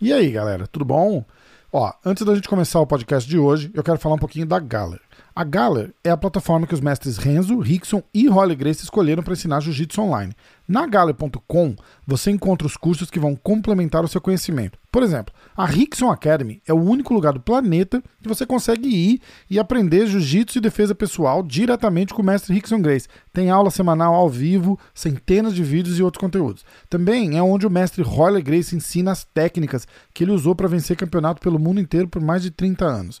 E aí, galera, tudo bom? Ó, antes da gente começar o podcast de hoje, eu quero falar um pouquinho da Galler. A Galler é a plataforma que os mestres Renzo, Rickson e Holly Grace escolheram para ensinar jiu-jitsu online. Na Galler.com você encontra os cursos que vão complementar o seu conhecimento. Por exemplo, a Rickson Academy é o único lugar do planeta que você consegue ir e aprender jiu-jitsu e defesa pessoal diretamente com o mestre Rickson Grace. Tem aula semanal ao vivo, centenas de vídeos e outros conteúdos. Também é onde o mestre Holly Grace ensina as técnicas que ele usou para vencer campeonato pelo mundo inteiro por mais de 30 anos.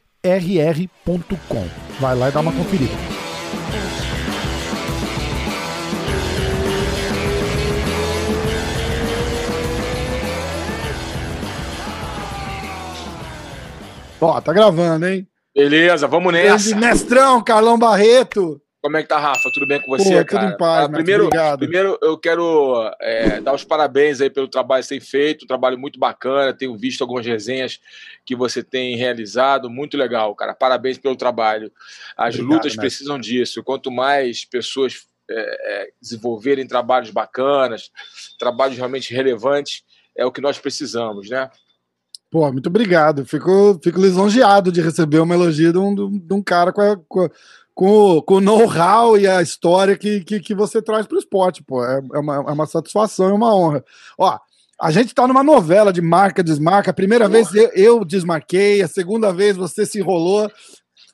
rr.com. Vai lá e dá uma conferida. Ó, tá gravando, hein? Beleza, vamos nessa. Mestrão, Carlão Barreto. Como é que tá, Rafa? Tudo bem com você, Pô, cara? Tudo em paz, ah, primeiro, primeiro, eu quero é, dar os parabéns aí pelo trabalho que você tem feito, um trabalho muito bacana. Tenho visto algumas resenhas que você tem realizado, muito legal, cara. Parabéns pelo trabalho. As Obrigado, lutas né? precisam disso. Quanto mais pessoas é, é, desenvolverem trabalhos bacanas, trabalhos realmente relevantes, é o que nós precisamos, né? Pô, muito obrigado. Fico, fico lisonjeado de receber uma elogio de um, de um cara com a, com a com, com o know-how e a história que, que, que você traz para o esporte, pô. É, é, uma, é uma satisfação e uma honra. Ó, a gente está numa novela de marca, desmarca. A primeira Porra. vez eu, eu, desmarquei, a segunda vez você se enrolou.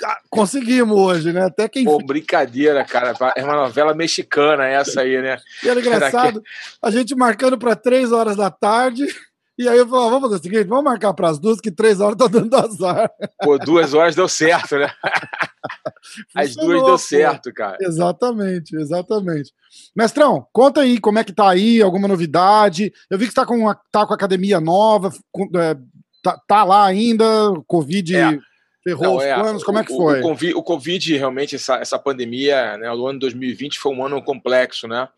Ah, conseguimos hoje, né? Até quem. Pô, brincadeira, cara. É uma novela mexicana essa aí, né? E era engraçado. A gente marcando para três horas da tarde. E aí eu falei, vamos fazer o seguinte, vamos marcar para as duas, que três horas tá dando azar. Pô, duas horas deu certo, né? As duas deu certo, cara. Exatamente, exatamente. Mestrão, conta aí como é que tá aí, alguma novidade. Eu vi que você tá com, uma, tá com academia nova, com, é, tá, tá, lá ainda, Covid é. ferrou Não, os é, planos, como é que foi? O, o, COVID, o COVID, realmente, essa, essa pandemia, né, o ano 2020 foi um ano complexo, né?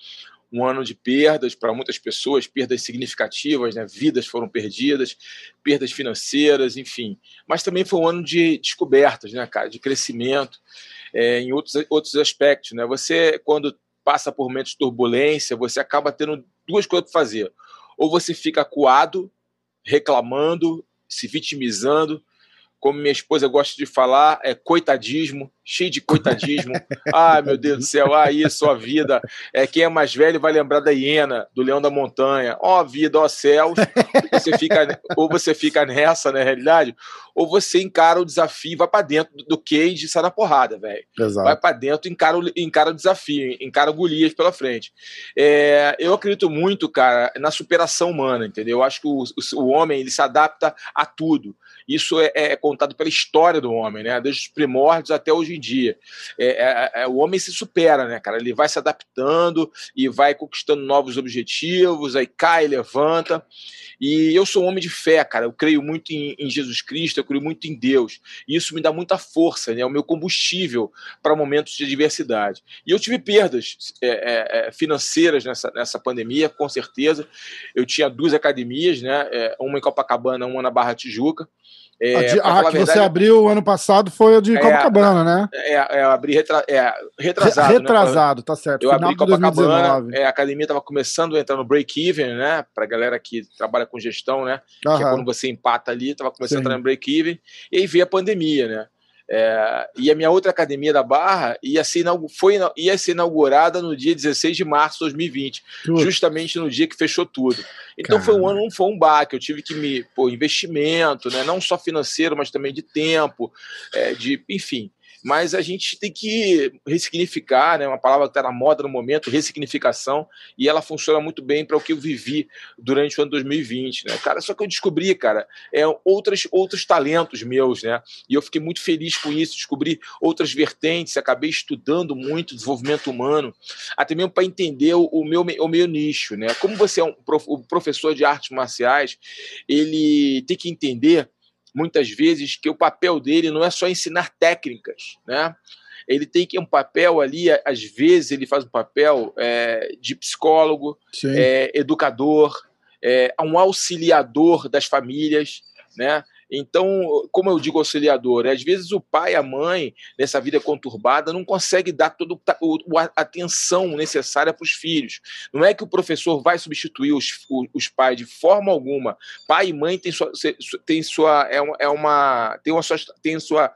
Um ano de perdas para muitas pessoas, perdas significativas, né? vidas foram perdidas, perdas financeiras, enfim. Mas também foi um ano de descobertas, né, cara, de crescimento é, em outros, outros aspectos. Né? Você, quando passa por momentos de turbulência, você acaba tendo duas coisas para fazer. Ou você fica acuado, reclamando, se vitimizando, como minha esposa gosta de falar, é coitadismo, cheio de coitadismo. Ai, meu Deus do céu, ah, isso, a vida. É, quem é mais velho vai lembrar da hiena, do leão da montanha. Ó, oh, vida, ó oh, céus. Você fica, ou você fica nessa, na realidade, ou você encara o desafio, vai para dentro do cage e sai na porrada, velho. Vai para dentro, encara o, encara o desafio, encara o Golias pela frente. É, eu acredito muito, cara, na superação humana, entendeu? Eu acho que o, o, o homem ele se adapta a tudo. Isso é, é, contado pela história do homem, né? Desde os primórdios até hoje em dia. É, é, é, o homem se supera, né, cara? Ele vai se adaptando e vai conquistando novos objetivos, aí cai, levanta. E eu sou um homem de fé, cara. Eu creio muito em, em Jesus Cristo, eu creio muito em Deus. E isso me dá muita força, né? É o meu combustível para momentos de adversidade. E eu tive perdas é, é, financeiras nessa, nessa pandemia, com certeza. Eu tinha duas academias, né? uma em Copacabana, uma na Barra Tijuca. É, a, a que verdade, você abriu ano passado foi a de é, Copacabana, né? É, é, eu abri retra, é, retrasado. Retrasado, né? tá certo. Eu abri Copacabana, é, a academia estava começando a entrar no break-even, né? Para galera que trabalha com gestão, né? Aham. Que é quando você empata ali, estava começando Sim. a entrar no break-even. E aí veio a pandemia, né? É, e a minha outra academia da Barra ia ser, foi, ia ser inaugurada no dia 16 de março de 2020, justamente no dia que fechou tudo. Então Caramba. foi um ano, não foi um baque, eu tive que me, pô, investimento, né, não só financeiro, mas também de tempo, é, de, enfim. Mas a gente tem que ressignificar, né? Uma palavra que está na moda no momento, ressignificação, e ela funciona muito bem para o que eu vivi durante o ano 2020, né? Cara, só que eu descobri, cara, é, outras, outros talentos meus, né? E eu fiquei muito feliz com isso, descobri outras vertentes, acabei estudando muito desenvolvimento humano, até mesmo para entender o, meu, o meu nicho, né? Como você é um prof, um professor de artes marciais, ele tem que entender muitas vezes que o papel dele não é só ensinar técnicas, né? Ele tem que um papel ali, às vezes ele faz um papel é, de psicólogo, é, educador, é, um auxiliador das famílias, né? Então, como eu digo auxiliador, às vezes o pai, a mãe, nessa vida conturbada, não consegue dar toda a atenção necessária para os filhos. Não é que o professor vai substituir os, os pais de forma alguma. Pai e mãe têm sua, tem sua, é uma, é uma tem uma sua, tem sua,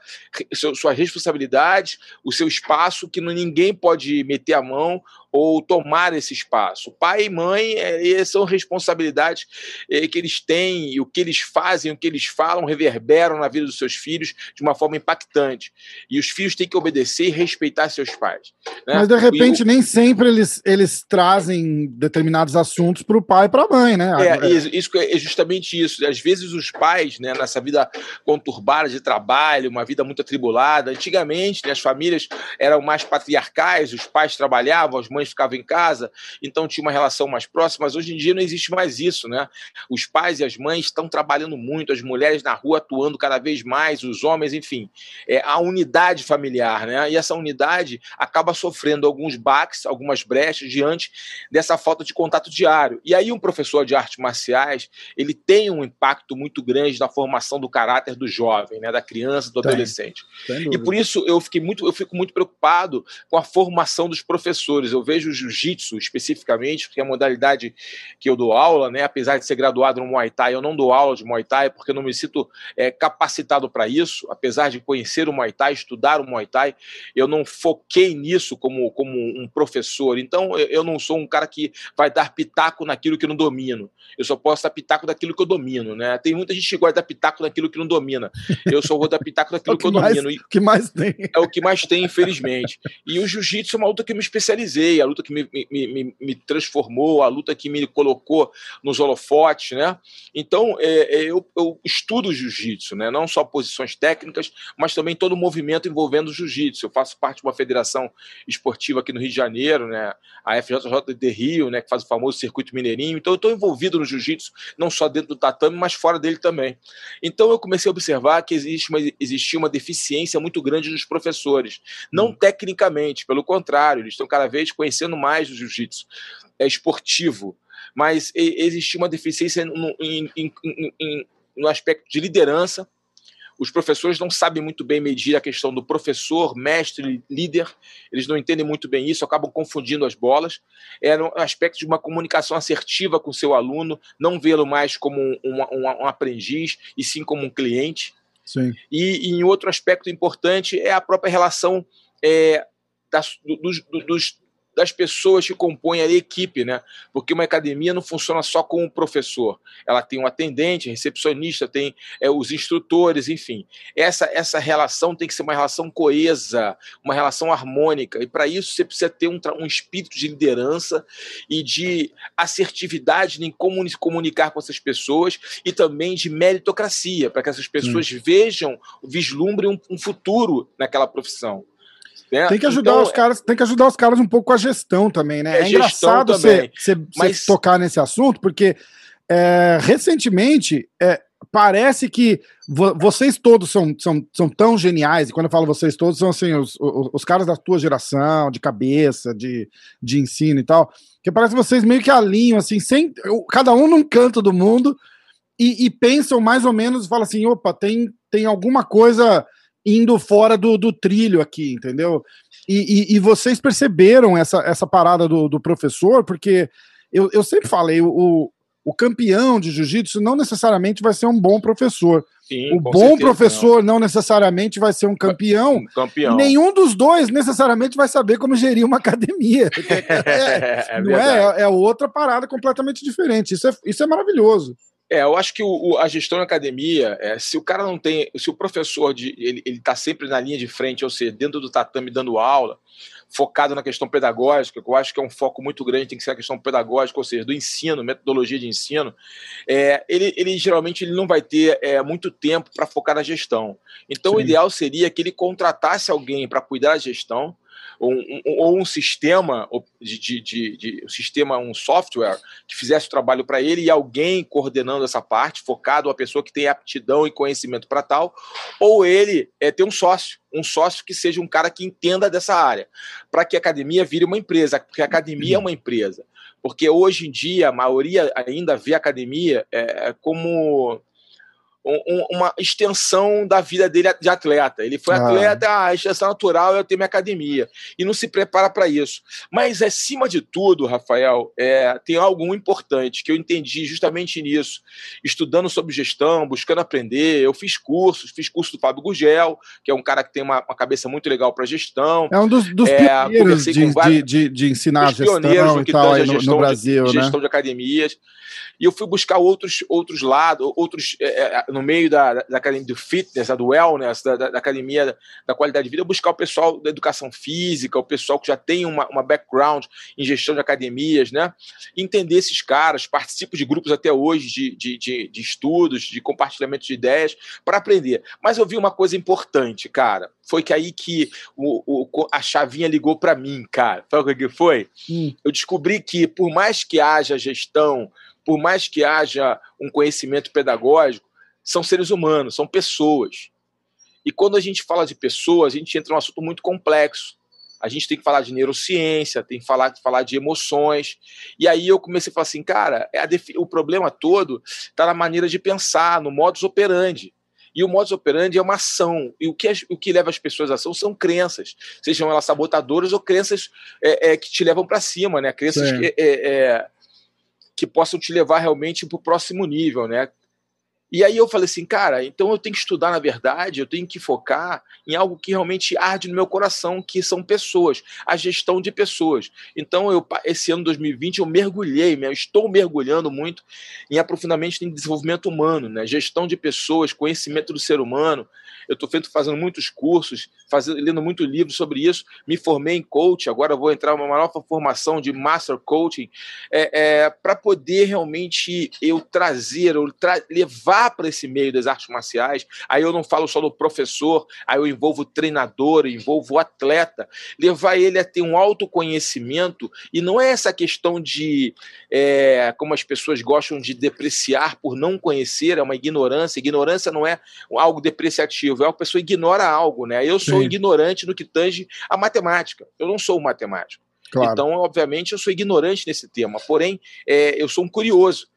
sua responsabilidade, o seu espaço que ninguém pode meter a mão ou tomar esse espaço. Pai e mãe é, são responsabilidades é, que eles têm, e o que eles fazem, o que eles falam, reverberam na vida dos seus filhos de uma forma impactante. E os filhos têm que obedecer e respeitar seus pais. Né? Mas de repente, nem sempre eles, eles trazem determinados assuntos para o pai e para a mãe, né? É, isso é justamente isso. Às vezes os pais, né, nessa vida conturbada de trabalho, uma vida muito atribulada, antigamente né, as famílias eram mais patriarcais, os pais trabalhavam, as mães mães ficavam em casa, então tinha uma relação mais próxima, mas hoje em dia não existe mais isso, né? Os pais e as mães estão trabalhando muito, as mulheres na rua atuando cada vez mais, os homens, enfim. É a unidade familiar, né? E essa unidade acaba sofrendo alguns baques, algumas brechas diante dessa falta de contato diário. E aí um professor de artes marciais, ele tem um impacto muito grande na formação do caráter do jovem, né, da criança, do tem. adolescente. E por isso eu fiquei muito, eu fico muito preocupado com a formação dos professores. Eu vejo vejo o jiu-jitsu especificamente, porque é a modalidade que eu dou aula, né? Apesar de ser graduado no Muay Thai, eu não dou aula de Muay Thai porque eu não me sinto é, capacitado para isso. Apesar de conhecer o Muay Thai, estudar o Muay Thai, eu não foquei nisso como, como um professor. Então, eu não sou um cara que vai dar pitaco naquilo que não domino. Eu só posso dar pitaco daquilo que eu domino, né? Tem muita gente que gosta de dar pitaco naquilo que não domina. Eu só vou dar pitaco daquilo é que, que, eu mais, domino. O que mais tem. É o que mais tem, infelizmente. E o jiu-jitsu é uma luta que eu me especializei a luta que me, me, me, me, transformou, a luta que me colocou nos holofotes, né? Então, é, é, eu, eu, estudo jiu-jitsu, né? Não só posições técnicas, mas também todo o movimento envolvendo o jiu-jitsu. Eu faço parte de uma federação esportiva aqui no Rio de Janeiro, né? A FJJ de Rio, né? Que faz o famoso circuito mineirinho. Então, eu estou envolvido no jiu-jitsu, não só dentro do tatame, mas fora dele também. Então, eu comecei a observar que existe uma, existia uma deficiência muito grande dos professores. Não hum. tecnicamente, pelo contrário, eles estão cada vez conhecendo conhecendo mais do jiu-jitsu é esportivo, mas existia uma deficiência no, em, em, em, no aspecto de liderança. Os professores não sabem muito bem medir a questão do professor, mestre, líder. Eles não entendem muito bem isso, acabam confundindo as bolas. É um aspecto de uma comunicação assertiva com seu aluno, não vê-lo mais como um, um, um, aprendiz, e sim como um cliente. Sim. E, e em outro aspecto importante é a própria relação é, dos, das pessoas que compõem a equipe, né? Porque uma academia não funciona só com o professor. Ela tem um atendente, recepcionista, tem é, os instrutores, enfim. Essa, essa relação tem que ser uma relação coesa, uma relação harmônica. E para isso você precisa ter um, um espírito de liderança e de assertividade em como comunicar com essas pessoas e também de meritocracia, para que essas pessoas Sim. vejam, vislumbrem um, um futuro naquela profissão. Né? Tem que ajudar então, os caras, tem que ajudar os caras um pouco com a gestão também, né? É, é engraçado você, Mas... tocar nesse assunto, porque é, recentemente é, parece que vo vocês todos são, são, são tão geniais, e quando eu falo vocês todos, são assim, os, os, os, caras da tua geração, de cabeça, de, de ensino e tal, que parece que vocês meio que alinham, assim, sem, cada um num canto do mundo, e, e pensam mais ou menos, e falam assim, opa, tem, tem alguma coisa indo fora do, do trilho aqui, entendeu? E, e, e, vocês perceberam essa, essa parada do, do professor, porque eu, eu sempre falei, o, o campeão de jiu-jitsu não necessariamente vai ser um bom professor. Sim, o bom certeza, professor não. não. necessariamente vai ser um campeão. Um campeão. nenhum dos dois necessariamente vai saber como gerir uma academia. É, é, é, não é, é, é outra parada completamente diferente. Isso é, isso é maravilhoso. É, eu acho que o, o, a gestão da academia, é, se o cara não tem, se o professor de, ele está sempre na linha de frente, ou seja, dentro do tatame dando aula, focado na questão pedagógica, que eu acho que é um foco muito grande, tem que ser a questão pedagógica, ou seja, do ensino, metodologia de ensino, é, ele, ele geralmente ele não vai ter é, muito tempo para focar na gestão. Então, Sim. o ideal seria que ele contratasse alguém para cuidar da gestão, ou um, ou um sistema de, de, de, de, um sistema, um software que fizesse o trabalho para ele e alguém coordenando essa parte, focado a pessoa que tem aptidão e conhecimento para tal, ou ele é ter um sócio, um sócio que seja um cara que entenda dessa área, para que a academia vire uma empresa, porque a academia é uma empresa. Porque hoje em dia a maioria ainda vê a academia é, como um, uma extensão da vida dele de atleta. Ele foi ah. atleta, ah, a extensão natural é ter minha academia. E não se prepara para isso. Mas, acima de tudo, Rafael, é, tem algo importante que eu entendi justamente nisso. Estudando sobre gestão, buscando aprender. Eu fiz cursos, fiz curso do Fábio Gugel, que é um cara que tem uma, uma cabeça muito legal para gestão. É um dos, dos é, pioneiros de, vários, de, de, ensinar gestão e tal, no, no, Brasil, de, né? gestão de academias e eu fui buscar outros, outros lados, outros é, é no meio da, da academia do fitness, do wellness, da, da, academia da qualidade de vida, buscar o pessoal da educação física, o pessoal que já tem uma, uma background em gestão de academias, né? Entender esses caras, participo de grupos até hoje de, de, de, de estudos, de compartilhamento de ideias, para aprender. Mas eu vi uma coisa importante, cara. Foi que aí que o, o a chavinha ligou para mim, cara. Sabe o que foi? Hum. Eu descobri que, por mais que haja gestão por mais que haja um conhecimento pedagógico, são seres humanos, são pessoas. E quando a gente fala de pessoas, a gente entra num assunto muito complexo. A gente tem que falar de neurociência, tem que falar, falar de emoções. E aí eu comecei a falar assim, cara, é o problema todo está na maneira de pensar, no modus operandi. E o modus operandi é uma ação. E o que, o que leva as pessoas à ação são crenças, sejam elas sabotadoras ou crenças é, é, que te levam para cima, né? Crenças que, é, é que possam te levar realmente para o próximo nível, né? E aí eu falei assim, cara, então eu tenho que estudar, na verdade, eu tenho que focar em algo que realmente arde no meu coração, que são pessoas, a gestão de pessoas. Então, eu, esse ano 2020, eu mergulhei, eu estou mergulhando muito em aprofundamento em desenvolvimento humano, né? gestão de pessoas, conhecimento do ser humano, eu estou fazendo muitos cursos, fazendo, lendo muito livro sobre isso. Me formei em coach, agora vou entrar numa nova formação de Master Coaching, é, é, para poder realmente eu trazer, eu tra levar para esse meio das artes marciais. Aí eu não falo só do professor, aí eu envolvo treinador, envolvo atleta, levar ele a ter um autoconhecimento, e não é essa questão de, é, como as pessoas gostam de depreciar por não conhecer, é uma ignorância. Ignorância não é algo depreciativo é a pessoa ignora algo, né? Eu sou Sim. ignorante no que tange a matemática. Eu não sou um matemático. Claro. Então, obviamente, eu sou ignorante nesse tema. Porém, é, eu sou um curioso.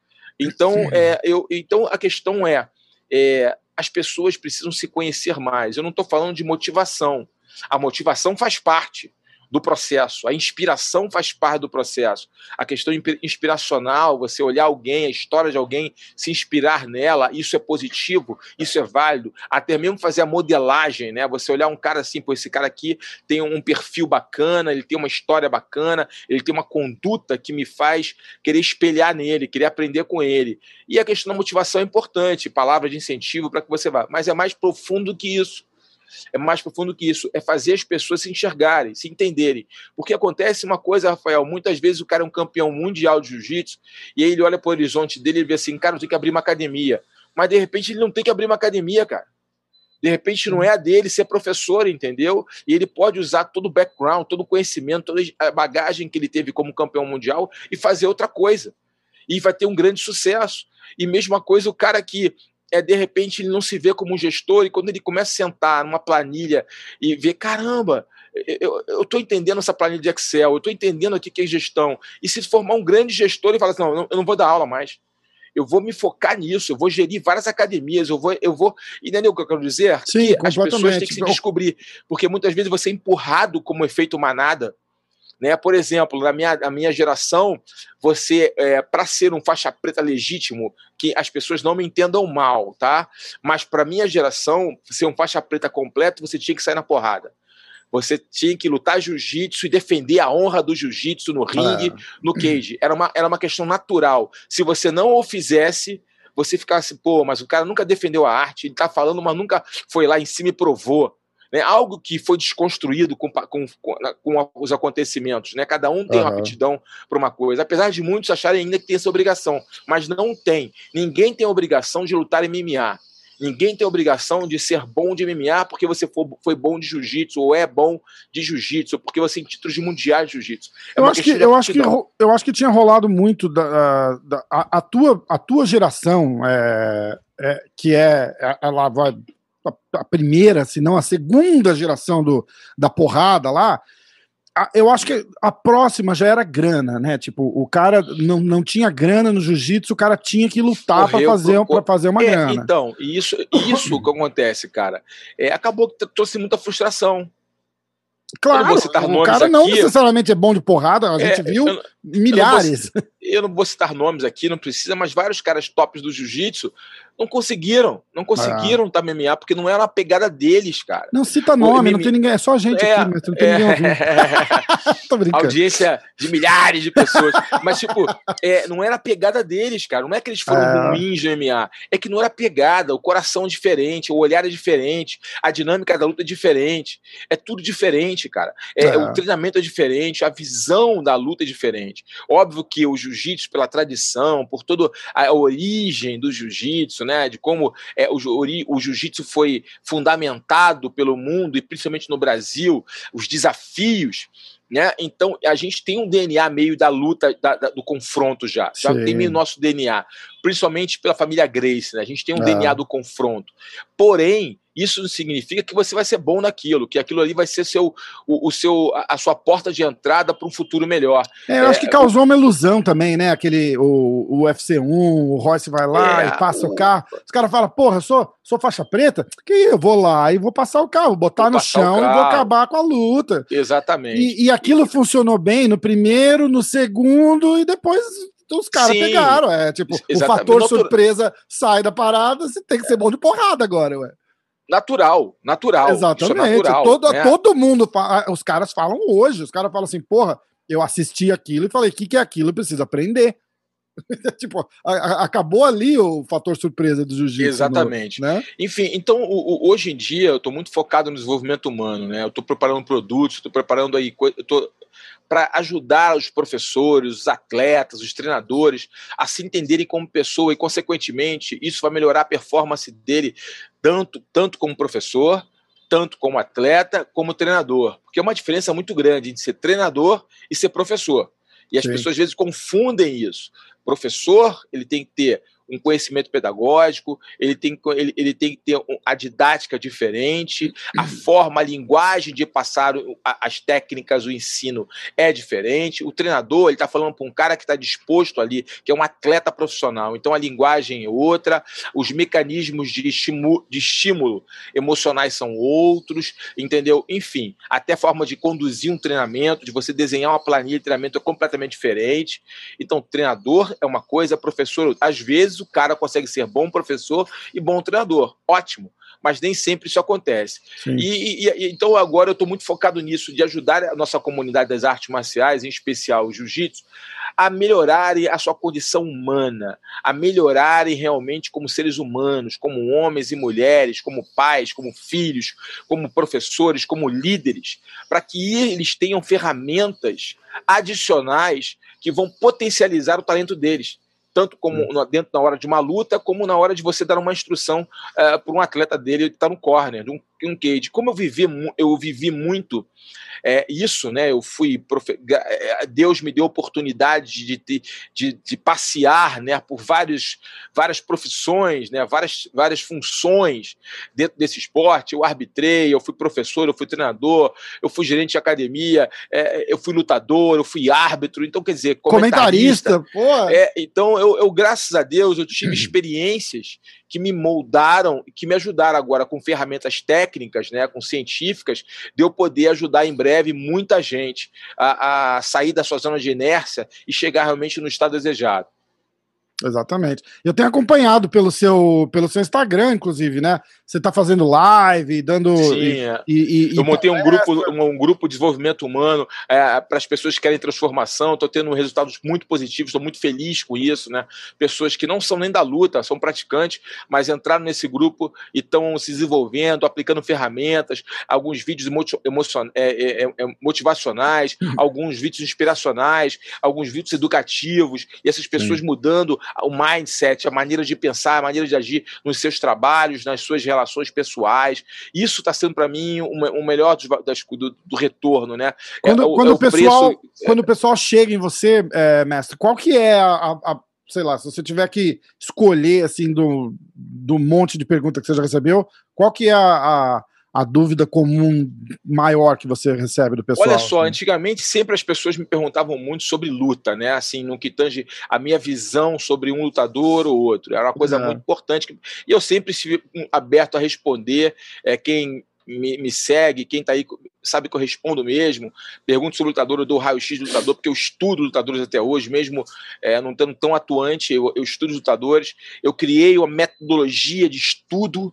Então, é, eu, então a questão é, é, as pessoas precisam se conhecer mais. Eu não estou falando de motivação. A motivação faz parte do processo. A inspiração faz parte do processo. A questão inspiracional, você olhar alguém, a história de alguém, se inspirar nela, isso é positivo, isso é válido. Até mesmo fazer a modelagem, né? Você olhar um cara assim, pô, esse cara aqui tem um perfil bacana, ele tem uma história bacana, ele tem uma conduta que me faz querer espelhar nele, querer aprender com ele. E a questão da motivação é importante, palavra de incentivo para que você vá. Mas é mais profundo que isso é mais profundo que isso, é fazer as pessoas se enxergarem, se entenderem. Porque acontece uma coisa, Rafael, muitas vezes o cara é um campeão mundial de jiu-jitsu e aí ele olha para o horizonte dele e vê assim, cara, eu tenho que abrir uma academia. Mas de repente ele não tem que abrir uma academia, cara. De repente não é a dele ser professor, entendeu? E ele pode usar todo o background, todo o conhecimento, toda a bagagem que ele teve como campeão mundial e fazer outra coisa. E vai ter um grande sucesso. E mesma coisa o cara que é de repente ele não se vê como um gestor e quando ele começa a sentar numa planilha e ver, caramba, eu estou entendendo essa planilha de Excel, eu estou entendendo aqui que é gestão, e se formar um grande gestor e falar assim, não, eu não vou dar aula mais, eu vou me focar nisso, eu vou gerir várias academias, eu vou, eu vou, entendeu o que eu quero dizer? Sim, que as pessoas têm que se descobrir, porque muitas vezes você é empurrado como efeito manada, né? Por exemplo, na minha, na minha geração, você, é, para ser um faixa preta legítimo, que as pessoas não me entendam mal, tá? Mas para minha geração, ser um faixa preta completo, você tinha que sair na porrada. Você tinha que lutar jiu-jitsu e defender a honra do jiu-jitsu no ringue, é. no cage. Era uma, era uma questão natural. Se você não o fizesse, você ficar assim, pô, mas o cara nunca defendeu a arte, ele tá falando, mas nunca foi lá em cima e provou. Né? Algo que foi desconstruído com, com, com os acontecimentos. Né? Cada um tem uhum. uma aptidão para uma coisa. Apesar de muitos acharem ainda que tem essa obrigação, mas não tem. Ninguém tem a obrigação de lutar em MMA. Ninguém tem obrigação de ser bom de MMA porque você foi bom de jiu-jitsu ou é bom de jiu-jitsu, porque você tem títulos de mundial de jiu-jitsu. É eu, acho que, eu, acho que, eu acho que tinha rolado muito da, da a, a, tua, a tua geração, é, é, que é, ela vai a, primeira, se não a segunda geração do, da porrada lá, eu acho que a próxima já era grana, né? Tipo, o cara não, não tinha grana no jiu-jitsu, o cara tinha que lutar para fazer, pra fazer uma é, grana. Então, isso, isso que acontece, cara, é, acabou que trouxe muita frustração. Claro, o cara não necessariamente é bom de porrada, a gente é, viu eu, milhares. Eu não, vou, eu não, vou, citar nomes aqui, não precisa, mas vários caras tops do jiu-jitsu não conseguiam, não conseguiram ah. tá MMA, porque não era a pegada deles, cara. Não cita nome, não tem ninguém, é só a gente é, aqui, mas não tem é, ninguém brincando. Audiência de milhares de pessoas. mas, tipo, é, não era a pegada deles, cara. Não é que eles foram é. ruins no MMA, é que não era a pegada, o coração é diferente, o olhar é diferente, a dinâmica da luta é diferente. É tudo diferente, cara. É, é. O treinamento é diferente, a visão da luta é diferente. Óbvio que o jiu-jitsu, pela tradição, por toda a origem do jiu-jitsu, né, de como é, o, o jiu-jitsu foi fundamentado pelo mundo e principalmente no Brasil, os desafios. Né? Então a gente tem um DNA meio da luta, da, da, do confronto já. Já Sim. tem meio nosso DNA, principalmente pela família Grace. Né? A gente tem um ah. DNA do confronto. Porém, isso não significa que você vai ser bom naquilo, que aquilo ali vai ser seu, o, o seu, a sua porta de entrada para um futuro melhor. É, eu é, acho que causou uma ilusão também, né? Aquele, o, o UFC 1, o Royce vai lá é, e passa o, carro. Os caras falam, porra, eu sou, sou faixa preta, que eu vou lá e vou passar o carro, botar vou no chão e vou acabar com a luta. Exatamente. E, e aquilo funcionou bem no primeiro, no segundo e depois os caras pegaram. É tipo, Exatamente. o fator surpresa sai da parada, você tem que ser bom de porrada agora, ué natural, natural. Exatamente. É natural, todo, né? todo mundo, os caras falam hoje, os caras falam assim, porra, eu assisti aquilo e falei, o que, que é aquilo? Eu preciso aprender. tipo, a, a, acabou ali o fator surpresa do jiu-jitsu. Exatamente. No, né? Enfim, então o, o, hoje em dia eu estou muito focado no desenvolvimento humano, né? Eu estou preparando produtos, estou preparando aí, eu tô para ajudar os professores, os atletas, os treinadores a se entenderem como pessoa e, consequentemente, isso vai melhorar a performance dele tanto, tanto como professor, tanto como atleta, como treinador. Porque é uma diferença muito grande entre ser treinador e ser professor. E as Sim. pessoas às vezes confundem isso. Professor, ele tem que ter um conhecimento pedagógico, ele tem, ele, ele tem que ter a didática diferente, a uhum. forma, a linguagem de passar as técnicas, o ensino é diferente. O treinador, ele está falando para um cara que está disposto ali, que é um atleta profissional, então a linguagem é outra, os mecanismos de estímulo, de estímulo emocionais são outros, entendeu? Enfim, até a forma de conduzir um treinamento, de você desenhar uma planilha de treinamento é completamente diferente. Então, treinador é uma coisa, professor, às vezes, vezes o cara consegue ser bom professor e bom treinador. Ótimo. Mas nem sempre isso acontece. E, e, então agora eu estou muito focado nisso, de ajudar a nossa comunidade das artes marciais, em especial o jiu-jitsu, a melhorarem a sua condição humana, a melhorarem realmente como seres humanos, como homens e mulheres, como pais, como filhos, como professores, como líderes, para que eles tenham ferramentas adicionais que vão potencializar o talento deles tanto como hum. dentro na hora de uma luta, como na hora de você dar uma instrução uh, eh, para um atleta dele que está no corner, um, um cage. Como eu vivi, eu vivi muito é, isso, né? Eu fui profe... É, Deus me deu oportunidade de, de, de, de, passear, né? Por vários, várias profissões, né? Várias, várias funções dentro desse esporte. Eu arbitrei, eu fui professor, eu fui treinador, eu fui gerente de academia, é, eu fui lutador, eu fui árbitro. Então, quer dizer, comentarista. comentarista é, então, eu, eu, graças a Deus, eu tive experiências que me moldaram, que me ajudaram agora com ferramentas técnicas, né, com científicas, de eu poder ajudar em breve muita gente a, a sair da sua zona de inércia e chegar realmente no estado desejado. Exatamente. Eu tenho acompanhado pelo seu, pelo seu Instagram, inclusive, né? Você está fazendo live, dando. Sim, e, é. e, e, eu montei um grupo, um, grupo de desenvolvimento humano é, para as pessoas que querem transformação. Estou tendo resultados muito positivos, estou muito feliz com isso, né? Pessoas que não são nem da luta, são praticantes, mas entraram nesse grupo e estão se desenvolvendo, aplicando ferramentas, alguns vídeos emocion, é, é, é, é, motivacionais, uhum. alguns vídeos inspiracionais, alguns vídeos educativos, e essas pessoas mudando o mindset, a maneira de pensar, a maneira de agir nos seus trabalhos, nas suas relações pessoais. Isso está sendo para mim o um, um melhor do, do, do, retorno, né? Quando, é, quando, é o, pessoal, preço... quando o pessoal chega em você, é, mestre, qual que é a, a, sei lá, se você tiver que escolher assim do, do monte de perguntas que você já recebeu, qual que é a, a a dúvida comum maior que você recebe do pessoal? Olha só, assim? antigamente sempre as pessoas me perguntavam muito sobre luta, né? Assim, no que tange a minha visão sobre um lutador ou outro. Era uma coisa é. muito importante. E eu sempre estive aberto a responder. É, quem me, me, segue, quem está aí sabe que eu respondo mesmo. Pergunto sobre lutador, eu dou raio-x do lutador, porque eu estudo lutadores até hoje, mesmo é, não estando tão atuante, eu, eu estudo lutadores. Eu criei uma metodologia de estudo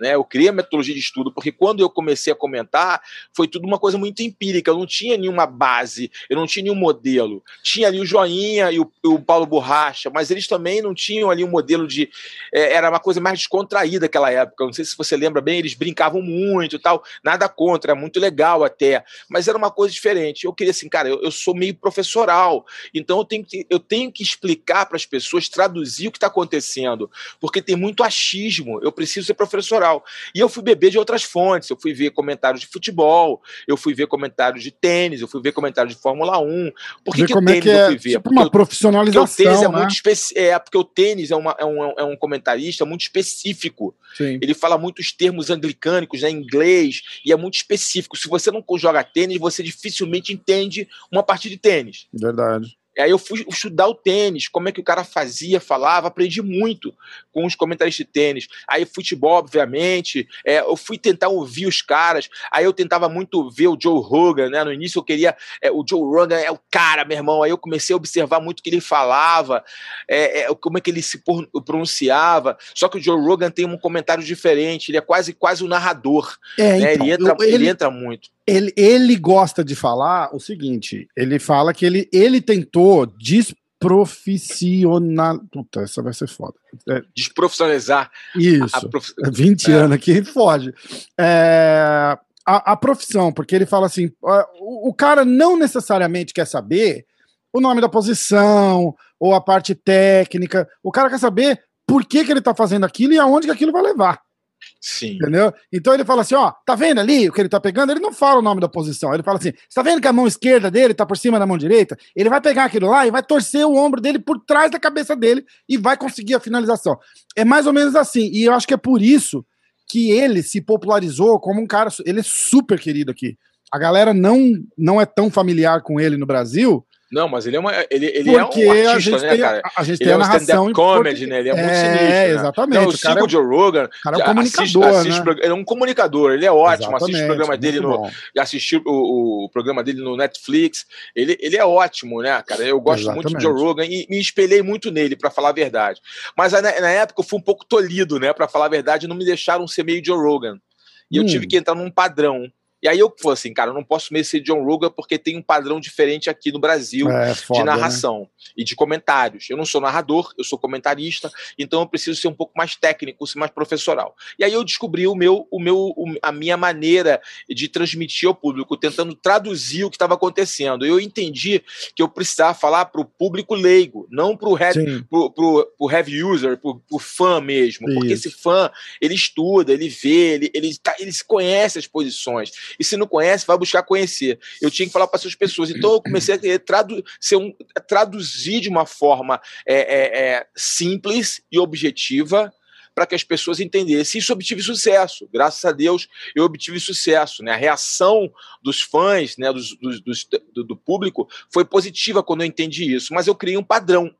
né? Eu criei a metodologia de estudo, porque quando eu comecei a comentar, foi tudo uma coisa muito empírica, eu não tinha nenhuma base, eu não tinha nenhum modelo. Tinha ali o Joinha e o, o Paulo Borracha, mas eles também não tinham ali um modelo de. É, era uma coisa mais descontraída naquela época. Não sei se você lembra bem, eles brincavam muito e tal, nada contra, muito legal até, mas era uma coisa diferente. Eu queria assim, cara, eu, eu sou meio professoral, então eu tenho que, eu tenho que explicar para as pessoas, traduzir o que está acontecendo, porque tem muito achismo, eu preciso ser professoral. E eu fui beber de outras fontes, eu fui ver comentários de futebol, eu fui ver comentários de tênis, eu fui ver comentários de Fórmula 1. Por que, que o tênis é que é, eu fui ver? Tipo porque uma profissionalização, porque o tênis é né? muito específico. É, porque o tênis é, uma, é, um, é um comentarista muito específico. Sim. Ele fala muitos termos anglicânicos, né, em inglês, e é muito específico. Se você não joga tênis, você dificilmente entende uma partida de tênis. Verdade. Aí eu fui estudar o tênis, como é que o cara fazia, falava, aprendi muito com os comentaristas de tênis. Aí futebol, obviamente, é, eu fui tentar ouvir os caras, aí eu tentava muito ver o Joe Rogan, né? No início eu queria, é, o Joe Rogan é o cara, meu irmão. Aí eu comecei a observar muito o que ele falava, é, é, como é que ele se pronunciava. Só que o Joe Rogan tem um comentário diferente, ele é quase quase um narrador. É, né? então, ele, entra, eu, ele, ele entra muito ele, ele gosta de falar o seguinte: ele fala que ele, ele tentou desprofissional. Puta, essa vai ser foda. É, Desprofissionalizar. Isso. Prof... 20 é. anos aqui, foge. É, a, a, profissão, porque ele fala assim: o, o cara não necessariamente quer saber o nome da posição ou a parte técnica. O cara quer saber por que, que ele está fazendo aquilo e aonde que aquilo vai levar. Sim. Entendeu? Então ele fala assim: ó, tá vendo ali o que ele tá pegando? Ele não fala o nome da posição. Ele fala assim: você tá vendo que a mão esquerda dele tá por cima da mão direita? Ele vai pegar aquilo lá e vai torcer o ombro dele por trás da cabeça dele e vai conseguir a finalização. É mais ou menos assim. E eu acho que é por isso que ele se popularizou como um cara. Ele é super querido aqui. A galera não, não é tão familiar com ele no Brasil, não, mas ele é, uma, ele, ele é um artista, né, cara? A, gente ele tem é um stand-up comedy, né? Ele é, é muito sinistro. É, né? exatamente. Então, eu sigo é, o Joe Rogan. cara é um comunicador, assiste, assiste, né? Ele é um comunicador, ele é ótimo. Assiste o programa dele no. Assisti o, o, programa dele no Netflix. Ele, ele é ótimo, né, cara? Eu gosto exatamente. muito do Joe Rogan e me espelhei muito nele, para falar a verdade. Mas na, na, época eu fui um pouco tolhido, né? Para falar a verdade, não me deixaram ser meio Joe Rogan. E hum. eu tive que entrar num padrão. E aí eu falei assim, cara, eu não posso mesmo ser John Rogan porque tem um padrão diferente aqui no Brasil é, foda, de né? narração né? e de comentários. Eu não sou narrador, eu sou comentarista, então eu preciso ser um pouco mais técnico, ser mais professoral. E aí eu descobri o meu, o meu, a minha maneira de transmitir ao público, tentando traduzir o que estava acontecendo. Eu entendi que eu precisava falar para o público leigo, não para o heavy, user, para o fã mesmo, porque esse fã ele estuda, ele vê, ele, ele, tá, ele conhece as posições. E se não conhece, vai buscar conhecer. Eu tinha que falar para essas pessoas. Então eu comecei a tradu ser um, traduzir de uma forma é, é, é, simples e objetiva para que as pessoas entendessem. Isso obtive sucesso. Graças a Deus, eu obtive sucesso. Né? A reação dos fãs, né, dos, dos, dos, do, do público, foi positiva quando eu entendi isso. Mas eu criei um padrão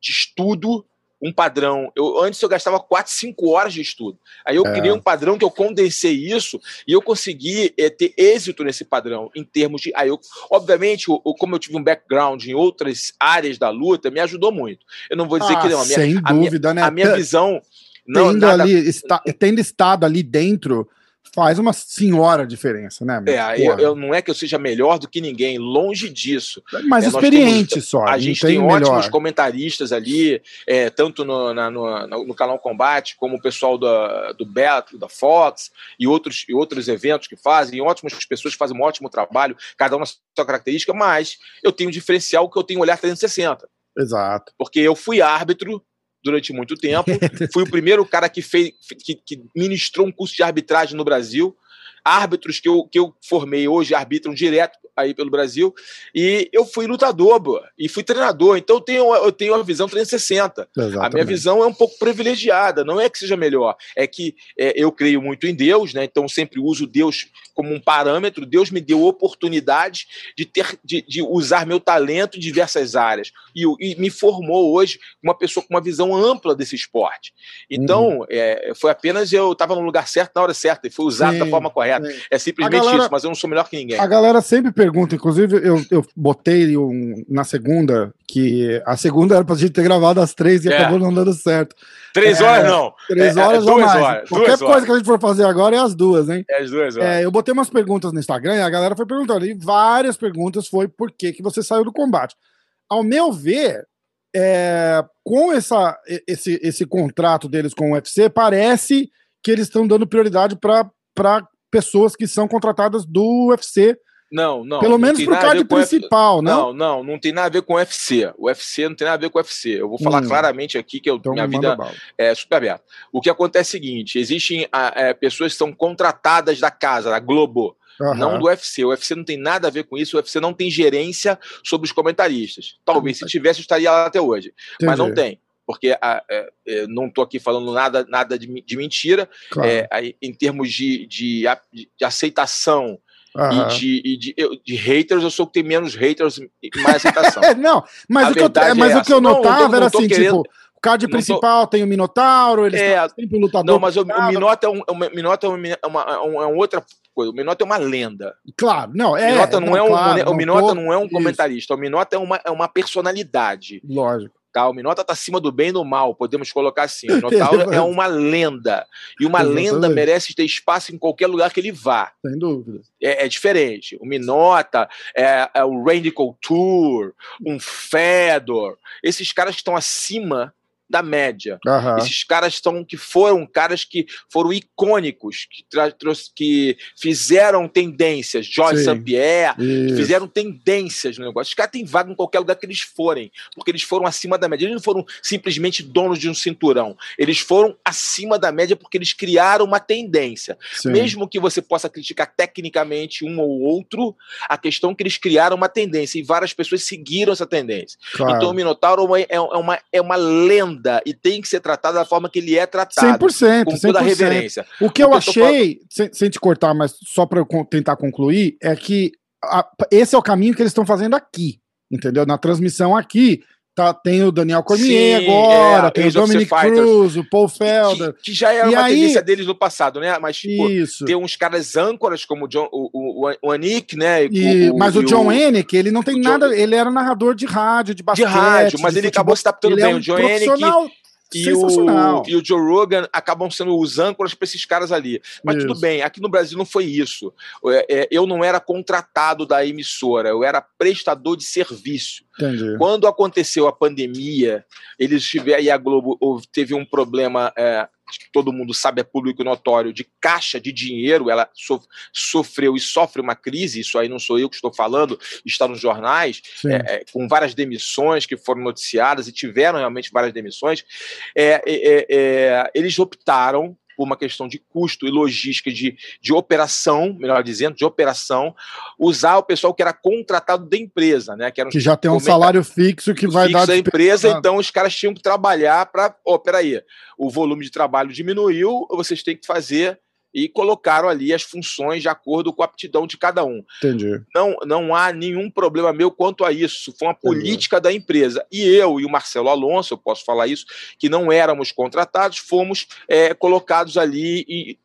de estudo um padrão. Eu, antes eu gastava 4, 5 horas de estudo. Aí eu é. criei um padrão que eu condensei isso e eu consegui é, ter êxito nesse padrão em termos de. Aí eu, obviamente, o, como eu tive um background em outras áreas da luta, me ajudou muito. Eu não vou dizer ah, que não. A minha, sem a dúvida, minha, né? A minha visão. Não, tendo, nada... ali, está, tendo estado ali dentro faz uma senhora diferença, né? É, eu, eu, não é que eu seja melhor do que ninguém, longe disso. Mas é, experiente temos, só. A gente tem, tem ótimos comentaristas ali, é, tanto no, na, no, no, canal Combate, como o pessoal da, do Beto, da Fox e outros, e outros eventos que fazem, ótimas pessoas que fazem um ótimo trabalho, cada uma sua característica, mas eu tenho um diferencial que eu tenho um olhar 360. Exato. Porque eu fui árbitro durante muito tempo. Fui o primeiro cara que fez, que, que ministrou um curso de arbitragem no Brasil. Árbitros que eu, que eu formei hoje arbitram direto aí pelo Brasil. E eu fui lutador, boa, e fui treinador. Então eu tenho, eu tenho uma visão 360. Exatamente. A minha visão é um pouco privilegiada. Não é que seja melhor, é que é, eu creio muito em Deus, né? Então sempre uso Deus como um parâmetro. Deus me deu oportunidade de ter, de, de usar meu talento em diversas áreas e, e, me formou hoje uma pessoa com uma visão ampla desse esporte. Então uhum. é, foi apenas eu estava no lugar certo na hora certa e foi usado sim, da forma correta. Sim. É simplesmente galera, isso. Mas eu não sou melhor que ninguém. A galera sempre pergunta, inclusive eu, eu botei um, na segunda, que a segunda era pra gente ter gravado às três e é. acabou não dando certo. Três é, horas não. Três é, horas é, duas Horas, Qualquer coisa horas. que a gente for fazer agora é as duas, hein? É as duas horas. É, eu botei umas perguntas no Instagram e a galera foi perguntando. E várias perguntas foi por que, que você saiu do combate. Ao meu ver, é, com essa, esse, esse contrato deles com o UFC, parece que eles estão dando prioridade para pessoas que são contratadas do UFC não, não. Pelo menos pro card principal, F... não? Não, não, não tem nada a ver com o UFC. O UFC não tem nada a ver com o UFC. Eu vou falar hum. claramente aqui que eu, então, minha vida é super aberta. O que acontece é o seguinte: existem é, pessoas que são contratadas da casa, da Globo. Uhum. Não do UFC. O UFC não tem nada a ver com isso. O UFC não tem gerência sobre os comentaristas. Talvez se tivesse, eu estaria lá até hoje. Entendi. Mas não tem porque a, é, é, não estou aqui falando nada, nada de, de mentira, claro. é, em termos de, de, de aceitação Uhum. E, de, e de, eu, de, haters, eu sou que tem menos haters e mais aceitação. não, mas, o que, eu, é mas é o que eu notava não, era assim, querendo... tipo, o card principal tô... tem o Minotauro, eles é, sempre lutador. Não, mas o, o Minota é, um, o Minota é, uma, é uma, é uma outra coisa. O Minota é uma lenda. Claro, não, é. O Minota não, não é um, claro, o Minota não, não é um comentarista, o Minota é uma, é uma personalidade. Lógico. Tá? O Minota está acima do bem e do mal, podemos colocar assim. O Minotauro é uma lenda. E uma lenda merece ter espaço em qualquer lugar que ele vá. Sem dúvida. É, é diferente. O Minota, é, é o Randy Couture, um Fedor. Esses caras que estão acima da média. Uhum. Esses caras estão que foram caras que foram icônicos, que, que fizeram tendências. Jorge St-Pierre, fizeram tendências no negócio. Os caras têm vaga em qualquer lugar que eles forem, porque eles foram acima da média. Eles não foram simplesmente donos de um cinturão. Eles foram acima da média porque eles criaram uma tendência. Sim. Mesmo que você possa criticar tecnicamente um ou outro, a questão é que eles criaram uma tendência e várias pessoas seguiram essa tendência. Claro. Então o Minotauro é, é uma, é uma lenda e tem que ser tratado da forma que ele é tratado. 100%. Com toda 100%. a reverência. O que eu achei, sem, sem, te cortar, mas só para eu tentar concluir, é que a, esse é o caminho que eles estão fazendo aqui, entendeu? Na transmissão aqui, Tá, tem o Daniel Cormier Sim, agora, é, tem o Dominic Cruz, o Paul Felder. Que, que já era e uma aí... tendência deles no passado, né? Mas tipo, Isso. tem uns caras âncoras como o, John, o, o, o Anik, né? E, o, mas o, John Enick, ele não tem nada, John... ele era narrador de rádio, de basquete. De rádio, mas de ele futebol. acabou se adaptando bem. É um o John Enick e o, e o Joe Rogan acabam sendo os âncoras para esses caras ali. Mas isso. tudo bem, aqui no Brasil não foi isso. É, é, eu não era contratado da emissora, eu era prestador de serviço. Entendi. Quando aconteceu a pandemia, eles tiveram, e a Globo teve um problema é, que todo mundo sabe, é público notório, de caixa de dinheiro, ela sofreu e sofre uma crise, isso aí não sou eu que estou falando, está nos jornais, é, é, com várias demissões que foram noticiadas e tiveram realmente várias demissões, é, é, é eles optaram por uma questão de custo e logística de, de operação, melhor dizendo, de operação, usar o pessoal que era contratado da empresa, né? Que, que já tem um salário fixo que vai fixo dar. da empresa, então os caras tinham que trabalhar para. Ó, oh, peraí, o volume de trabalho diminuiu, vocês têm que fazer e colocaram ali as funções de acordo com a aptidão de cada um. Entendi. Não, não há nenhum problema meu quanto a isso. Foi uma política Entendi. da empresa. E eu e o Marcelo Alonso, eu posso falar isso, que não éramos contratados, fomos é, colocados ali em,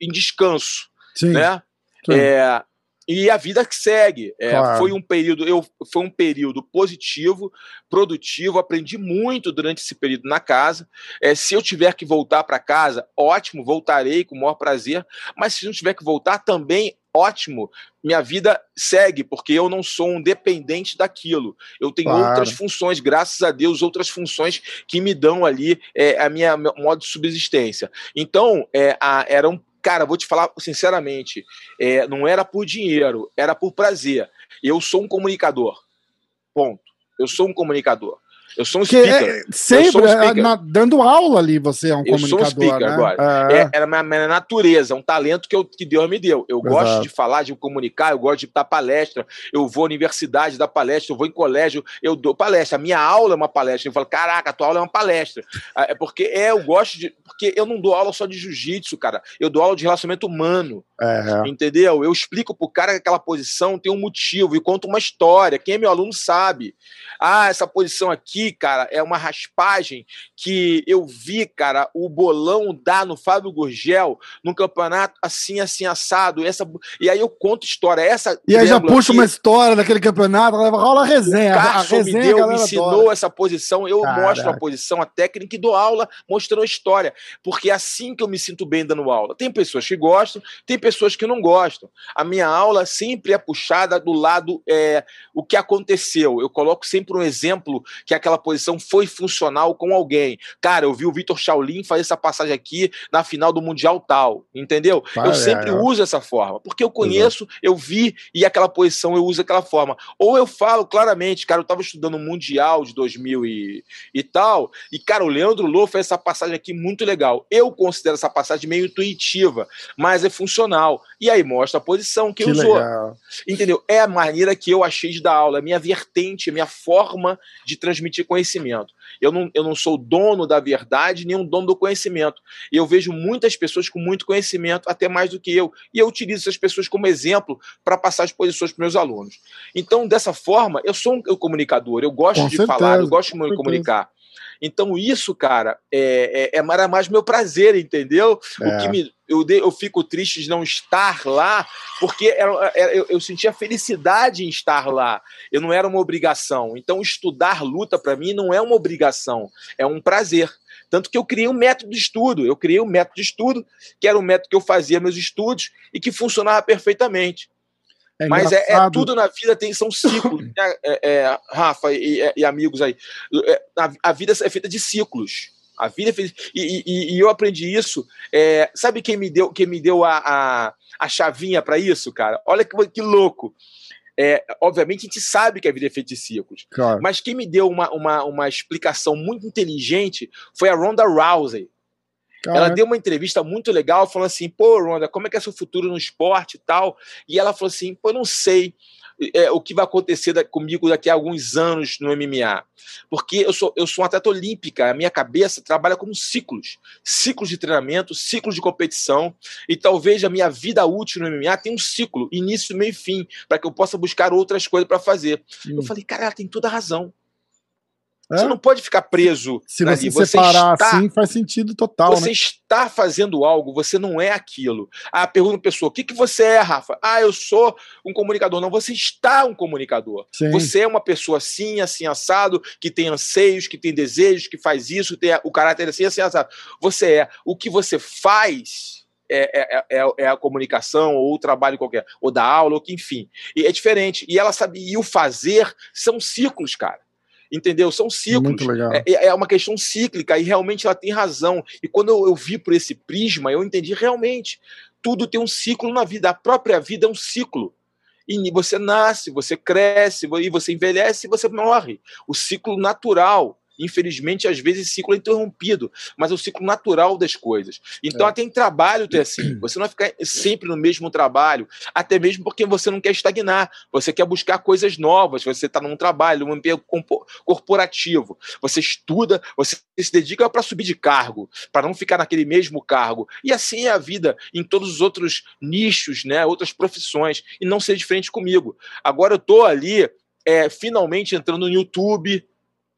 em descanso. Sim. Né? Sim. É, e a vida que segue. É, claro. Foi um período, eu, foi um período positivo, produtivo. Aprendi muito durante esse período na casa. É, se eu tiver que voltar para casa, ótimo, voltarei com o maior prazer. Mas se não tiver que voltar, também ótimo. Minha vida segue, porque eu não sou um dependente daquilo. Eu tenho claro. outras funções, graças a Deus, outras funções que me dão ali é, a minha modo de subsistência. Então, é, a, era um Cara, vou te falar sinceramente, é, não era por dinheiro, era por prazer. Eu sou um comunicador. Ponto. Eu sou um comunicador. Eu sou um speaker. É, sempre, um speaker. Na, dando aula ali, você é um eu comunicador. Eu sou um speaker né? agora. É. É, minha natureza, um talento que, eu, que Deus me deu. Eu Exato. gosto de falar, de comunicar, eu gosto de dar palestra, eu vou à universidade dar palestra, eu vou em colégio, eu dou palestra. A minha aula é uma palestra. Eu falo, caraca, a tua aula é uma palestra. Ah, é porque é, eu gosto de. Porque eu não dou aula só de jiu-jitsu, cara. Eu dou aula de relacionamento humano. É. Entendeu? Eu explico pro cara que aquela posição tem um motivo e conto uma história. Quem é meu aluno sabe. Ah, essa posição aqui, cara, é uma raspagem que eu vi, cara, o bolão dar no Fábio Gurgel no campeonato assim, assim, assado. Essa, e aí eu conto história. Essa e aí já puxa aqui, uma história daquele campeonato, rola a resenha. O Carson resenha, me deu, me ensinou adora. essa posição, eu Caraca. mostro a posição, a técnica e dou aula mostrando a história. Porque é assim que eu me sinto bem dando aula. Tem pessoas que gostam, tem pessoas que não gostam. A minha aula sempre é puxada do lado é, o que aconteceu. Eu coloco sempre sempre um exemplo que aquela posição foi funcional com alguém. Cara, eu vi o Vitor Shaolin fazer essa passagem aqui na final do Mundial tal, entendeu? Eu é, sempre é. uso essa forma, porque eu conheço, Exato. eu vi e aquela posição eu uso daquela forma. Ou eu falo claramente, cara, eu estava estudando o Mundial de 2000 e, e tal, e cara, o Leandro Lô fez essa passagem aqui muito legal. Eu considero essa passagem meio intuitiva, mas é funcional. E aí mostra a posição que, que usou. Legal. Entendeu? É a maneira que eu achei de dar aula, a minha vertente, a minha forma forma de transmitir conhecimento. Eu não, eu não sou dono da verdade, nem um dono do conhecimento. E eu vejo muitas pessoas com muito conhecimento, até mais do que eu. E eu utilizo essas pessoas como exemplo para passar as posições para meus alunos. Então, dessa forma, eu sou um comunicador, eu gosto com de certeza, falar, eu gosto de me comunicar. Então, isso, cara, é, é, é mais meu prazer, entendeu? É. O que me, eu, eu fico triste de não estar lá, porque era, era, eu, eu sentia felicidade em estar lá. Eu não era uma obrigação. Então, estudar luta, para mim, não é uma obrigação, é um prazer. Tanto que eu criei um método de estudo. Eu criei um método de estudo, que era o método que eu fazia meus estudos e que funcionava perfeitamente. É Mas é, é, tudo na vida tem são ciclos, né? é, é, Rafa e, e, amigos aí. É, a, a, vida é feita de ciclos. A vida é feita, e, e, e eu aprendi isso. É, sabe quem me deu, quem me deu a, a, a chavinha para isso, cara? Olha que, que louco. É, obviamente a gente sabe que a vida é feita de ciclos. Claro. Mas quem me deu uma, uma, uma explicação muito inteligente foi a Ronda Rousey. Ela deu uma entrevista muito legal, falando assim: pô, Ronda, como é que é seu futuro no esporte e tal? E ela falou assim: pô, eu não sei. É, o que vai acontecer da, comigo daqui a alguns anos no MMA. Porque eu sou, eu sou um atleta olímpica, a minha cabeça trabalha como ciclos. Ciclos de treinamento, ciclos de competição. E talvez a minha vida útil no MMA tenha um ciclo, início, meio e fim, para que eu possa buscar outras coisas para fazer. Hum. Eu falei, cara, ela tem toda a razão. É? Você não pode ficar preso. Se você, você separar está, assim, faz sentido total. Você né? está fazendo algo, você não é aquilo. Ah, pergunta a pessoa: o que, que você é, Rafa? Ah, eu sou um comunicador. Não, você está um comunicador. Sim. Você é uma pessoa assim, assim, assado, que tem anseios, que tem desejos, que faz isso, tem o caráter assim, assim, assado. Você é. O que você faz. É, é, é, é, a comunicação ou o trabalho qualquer, ou da aula, ou que enfim. E é diferente. E ela sabe, e o fazer são ciclos, cara entendeu? São ciclos. É, é, é uma questão cíclica e realmente ela tem razão. E quando eu, eu vi por esse prisma, eu entendi realmente. Tudo tem um ciclo na vida. A própria vida é um ciclo. E você nasce, você cresce, e você envelhece e você morre. O ciclo natural. Infelizmente, às vezes, esse ciclo é interrompido, mas é o ciclo natural das coisas. Então, é. até em trabalho tem assim. Você não vai ficar sempre no mesmo trabalho, até mesmo porque você não quer estagnar, você quer buscar coisas novas, você está num trabalho, num emprego corporativo, você estuda, você se dedica para subir de cargo, para não ficar naquele mesmo cargo. E assim é a vida em todos os outros nichos, né, outras profissões, e não ser diferente comigo. Agora eu estou ali é, finalmente entrando no YouTube,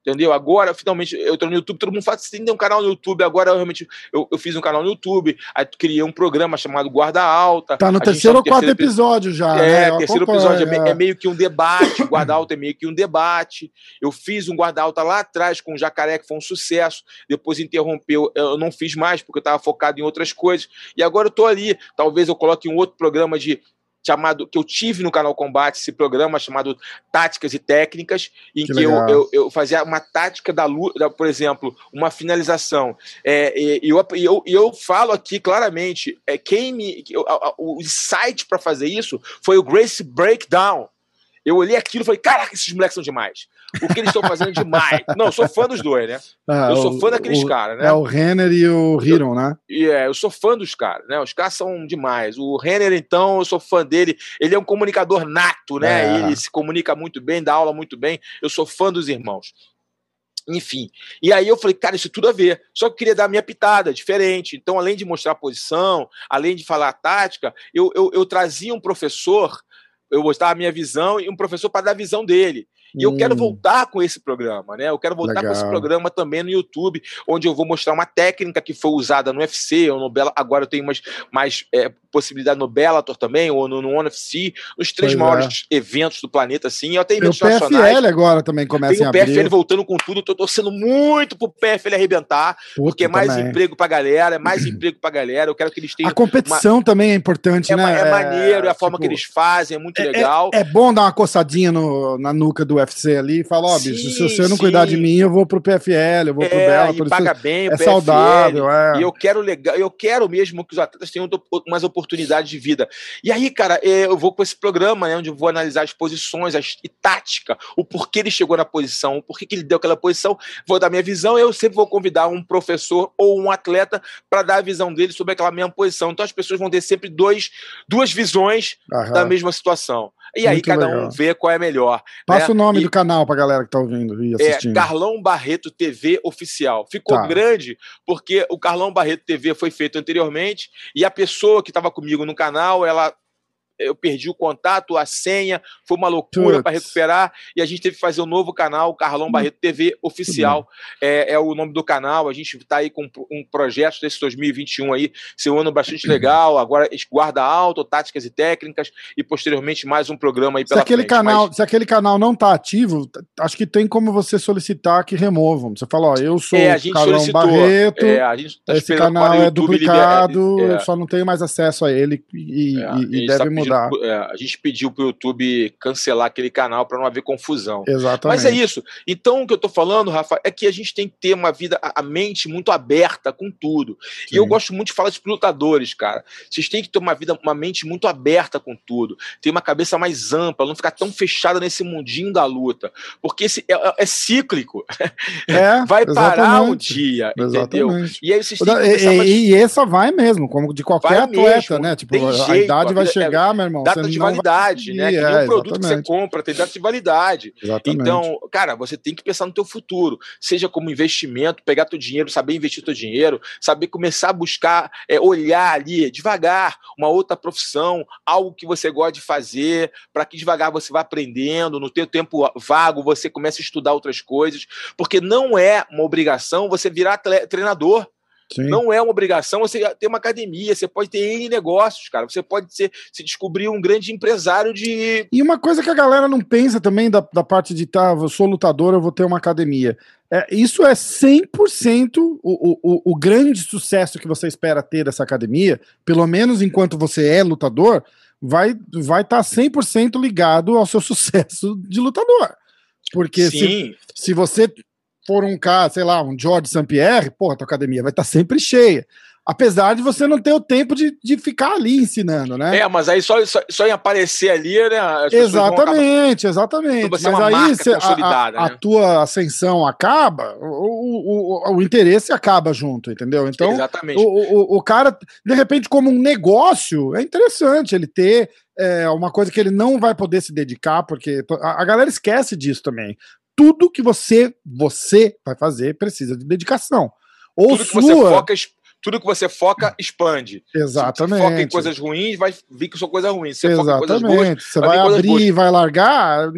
entendeu? Agora, finalmente, eu tô no YouTube, todo mundo fala assim, tem um canal no YouTube, agora eu realmente, eu, eu fiz um canal no YouTube, aí criei um programa chamado Guarda Alta. Tá no terceiro ou quarto episódio já, É, né? terceiro episódio, é, é, meio que um debate, Guarda Alta é meio que um debate, eu fiz um Guarda Alta lá atrás com o Jacaré, que foi um sucesso, depois interrompeu, eu não fiz mais, porque eu tava focado em outras coisas, e agora eu tô ali, talvez eu coloque um outro programa de chamado que eu tive no canal Combate, esse programa chamado Táticas e Técnicas, em que, que eu, eu, eu, fazia uma tática da luta, por exemplo, uma finalização. É, e, eu, eu, eu falo aqui claramente, é, quem me, o, o insight para fazer isso foi o Grace Breakdown. Eu olhei aquilo e falei, caraca, esses moleques são demais. O que eles estão fazendo demais. Não, eu sou fã dos dois, né? Ah, eu sou fã daqueles caras, né? É o Renner e o Hiron, né? E é, eu sou fã dos caras, né? Os caras são demais. O Renner, então, eu sou fã dele. Ele é um comunicador nato, né? É. Ele se comunica muito bem, dá aula muito bem. Eu sou fã dos irmãos. Enfim. E aí eu falei, cara, isso tudo a ver. Só que eu queria dar a minha pitada, diferente. Então, além de mostrar a posição, além de falar a tática, eu, eu, eu trazia um professor eu mostrava a minha visão e um professor para dar a visão dele. E hum. eu quero hum. voltar com esse programa, né? Eu quero voltar Legal. com esse programa também no YouTube, onde eu vou mostrar uma técnica que foi usada no UFC ou no Bela. Agora eu tenho mais, mais é, possibilidade no Bellator também, ou no, no ONE FC, nos três pois maiores é. eventos do planeta, assim. Eu tenho eventos o PFL nacionais. agora também começa tem o PFL abrir. voltando com tudo. Tô torcendo muito pro PFL arrebentar, Puta, porque é mais também. emprego pra galera, é mais emprego pra galera. Eu quero que eles tenham. A competição uma... também é importante, é, né? É, maneiro, é a forma tipo, que eles fazem, é muito é, é legal. É, bom dar uma coçadinha no, na nuca do UFC ali e falar: ó, oh, bicho, se você não sim. cuidar de mim, eu vou pro PFL, eu vou pro Bela. E paga bem, é saudável, é. E eu quero legal, eu quero mesmo que os atletas tenham umas oportunidades de vida. E aí, cara, é, eu vou com esse programa, né, onde eu vou analisar as posições, as, e tática, o porquê ele chegou na posição, o porquê que ele deu aquela posição, vou dar minha visão, eu sempre vou convidar um professor ou um atleta para dar a visão dele sobre aquela mesma posição. Então as pessoas vão ter sempre dois, duas visões Aham. da mesma situação. E aí cada legal. um vê qual é melhor. Passa né? o nome e, do canal pra galera que tá ouvindo e é assistindo. É Carlão Barreto TV Oficial. Ficou tá. grande porque o Carlão Barreto TV foi feito anteriormente e a pessoa que estava comigo no canal, ela eu perdi o contato, a senha, foi uma loucura para recuperar e a gente teve que fazer um novo canal, o Carlão hum. Barreto TV Oficial, é, é, o nome do canal. A gente está aí com um projeto desse 2021 aí, ser um ano bastante legal. Agora, guarda alto, táticas e técnicas e posteriormente mais um programa aí pela se aquele frente, canal mas... Se aquele canal não está ativo, acho que tem como você solicitar que removam. Você fala, ó, eu sou é, o Carlão Barreto, é, tá esse canal é duplicado, é, eu só não tenho mais acesso a ele e, é, e, e deve tá mudar mudar. É, a gente pediu para o YouTube cancelar aquele canal para não haver confusão. Exatamente. Mas é isso. Então, o que eu estou falando, Rafa, é que a gente tem que ter uma vida, a mente muito aberta com tudo. Sim. E eu gosto muito de falar para lutadores, cara. Vocês têm que ter uma vida, uma mente muito aberta com tudo. Ter uma cabeça mais ampla, não ficar tão fechada nesse mundinho da luta. Porque esse é, é, é cíclico. É, vai parar um dia, entendeu? Exatamente. E aí vocês têm que e, mais... e, essa vai mesmo, como de qualquer vai atleta, mesmo. né? Tipo, a jeito, idade vai é chegar, meu irmão. Data de validade, né? Que é, produto que você compra tem data de validade. Exatamente. Então, cara, você tem que pensar no teu futuro, seja como investimento, pegar teu dinheiro, saber investir teu dinheiro, saber começar a buscar, é, olhar ali devagar uma outra profissão, algo que você gosta de fazer, para que devagar você vá aprendendo, no teu tempo vago você comece a estudar outras coisas, porque não é uma obrigação você virar treinador. Sim. Não é uma obrigação você ter uma academia, você pode ter N negócios, cara. Você pode ser, se descobrir um grande empresário de. E uma coisa que a galera não pensa também da, da parte de tá, eu sou lutador, eu vou ter uma academia. É, isso é 100% o, o, o grande sucesso que você espera ter dessa academia, pelo menos enquanto você é lutador, vai estar vai tá 100% ligado ao seu sucesso de lutador. Porque se, se você for um cara, sei lá, um George St. Pierre, porra, tua academia vai estar tá sempre cheia. Apesar de você não ter o tempo de, de ficar ali ensinando, né? É, mas aí só, só, só em aparecer ali, né? Exatamente, exatamente. Mas aí cê, a, a, né? a, tua ascensão acaba, o, o, o, interesse acaba junto, entendeu? Então, Exatamente. O, o, o cara, de repente, como um negócio, é interessante ele ter é, uma coisa que ele não vai poder se dedicar, porque a, a galera esquece disso também. Tudo que você, você vai fazer precisa de dedicação. Ou Tudo sua... que você foca tudo que você foca expande. Exatamente. Se foca em coisas ruins, vai vir que são coisas ruins. Se você Exatamente. foca em coisas boas, você vai, vai abrir e vai largar.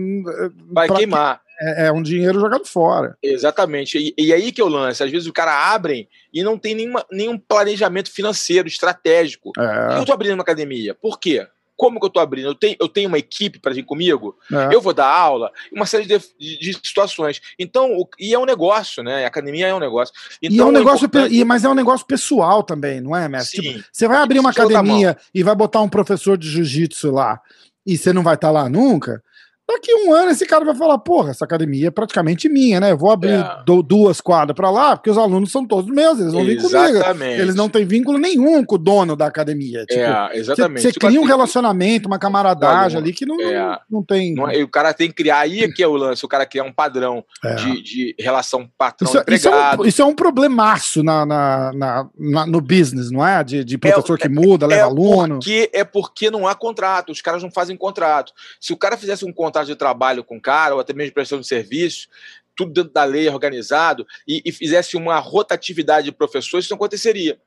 Vai queimar. É, é, um dinheiro jogado fora. Exatamente. E, e, aí que eu lance. Às vezes o cara abre e não tem nenhuma, nenhum planejamento financeiro, estratégico. É. Eu tô abrindo uma academia. Por quê? Como que eu estou abrindo? Eu tenho, eu tenho uma equipe para vir comigo? É. Eu vou dar aula? Uma série de, de, de situações. Então, o, e é um negócio, né? A academia é um negócio. Então, e é um então, negócio, é importante... mas é um negócio pessoal também, não é, mestre? Sim. Tipo, você vai abrir uma academia e vai botar um professor de jiu-jitsu lá e você não vai estar tá lá nunca? Daqui um ano esse cara vai falar, porra, essa academia é praticamente minha, né? Eu vou abrir é. duas quadras para lá, porque os alunos são todos meus, eles vão vir comigo. Eles não têm vínculo nenhum com o dono da academia. Tipo, é, exatamente. Você cria um relacionamento, uma camaradagem ali que não, é. não tem. Não, é, o cara tem que criar, aí é que é o lance, o cara criar um padrão é. de, de relação patrão-empregado. Isso, isso, é um, isso é um problemaço na, na, na, na, no business, não é? De, de professor que muda, leva aluno. Porque, é porque não há contrato, os caras não fazem contrato. Se o cara fizesse um contrato de trabalho com o cara, ou até mesmo prestação de serviço, tudo dentro da lei organizado, e, e fizesse uma rotatividade de professores, isso não aconteceria.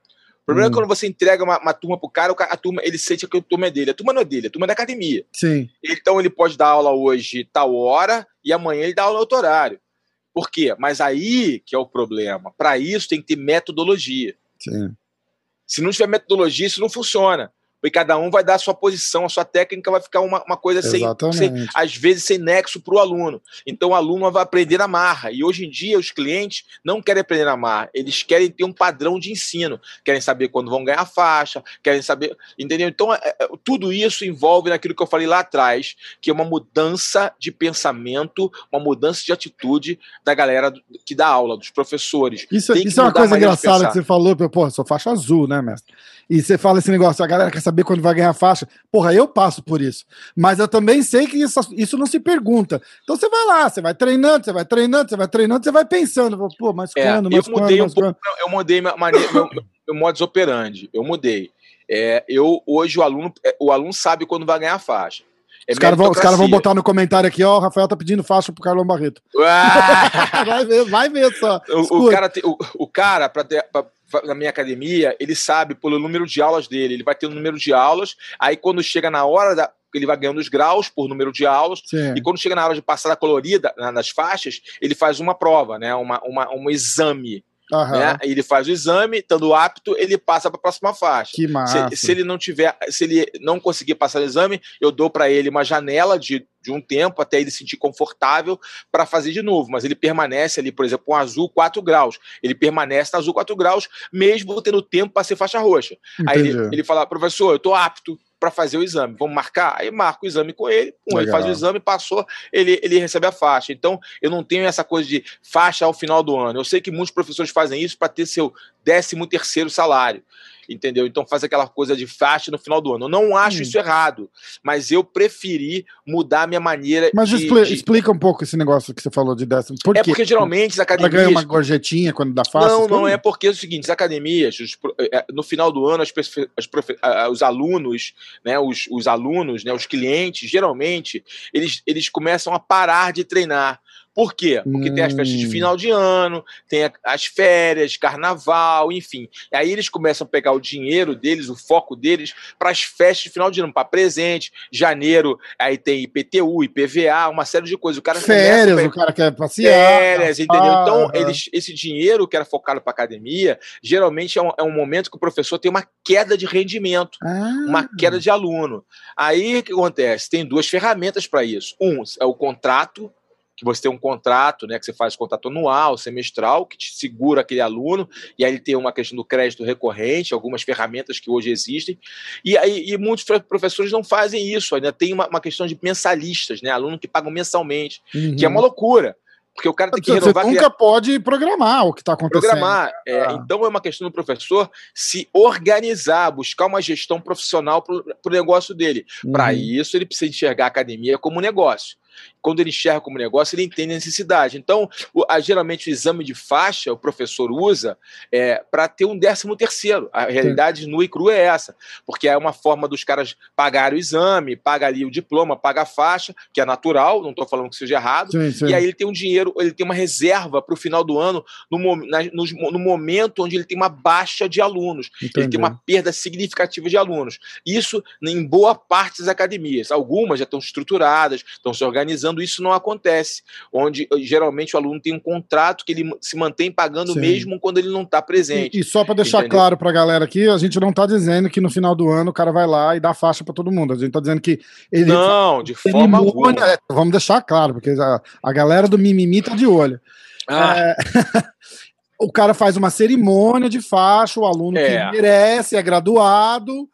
O problema hum. é quando você entrega uma, uma turma para o cara, a turma, ele sente que a turma é dele. A turma não é dele, a turma é da academia. Sim. Então ele pode dar aula hoje tal hora e amanhã ele dá aula outro horário. Por quê? Mas aí que é o problema. Para isso tem que ter metodologia. Sim. Se não tiver metodologia, isso não funciona e cada um vai dar a sua posição, a sua técnica vai ficar uma, uma coisa sem, sem, às vezes, sem nexo para o aluno. Então o aluno vai aprender na marra. E hoje em dia os clientes não querem aprender na marra, eles querem ter um padrão de ensino, querem saber quando vão ganhar faixa, querem saber. Entendeu? Então é, é, tudo isso envolve naquilo que eu falei lá atrás, que é uma mudança de pensamento, uma mudança de atitude da galera que dá aula, dos professores. Isso, isso é uma coisa engraçada que você falou, pô, sou faixa azul, né, mestre? E você fala esse negócio, a galera quer saber quando vai ganhar faixa. Porra, eu passo por isso. Mas eu também sei que isso, isso não se pergunta. Então você vai lá, você vai treinando, você vai treinando, você vai treinando, você vai pensando, pô, mas é, quando, mas eu mudei quando, um pouco, eu mudei minha maneira, meu, meu modus operandi, eu mudei. É, eu hoje o aluno, é, o aluno sabe quando vai ganhar faixa. É os caras vão, cara vão botar no comentário aqui, ó, o Rafael tá pedindo faixa pro Carlão Barreto. vai ver, vai ver só. O, o cara, o, o cara para na minha academia, ele sabe pelo número de aulas dele, ele vai ter um número de aulas, aí quando chega na hora da, ele vai ganhando os graus por número de aulas, Sim. e quando chega na hora de passar a colorida nas faixas, ele faz uma prova, né, uma, uma, um exame Uhum. Né? Ele faz o exame, estando apto, ele passa para a próxima faixa. Que massa. Se, se, ele não tiver, se ele não conseguir passar o exame, eu dou para ele uma janela de, de um tempo até ele se sentir confortável para fazer de novo. Mas ele permanece ali, por exemplo, um azul 4 graus. Ele permanece no azul 4 graus, mesmo tendo tempo para ser faixa roxa. Entendi. Aí ele, ele fala, professor, eu estou apto para fazer o exame. Vamos marcar? Aí marca o exame com ele, pum, ele faz o exame, passou, ele, ele recebe a faixa. Então, eu não tenho essa coisa de faixa ao final do ano. Eu sei que muitos professores fazem isso para ter seu 13 terceiro salário entendeu? Então faz aquela coisa de faixa no final do ano. Eu não acho hum. isso errado, mas eu preferi mudar a minha maneira mas de, expl de... explica um pouco esse negócio que você falou de décimo. Por é porque geralmente as academias... Ela ganha uma gorjetinha quando dá faixa? Não, não é porque é o seguinte, as academias, os, é, no final do ano, as, as profe... os alunos, né, os, os alunos, né, os clientes, geralmente, eles, eles começam a parar de treinar por quê? Porque hum. tem as festas de hum. final de ano, tem as férias, carnaval, enfim. E aí eles começam a pegar o dinheiro deles, o foco deles, para as festas de final de ano, para presente. Janeiro, aí tem IPTU, IPVA, uma série de coisas. O cara férias, o cara quer passear. Férias, entendeu? Ah, então, eles, esse dinheiro que era focado para academia, geralmente é um, é um, momento que o professor tem uma queda de rendimento, ah. uma queda de aluno. Aí o que acontece? Tem duas ferramentas para isso. Um é o contrato que você tem um contrato, né, que você faz contrato anual, semestral, que te segura aquele aluno, e aí ele tem uma questão do crédito recorrente, algumas ferramentas que hoje existem, e aí e muitos professores não fazem isso, ainda tem uma, uma questão de mensalistas, né, aluno que pagam mensalmente, uhum. que é uma loucura. Porque o cara tem que Você renovar. nunca criar- pode programar o que está acontecendo. programar. É, Ah. Então é uma questão do professor se organizar, buscar uma gestão profissional para o negócio dele. Para Uhum. isso, ele precisa enxergar a academia como negócio. Quando ele enxerga como negócio, ele entende a necessidade. Então, o- a- geralmente, o exame de faixa, o professor usa é, para ter um décimo terceiro. A realidade nua e crua é essa. Porque é uma forma dos caras pagarem o exame, paga ali o diploma, paga a faixa, que é natural, não estou falando que seja errado. Sim, sim. E aí ele tem um dinheiro, ele tem uma reserva para o final do ano, no, na- nos- no momento onde ele tem uma baixa de alunos. Ele Entendi. tem uma perda significativa de alunos. Isso em boa parte das academias. Algumas já estão estruturadas, estão se organizando, isso não acontece. Onde eh, geralmente o aluno tem um contrato que ele se mantém pagando Sim. mesmo quando ele não está presente. E, e só para deixar Entendeu? claro para a galera aqui, a gente não está dizendo que no final do ano o cara vai lá e dá faixa para todo mundo. A gente está dizendo que ele Não, de forma alguma. cerimônia- é, vamos deixar claro, porque a, a galera do mimimi tá de olho. Ah, É, o cara faz uma cerimônia de faixa, o aluno É. que merece, é graduado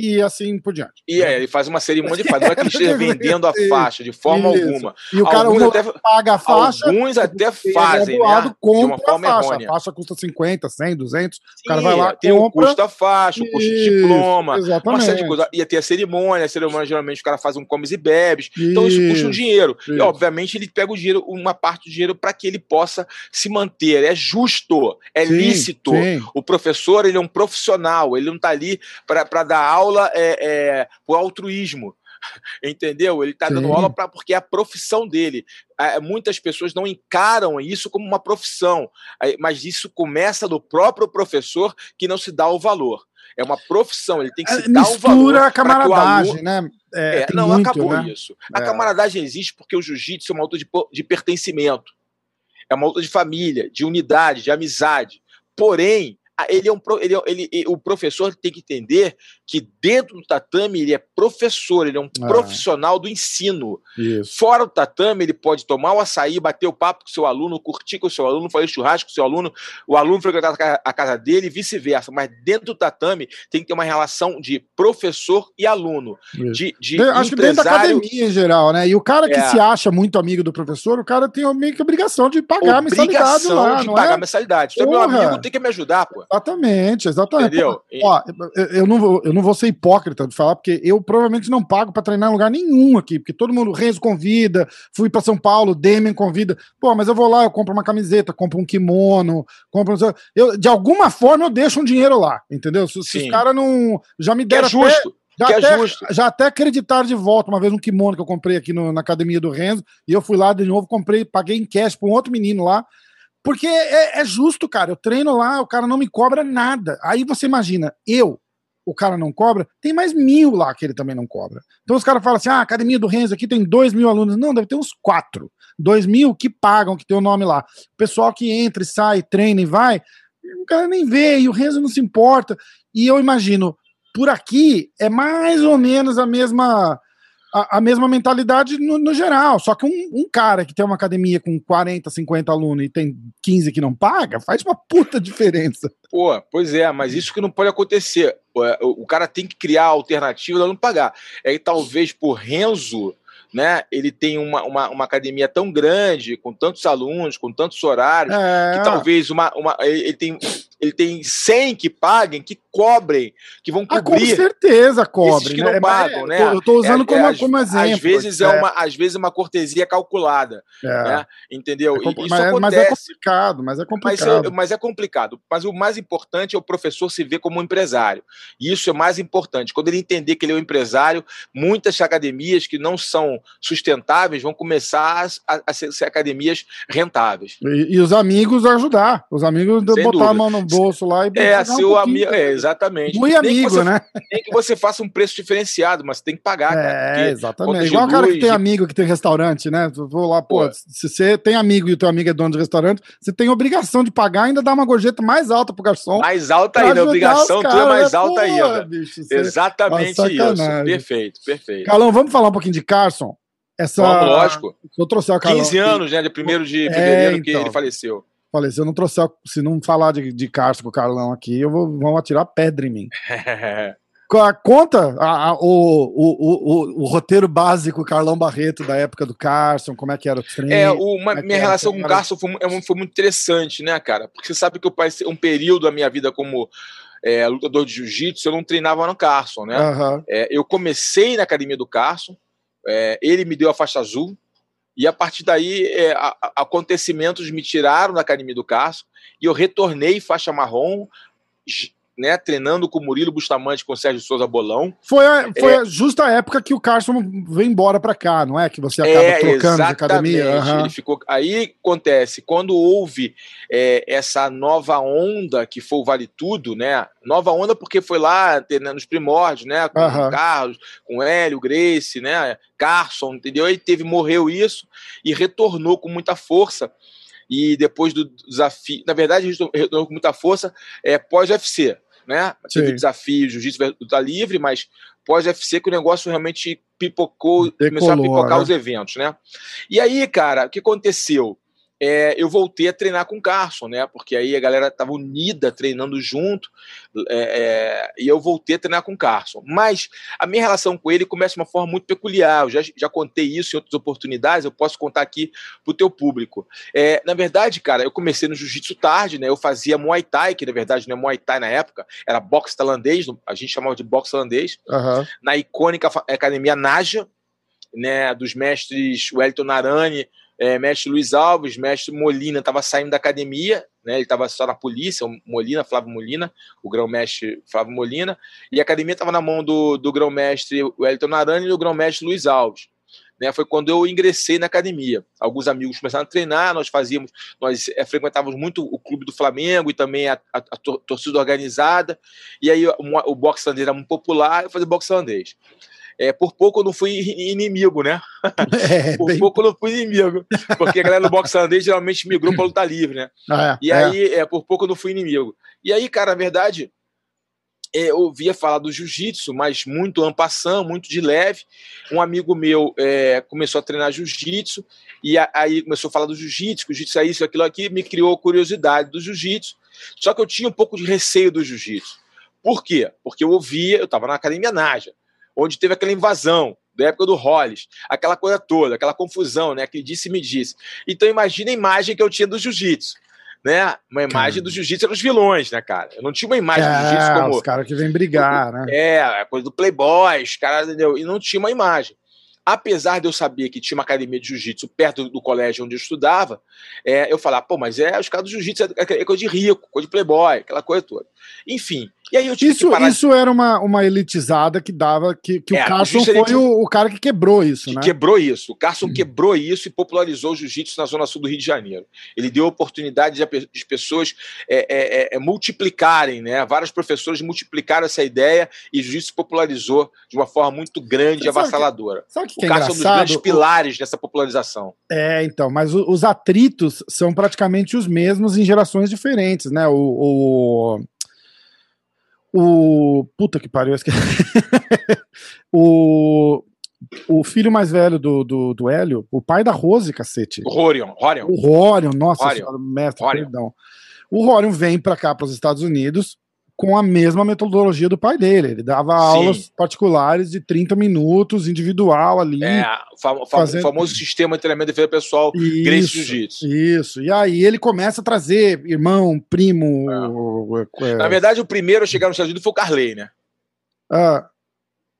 e assim por diante. E é, ele faz uma cerimônia de faixa. Não é que ele esteja vendendo a faixa de forma isso. alguma. E o cara Alguns o até- paga a faixa, Alguns até é fazem, graduado, né? De compra uma forma a faixa. errônea. A faixa custa 50, 100, 200. Sim, cara vai lá, tem o compra. custo da faixa, o custo de Isso, diploma, uma Exatamente. série de coisas. Ia ter a cerimônia, a cerimônia geralmente o cara faz um comes e bebes. Então isso custa um dinheiro. E isso. obviamente ele pega o dinheiro, uma parte do dinheiro para que ele possa se manter. É justo, é Sim, lícito. sim. O professor ele é um profissional, ele não está ali para dar aula é, é, por altruísmo. Entendeu? Ele está dando aula pra, porque é a profissão dele. Ah, muitas pessoas não encaram isso como uma profissão, Aí, mas isso começa do próprio professor que não se dá o valor. É uma profissão, ele tem que se dar o valor. Mistura a camaradagem, aluno- né? É, É, não, muito, acabou né? isso. A É. camaradagem existe porque o jiu-jitsu é uma luta de, de pertencimento. É uma luta de família, de unidade, de amizade. Porém, ele é um, ele é- ele- e- o professor tem que entender que dentro do tatame ele é professor, ele é um Ah. profissional do ensino. Isso. Fora o tatame, ele pode tomar o açaí, bater o papo com o seu aluno, curtir com o seu aluno, fazer churrasco com o seu aluno, o aluno frequentar a ca- a casa dele e vice-versa. Mas dentro do tatame tem que ter uma relação de professor e aluno, isso. de, de acho que dentro da academia em geral, né? E o cara que É. se acha muito amigo do professor, o cara tem meio que obrigação de pagar a mensalidade lá, de não pagar é? mensalidade. Você é meu amigo, tem que me ajudar, pô. Exatamente, exatamente. Entendeu? Pô, Ó, eu, eu não vou, eu não vou ser hipócrita de falar, porque eu provavelmente não pago pra treinar em lugar nenhum aqui, porque todo mundo, Renzo convida, fui pra São Paulo, Demian convida. Pô, mas eu vou lá, eu compro uma camiseta, compro um kimono, compro. Eu, de alguma forma eu deixo um dinheiro lá, entendeu? Se, se os caras não. Já me Que é deram até- justo. Já que é até, justo. já até acreditaram de volta uma vez um kimono que eu comprei aqui no- na academia do Renzo, e eu fui lá de novo, comprei, paguei em cash para um outro menino lá, porque é, é justo, cara. Eu treino lá, o cara não me cobra nada. Aí você imagina, eu, o cara não cobra, tem mais mil lá que ele também não cobra. Então os caras falam assim: ah, a academia do Renzo aqui tem dois mil alunos. Não, deve ter uns quatro. Dois mil que pagam, que tem o nome lá. O pessoal que entra e sai, treina e vai, o cara nem vê, e o Renzo não se importa. E eu imagino, por aqui é mais ou menos a mesma a, a mesma mentalidade no, no geral. Só que um, um cara que tem uma academia com 40, 50 alunos e tem 15 que não paga, faz uma puta diferença. Pô, pois é, mas isso que não pode acontecer. O, o- o cara tem que criar a alternativa de não pagar. É que talvez por Renzo, né, ele tem uma, uma, uma academia tão grande, com tantos alunos, com tantos horários, É, que talvez uma, uma, ele, ele tem, ele tem 100 que paguem, que cobrem, que vão ah, com cobrir. certeza cobre. esses que né? não Mas, pagam, eu né? Eu tô usando É, como, é, como exemplo. Às vezes é, uma, às vezes é uma cortesia calculada, é. né? Entendeu? É compl- isso mas, é- mas é acontece. complicado, mas é Mas complicado. é, mas é complicado. Mas o mais importante é o professor se ver como um empresário. E isso é mais importante. Quando ele entender que ele é um empresário, muitas academias que não são sustentáveis vão começar a, a ser, ser academias rentáveis. E, e os amigos ajudar. Os amigos Sem botar dúvida. a mão no bolso lá e É, um seu pouquinho. amigo. É, exatamente. Muito que amigo, você- né? Nem que você faça um preço diferenciado, mas você tem que pagar, cara. É, exatamente. Igual o cara que tem amigo que tem restaurante, né? Vou lá, pô, Pô. se você tem amigo e o teu amigo é dono de restaurante, você tem obrigação de pagar ainda dar uma gorjeta mais alta pro garçom. Mais alta ainda, a obrigação tua é mais alta Porra, ainda. bicho, Exatamente Uma isso. Perfeito, perfeito. Calão, vamos falar um pouquinho de Carson? Essa... Vamos, lógico. Se eu trouxer o Carlão 15 aqui- anos, né? De 1 de É, fevereiro que então. ele faleceu. Falei, se eu não trouxer, se não falar de, de Carson com o Carlão aqui, eu vou, vão atirar pedra em mim. Conta a, a, o, o, o, o, roteiro básico Carlão Barreto da época do Carson, como é que era o treino. É, uma, é minha relação com o Carson foi, é foi, muito interessante, né, cara? Porque você sabe que eu passei um período da minha vida como é, lutador de jiu-jitsu, eu não treinava no Carson, né? Uhum. É, eu comecei na academia do Carson, é, ele me deu a faixa azul, e a partir daí, é, a, acontecimentos me tiraram da academia do Carson, e eu retornei faixa marrom, né, treinando com o Murilo Bustamante com o Sérgio Souza Bolão. Foi a, foi é, a justa época que o Carson veio embora para cá, não é? Que você acaba é, trocando de academia. Uhum. Ele ficou, aí acontece, quando houve é, essa nova onda que foi o Vale Tudo, né? Nova onda porque foi lá né, nos primórdios, né? Com uhum. o Carlos, com o Hélio, Grace, né? Carson, entendeu? Aí teve, morreu isso e retornou com muita força e depois do desafio, na verdade, retornou com muita força é, pós-UFC né? Teve desafio, jiu-jitsu luta livre, mas pós-UFC que o negócio realmente pipocou, Decolou, começou a pipocar né? os eventos, né? E aí, cara, o que aconteceu? É, eu voltei a treinar com o Carson, né? Porque aí a galera estava unida, treinando junto, é, é, e eu voltei a treinar com o Carson. Mas a minha relação com ele começa de uma forma muito peculiar. Eu já, já contei isso em outras oportunidades, eu posso contar aqui para o teu público. É, na verdade, cara, eu comecei no jiu-jitsu tarde, né? Eu fazia Muay Thai, que na verdade não é Muay Thai na época, era boxe tailandês, a gente chamava de boxe tailandês, uhum. na icônica academia Naja, né? Dos mestres Wellington Narani é, mestre Luiz Alves, mestre Molina estava saindo da academia, né, ele estava só na polícia, o Molina, Flávio Molina, o grão-mestre Flávio Molina, e a academia estava na mão do, do grão-mestre Wellington Narani e do grão-mestre Luiz Alves. Né, foi quando eu ingressei na academia. Alguns amigos começaram a treinar, nós fazíamos, nós é, frequentávamos muito o clube do Flamengo e também a, a, a torcida organizada, e aí o, o boxe holandês era muito popular, eu fazia boxe holandês. É, por pouco eu não fui inimigo, né? É, por bem... pouco eu não fui inimigo. Porque a galera do boxe holandês geralmente migrou para lutar livre, né? Ah, é, e aí, é. é. por pouco eu não fui inimigo. E aí, cara, na verdade, é, eu ouvia falar do jiu-jitsu, mas muito ampassão, muito de leve. Um amigo meu é, começou a treinar jiu-jitsu, e aí começou a falar do jiu-jitsu, que o jiu-jitsu é isso, aquilo aqui, me criou curiosidade do jiu-jitsu. Só que eu tinha um pouco de receio do jiu-jitsu. Por quê? Porque eu ouvia, eu estava na academia Naja, onde teve aquela invasão da época do Hollis, aquela coisa toda, aquela confusão, né? Aquele disse-me disse. Então imagina a imagem que eu tinha do jiu-jitsu. Né? Uma imagem do jiu-jitsu eram os vilões, né, cara? Eu não tinha uma imagem é, do jiu-jitsu como. Os caras que vêm brigar, né? É, a coisa do Playboy, os caras, entendeu? E não tinha uma imagem. Apesar de eu saber que tinha uma academia de jiu-jitsu perto do colégio onde eu estudava, é, eu falava, pô, mas é os caras do jiu-jitsu é, é coisa de rico, coisa de playboy, aquela coisa toda. Enfim, e aí eu tive isso, parar... isso era uma, uma elitizada que dava. Que, que é, o Carson foi o, o, cara que quebrou isso, que né? Quebrou isso. O Carson hum. quebrou isso e popularizou o jiu-jitsu na Zona Sul do Rio de Janeiro. Ele deu oportunidade de, pessoas é, é, é, é, multiplicarem, né? Vários professores multiplicaram essa ideia e o jiu-jitsu popularizou de uma forma muito grande e avassaladora. Que, sabe que o Carson é um dos grandes pilares dessa popularização. É, então, mas os atritos são praticamente os mesmos em gerações diferentes, né? o, o o. Puta que pariu, esqueci. o. O filho mais velho do, do, do Hélio, o pai da Rose, cacete. O Rorion. Rorion. O Rorion, nossa Rorion. senhora, mestre, Rorion. perdão. O Rorion vem para cá, para os Estados Unidos, com a mesma metodologia do pai dele. Ele dava Sim. aulas particulares de 30 minutos, individual ali. É, o fazendo... famoso sistema de treinamento de defesa pessoal, Grace Jiu-Jitsu. Isso. E aí ele começa a trazer irmão, primo. É. É... Na verdade, o primeiro a chegar nos Estados Unidos foi o Carley, né? Ah.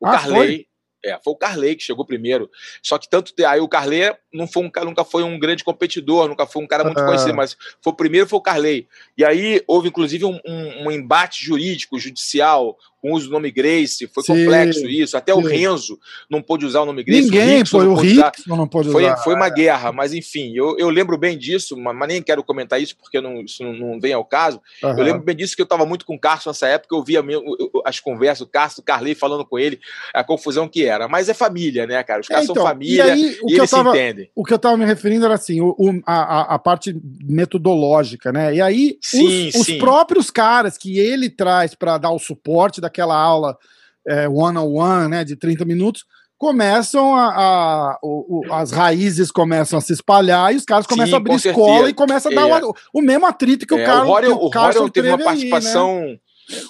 O ah, Carley. Foi? É, foi o Carley que chegou primeiro. Só que tanto aí o Carley não foi um, nunca foi um grande competidor, nunca foi um cara muito conhecido, mas foi o primeiro foi o Carley. E aí houve inclusive um, um, um embate jurídico, judicial, com o uso do nome Grace, foi Sim. complexo isso. Até Sim. o Renzo não pôde usar o nome Grace. Ninguém, foi o Rick não pôde foi, usar. Foi uma guerra, mas enfim, eu, eu lembro bem disso, mas, nem quero comentar isso porque não, isso não, não vem ao caso. Uhum. Eu lembro bem disso que eu estava muito com o Carson nessa época, eu via mesmo, as conversas, o Carson, o Carley falando com ele, a confusão que era. Mas é família, né, cara? Os caras é, então, são família e, aí, e eles tava, se entendem. O que eu estava me referindo era assim, o, o a, a, parte metodológica, né? E aí, sim, os, sim. os próprios caras que ele traz para dar o suporte daquela aula é, one on one, né, de 30 minutos, começam a, a o, o, as raízes começam a se espalhar e os caras começam Sim, a abrir escola e começam a dar é. o, o, mesmo atrito que o é, Carlos. O Rorion, o Rorion teve uma participação. Aí, né?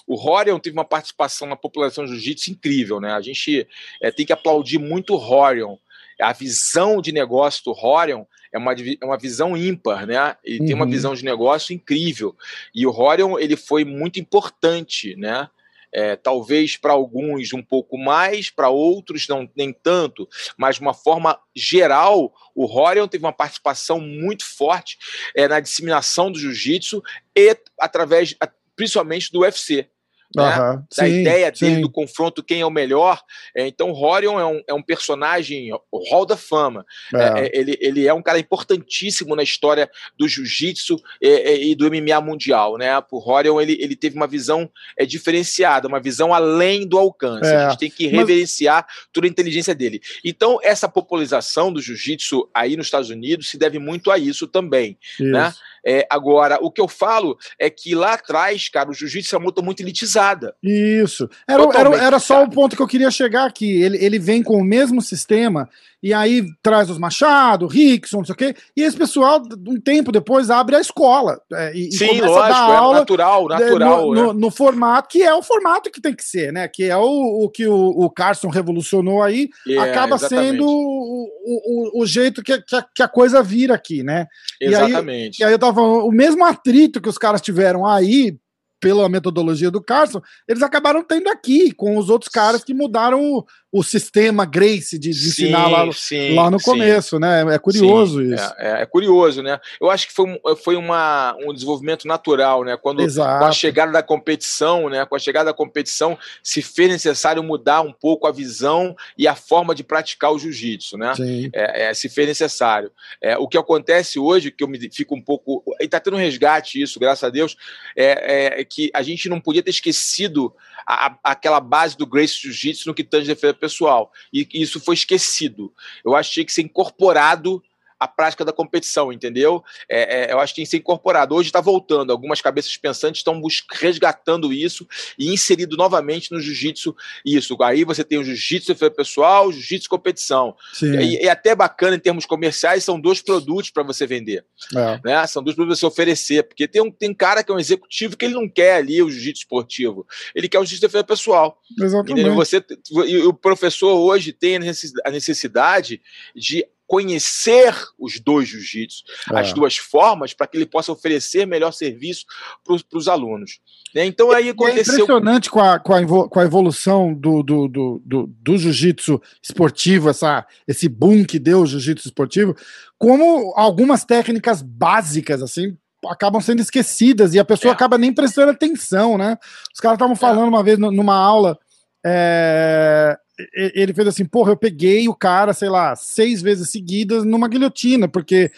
O Horion teve uma participação na população de jiu-jitsu incrível, né? A gente é, tem que aplaudir muito o Horion. A visão de negócio do Horion é uma, é uma visão ímpar, né? Ele uhum. tem uma uhum. visão de negócio incrível. E o Horion, ele foi muito importante, né? É, talvez para alguns um pouco mais, para outros não nem tanto, mas de uma forma geral, o Horion teve uma participação muito forte é, na disseminação do jiu-jitsu e através, principalmente do UFC né? Uhum, da sim, ideia dele sim. do confronto, quem é o melhor. É, então, Horion é um, é um personagem, o Hall da Fama. É. É, ele, ele é um cara importantíssimo na história do jiu-jitsu e, e, do MMA mundial. Né? O Horion ele, ele teve uma visão é, diferenciada, uma visão além do alcance. A é. gente tem que reverenciar Mas... toda a inteligência dele. Então, essa popularização do jiu-jitsu aí nos Estados Unidos se deve muito a isso também. Né? É, agora, o que eu falo é que lá atrás, cara, o jiu-jitsu é uma luta muito elitizada. Isso. Era, era, era só o ponto que eu queria chegar aqui. Ele, ele vem com o mesmo sistema e aí traz os Machado, Rickson, não sei o quê, e esse pessoal, um tempo depois, abre a escola. É, e, Sim, e lógico, é aula natural, natural. No, né? no, no, formato, que é o formato que tem que ser, né? Que é o, o que o, o Carson revolucionou aí, é, acaba exatamente. sendo o, o, o, jeito que, que, a, que, a, coisa vira aqui, né? Exatamente. E aí, e aí eu tava falando, o mesmo atrito que os caras tiveram aí, pela metodologia do Carson, eles acabaram tendo aqui, com os outros caras que mudaram o, sistema Grace de, de sim, ensinar lá, sim, lá no sim. começo, né? É curioso isso. É, é, é, curioso, né? Eu acho que foi, foi uma, um desenvolvimento natural, né? Quando com a chegada da competição, né? Com a chegada da competição, se fez necessário mudar um pouco a visão e a forma de praticar o jiu-jitsu, né? É, é, se fez necessário. É, o que acontece hoje, que eu me fico um pouco. E tá tendo um resgate isso, graças a Deus, é, é que a gente não podia ter esquecido a, aquela base do Grace Jiu-Jitsu no que tange pessoal. E isso foi esquecido. Eu tinha que ser incorporado a prática da competição, entendeu? É, é, eu acho que tem que ser incorporado. Hoje está voltando, algumas cabeças pensantes estão resgatando isso e inserindo novamente no jiu-jitsu isso. Aí você tem o jiu-jitsu pessoal, o jiu-jitsu competição. E, é até bacana em termos comerciais, são dois produtos para você vender. É. Né? São dois produtos para você oferecer, porque tem um tem cara que é um executivo que ele não quer ali o jiu-jitsu esportivo, ele quer o jiu-jitsu pessoal. Exatamente. Entendeu? Você, e o professor hoje tem a necessidade de conhecer os dois jiu-jitsu, é. as duas formas, para que ele possa oferecer melhor serviço para os alunos. Né? Então aí aconteceu. É impressionante com a, com a, com a evolução do, do, do, do, do jiu-jitsu esportivo, essa, esse boom que deu o jiu-jitsu esportivo, como algumas técnicas básicas, assim, acabam sendo esquecidas e a pessoa é. acaba nem prestando atenção, né? Os caras estavam falando é. uma vez numa aula. É, ele fez assim, porra, eu peguei o cara, sei lá, seis vezes seguidas numa guilhotina, porque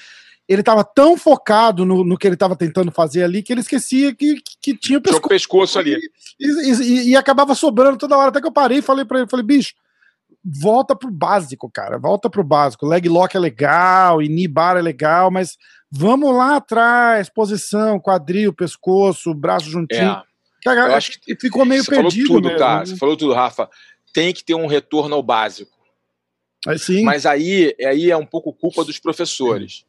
ele estava tão focado no, no, que ele estava tentando fazer ali que ele esquecia que, que, tinha o pescoço, pescoço ali. E, e, e, acabava sobrando toda hora. Até que eu parei e falei para ele, falei, bicho, volta pro básico, cara, volta pro básico. Leg lock é legal, e knee bar é legal, mas vamos lá atrás, posição, quadril, pescoço, braço juntinho. É. Cara, eu acho que ficou meio perdido. Falou tudo, mesmo, tá? Né? Você falou tudo, Rafa tem que ter um retorno ao básico. Aí Mas aí, aí é um pouco culpa dos professores.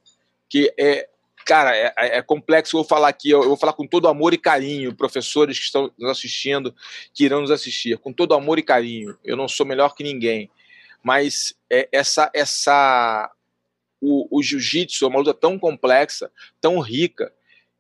Que é, cara, é, é, complexo eu vou falar aqui, eu vou falar com todo amor e carinho, professores que estão nos assistindo, que irão nos assistir, com todo amor e carinho. Eu não sou melhor que ninguém. Mas é, essa, essa, o, o jiu-jitsu é uma luta tão complexa, tão rica,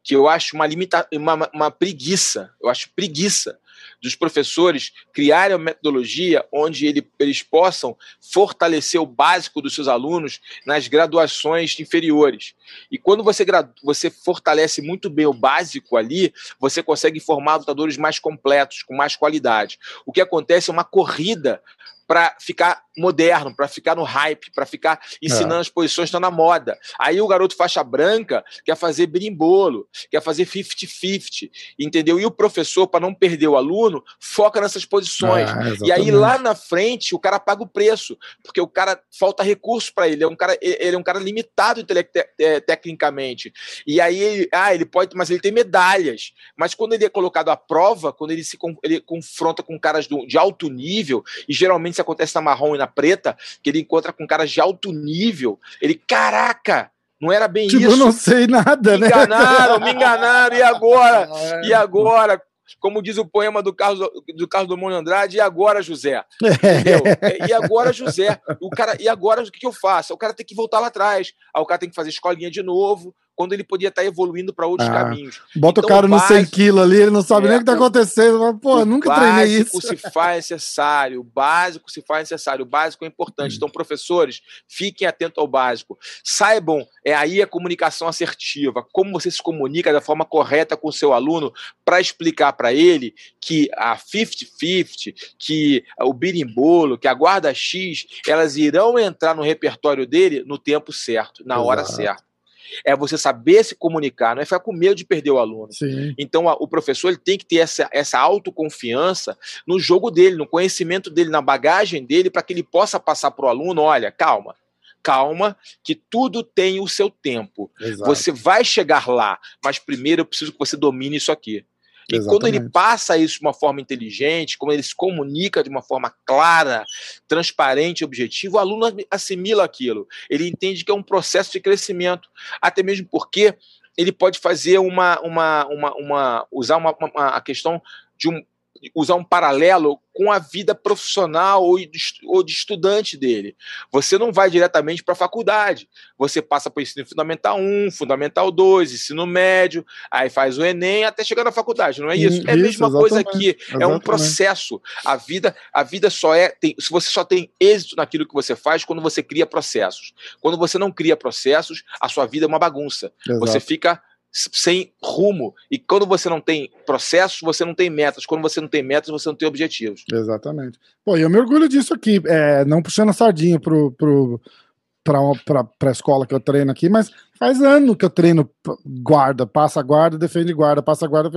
que eu acho uma, limita, uma, uma preguiça, eu acho preguiça dos professores criarem uma metodologia onde ele, eles possam fortalecer o básico dos seus alunos nas graduações inferiores. E quando você, você fortalece muito bem o básico ali, você consegue formar lutadores mais completos, com mais qualidade. O que acontece é uma corrida para ficar moderno, para ficar no hype, para ficar ensinando é. as posições que estão na moda. Aí o garoto faixa branca quer fazer brimbolo, quer fazer 50-50, entendeu? E o professor, para não perder o aluno, foca nessas posições. É, e aí lá na frente o cara paga o preço, porque o cara falta recurso para ele, é um cara, ele é um cara limitado te tecnicamente. E aí ele, ah, ele pode, mas ele tem medalhas. Mas quando ele é colocado à prova, quando ele se ele confronta com caras do, de alto nível, e geralmente acontece na marrom e na preta, que ele encontra com caras de alto nível. Ele, caraca, não era bem tipo, isso. Eu não sei nada, me né? Me enganaram, me enganaram, e agora? É. E agora? como diz o poema do Carlos do Carlos Drummond Andrade, e agora, José? Entendeu? É, e agora, José? O cara, e agora o que, que eu faço? O cara tem que voltar lá atrás. Aí o cara tem que fazer escolinha de novo, quando ele podia estar evoluindo para outros ah, caminhos. Bota então, o cara no 100 quilos ali, ele não sabe é, nem o que está acontecendo. Mas, pô, nunca treinei isso. O básico se faz necessário, o básico se faz necessário, o básico é importante. Hum. Então, professores, fiquem atentos ao básico. Saibam, é aí a comunicação assertiva, como você se comunica da forma correta com o seu aluno para explicar para ele que a 50-50, que o birimbolo, que a guarda X, elas irão entrar no repertório dele no tempo certo, na Exato. hora certa é você saber se comunicar, não é ficar com medo de perder o aluno. Sim. Então, a, o professor ele tem que ter essa, essa autoconfiança no jogo dele, no conhecimento dele, na bagagem dele, para que ele possa passar para o aluno: olha, calma, calma, que tudo tem o seu tempo. Exato. Você vai chegar lá, mas primeiro eu preciso que você domine isso aqui. E Exatamente. quando ele passa isso de uma forma inteligente, como ele se comunica de uma forma clara, transparente e objetiva, o aluno assimila aquilo. Ele entende que é um processo de crescimento. Até mesmo porque ele pode fazer uma. uma, uma, uma usar uma, uma, a questão de um usar um paralelo com a vida profissional ou de, estudante dele. Você não vai diretamente para a faculdade. Você passa para o ensino fundamental 1, fundamental 2, ensino médio, aí faz o Enem até chegar na faculdade. Não é isso? isso é a mesma coisa aqui. Exatamente. É um processo. A vida, a vida só é. Tem, se você só tem êxito naquilo que você faz quando você cria processos. Quando você não cria processos, a sua vida é uma bagunça. Exato. Você fica sem rumo. E quando você não tem processos, você não tem metas. Quando você não tem metas, você não tem objetivos. Exatamente. Pô, eu me orgulho disso aqui, é, não puxando a sardinha pro, pro, para a escola que eu treino aqui, mas faz ano que eu treino guarda, passa guarda, defende guarda, passa guarda.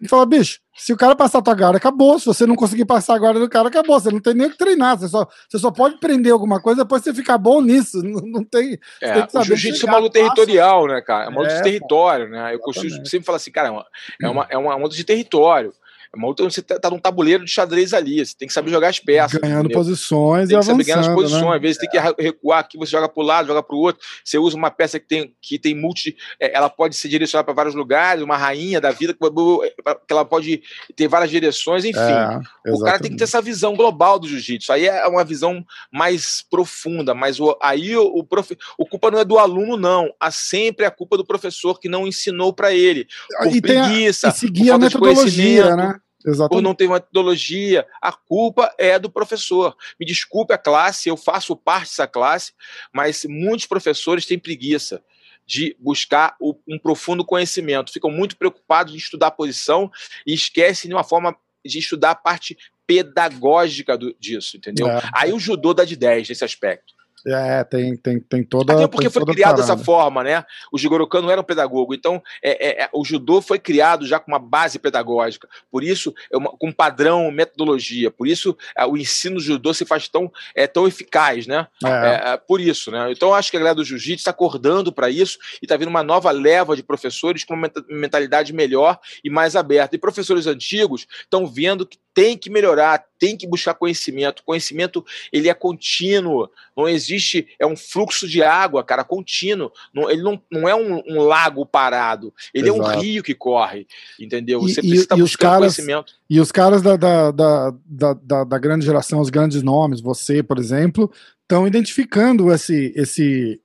E fala, bicho, se o cara passar a tua guarda, acabou. Se você não conseguir passar a guarda do cara, acabou. Você não tem nem o que treinar. Você só, você só pode prender alguma coisa depois você ficar bom nisso. Não, não tem. É, tem o jiu-jitsu é uma luta territorial, né, cara? É uma luta é, de território, né? Eu costumo sempre falar assim, cara, é uma, é uma, é uma luta de território. É uma outra você tá, tá num tabuleiro de xadrez ali. Você tem que saber jogar as peças. Ganhando entendeu? posições tem e que saber ganhar as posições. Né? Às vezes tem que recuar aqui, você joga para o lado, joga para o outro. Você usa uma peça que tem, que tem multi. É, ela pode ser direcionada para vários lugares, uma rainha da vida, que ela pode ter várias direções, enfim. É, o cara tem que ter essa visão global do jiu-jitsu. Aí é uma visão mais profunda, mas o, aí o, o, prof, o culpa não é do aluno, não. Há sempre a culpa do professor que não ensinou para ele. Por e preguiça, a, e seguir a metodologia, né? Exatamente. por não ter uma metodologia. A culpa é do professor. Me desculpe a classe, eu faço parte dessa classe, mas muitos professores têm preguiça de buscar um profundo conhecimento. Ficam muito preocupados em estudar a posição e esquecem de uma forma de estudar a parte pedagógica do, disso, entendeu? É. Aí o judô dá de 10 nesse aspecto. É, tem, tem, tem toda. Até porque foi criado dessa forma, né? O Jigoro Kano era um pedagogo, então é, é, é, o judô foi criado já com uma base pedagógica, por isso, é uma, com padrão, metodologia, por isso é, o ensino do judô se faz tão, é, tão eficaz, né? É. por isso, né? Então acho que a galera do jiu-jitsu está acordando para isso e está vindo uma nova leva de professores com uma mentalidade melhor e mais aberta. E professores antigos estão vendo que tem que melhorar, tem que buscar conhecimento. Conhecimento ele é contínuo, não existe, é um fluxo de água, cara, contínuo. Não, ele não, não é um, um lago parado, ele Exato. é um rio que corre, entendeu? Você e, precisa estar buscando caras, conhecimento. E os caras da, da, da, da, da grande geração, os grandes nomes, você, por exemplo, estão identificando esse, esse,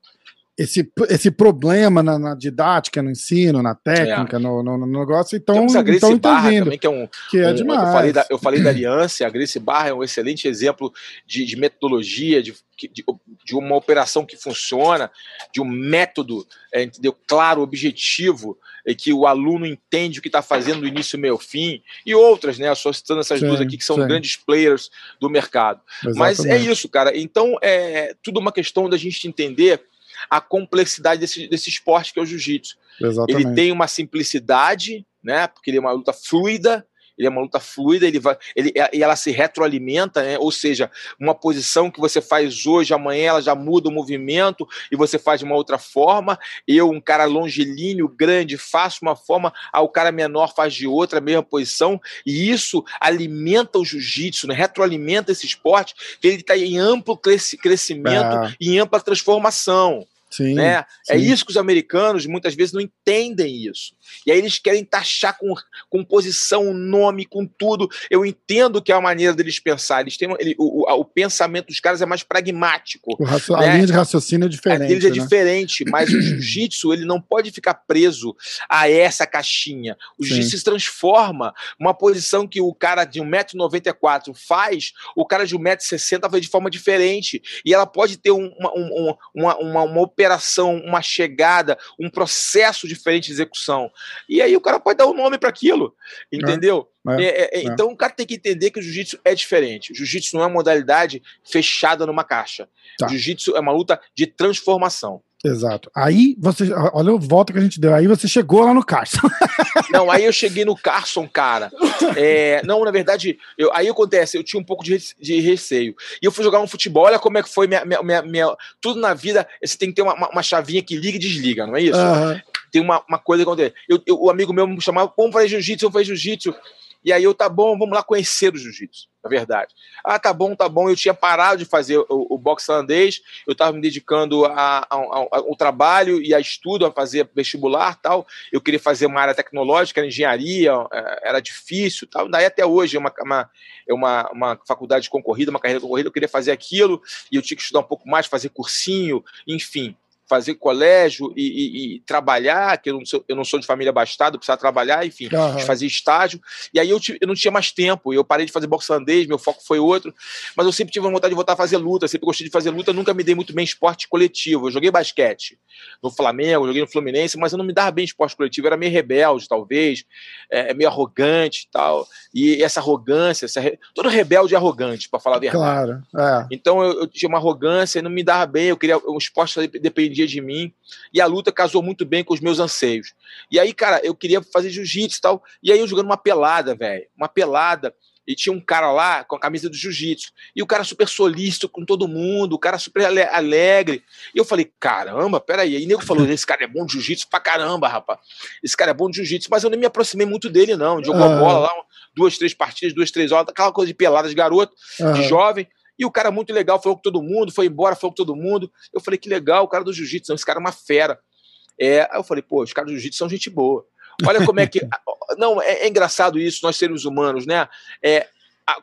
esse, esse problema na, na, didática, no ensino, na técnica, é. no, no, no, negócio, então Temos a Grace então Barra também, que é um. Que é um, demais. Eu falei, da, eu falei da aliança, a Grace Barra é um excelente exemplo de, de metodologia, de, de, de, uma operação que funciona, de um método, é, entendeu? Claro, objetivo, e que o aluno entende o que está fazendo do início, meio, fim, e outras, né? Só citando essas sim, duas aqui, que são sim. grandes players do mercado. Exatamente. Mas é isso, cara. Então, é tudo uma questão da gente entender a complexidade desse, desse esporte que é o jiu-jitsu. Ele tem uma simplicidade, né? Porque ele é uma luta fluida, ele é uma luta fluida, ele vai, ele, e ela se retroalimenta, né? ou seja, uma posição que você faz hoje, amanhã ela já muda o movimento e você faz de uma outra forma. Eu, um cara longilíneo, grande, faço uma forma, ao cara menor faz de outra, a mesma posição, e isso alimenta o jiu-jitsu, né? retroalimenta esse esporte, que ele está em amplo crescimento é. e em ampla transformação. Sim, né? É sim. É isso que os americanos muitas vezes não entendem isso. E aí eles querem taxar com, com posição, nome, com tudo. Eu entendo que é a maneira deles pensar. Eles têm, ele, o, o, o, pensamento dos caras é mais pragmático. Raci... Né? A linha de raciocínio é diferente. A deles é né? diferente, mas o jiu-jitsu ele não pode ficar preso a essa caixinha. O jiu-jitsu se transforma. Uma posição que o cara de 1,94m faz, o cara de 1,60m faz de forma diferente. E ela pode ter uma, uma, uma, uma, uma operação, uma chegada, um processo diferente de execução. E aí o cara pode dar o um nome para aquilo, entendeu? É, é, é, é, então o cara tem que entender que o jiu-jitsu é diferente. O jiu-jitsu não é uma modalidade fechada numa caixa. Tá. O jiu-jitsu é uma luta de transformação. Exato. Aí você. Olha o volta que a gente deu. Aí você chegou lá no Carson. não, aí eu cheguei no Carson, cara. É, não, na verdade, eu, aí acontece, eu tinha um pouco de, de receio. E eu fui jogar um futebol, olha como é que foi minha, minha, minha, minha tudo na vida, você tem que ter uma, uma, uma, chavinha que liga e desliga, não é isso? Uhum. Tem uma, uma coisa que acontece. Eu, eu, o amigo meu me chamava, vamos fazer jiu-jitsu, vamos fazer jiu-jitsu. E aí eu, tá bom, vamos lá conhecer o jiu-jitsu, na verdade. Ah, tá bom, tá bom. Eu tinha parado de fazer o, o boxe holandês, eu estava me dedicando ao trabalho e a estudo, a fazer vestibular tal. Eu queria fazer uma área tecnológica, engenharia, é, era difícil tal. Daí até hoje é uma, uma, é uma, uma faculdade concorrida, uma carreira concorrida, eu queria fazer aquilo e eu tinha que estudar um pouco mais, fazer cursinho, enfim fazer colégio e, e, e trabalhar, que eu não, sou, eu não, sou, de família abastada, precisava trabalhar, enfim, uhum. fazer estágio. E aí eu, eu, não tinha mais tempo, eu parei de fazer boxe holandês, meu foco foi outro, mas eu sempre tive vontade de voltar a fazer luta, sempre gostei de fazer luta, nunca me dei muito bem esporte coletivo. Eu joguei basquete no Flamengo, joguei no Fluminense, mas eu não me dava bem esporte coletivo, eu era meio rebelde, talvez, é, meio arrogante e tal. E essa arrogância, essa, todo rebelde é arrogante, para falar a verdade. Claro. É. Então eu, eu, tinha uma arrogância, não me dava bem, eu queria um esporte dependia dependia de mim, e a luta casou muito bem com os meus anseios. E aí, cara, eu queria fazer jiu-jitsu e tal, e aí eu jogando uma pelada, velho, uma pelada, e tinha um cara lá com a camisa do jiu-jitsu, e o cara super solícito com todo mundo, o cara super alegre. E eu falei, caramba, peraí. Aí o nego falou, esse cara é bom de jiu-jitsu pra caramba, rapaz. Esse cara é bom de jiu-jitsu, mas eu nem me aproximei muito dele, não. Jogou uhum. bola lá, duas, três partidas, duas, três horas, aquela coisa de pelada de garoto, uhum. de jovem. E o cara muito legal, falou com todo mundo, foi embora, falou com todo mundo. Eu falei, que legal, o cara do jiu-jitsu, esse cara é uma fera. É, aí eu falei, pô, os caras do jiu-jitsu são gente boa. Olha como é que. Não, é, é, engraçado isso, nós seres humanos, né? É,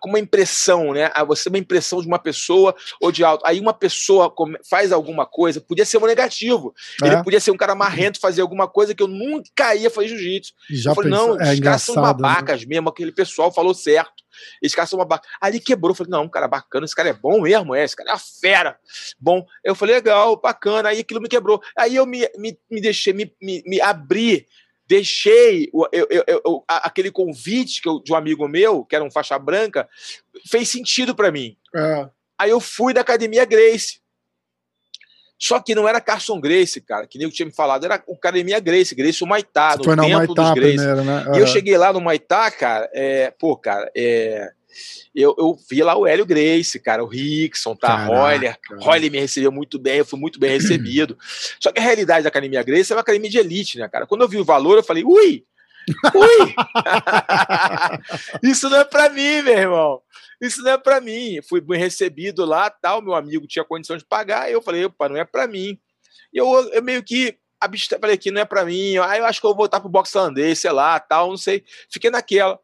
como uma impressão, né? Você uma impressão de uma pessoa ou de alto. Aí uma pessoa faz alguma coisa, podia ser um negativo. É. Ele podia ser um cara marrento, fazer alguma coisa que eu nunca ia fazer jiu-jitsu. Eu falei, não, é os caras são né? babacas né? mesmo, aquele pessoal falou certo. Esse cara são babacas. Ali quebrou, eu falei, não, cara bacana, esse cara é bom mesmo, é, esse cara é uma fera. Bom, eu falei, legal, bacana, aí aquilo me quebrou. Aí eu me, me, me deixei, me, me, me abri deixei eu, eu, eu, aquele convite de um amigo meu, que era um faixa branca, fez sentido para mim. É. Aí eu fui da Academia Grace. Só que não era Carson Grace, cara, que nem eu tinha me falado, era o Academia Grace, Grace o Maitá, no Foi templo Maitá dos Grace. Primeiro, né? Uhum. E eu cheguei lá no Maitá, cara, é, pô, cara, é, eu, eu vi lá o Hélio Grace, cara, o Rickson, tá? Caraca. Roller me recebeu muito bem, eu fui muito bem recebido. Só que a realidade da Academia Grace é uma academia de elite, né, cara? Quando eu vi o valor, eu falei, ui! Ui! Isso não é pra mim, meu irmão. Isso não é pra mim. Fui bem recebido lá, tal. Meu amigo tinha condição de pagar. Eu falei, opa, não é pra mim. E eu, eu meio que falei que não é pra mim. Aí eu acho que eu vou voltar pro boxe holandês, sei lá, tal, não sei. Fiquei naquela.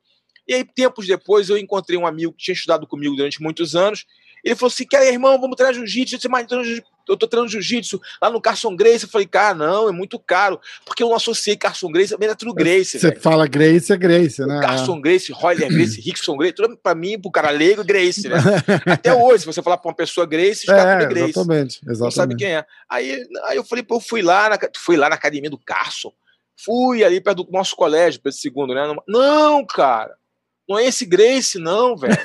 E aí, tempos depois, eu encontrei um amigo que tinha estudado comigo durante muitos anos. Ele falou assim: Cara, irmão, vamos treinar jiu-jitsu. Eu tô treinando jiu-jitsu lá no Carson Grace. Eu falei, cara, não, é muito caro. Porque eu não associei Carson Grace, também era tudo Grace. Você fala Grace, é Grace, né? Carson Grace, Royler Grace, Rickson Grace, tudo pra mim, pro cara leigo, Grace, né? Até hoje, se você falar pra uma pessoa Grace, os caras é, Grace. Exatamente, exatamente. Não sabe quem é. Aí, aí eu falei, pô, eu fui lá, na, fui lá na academia do Carson. Fui ali perto do nosso colégio, Pedro segundo, né? Não, cara. Não é esse Grace, não, velho.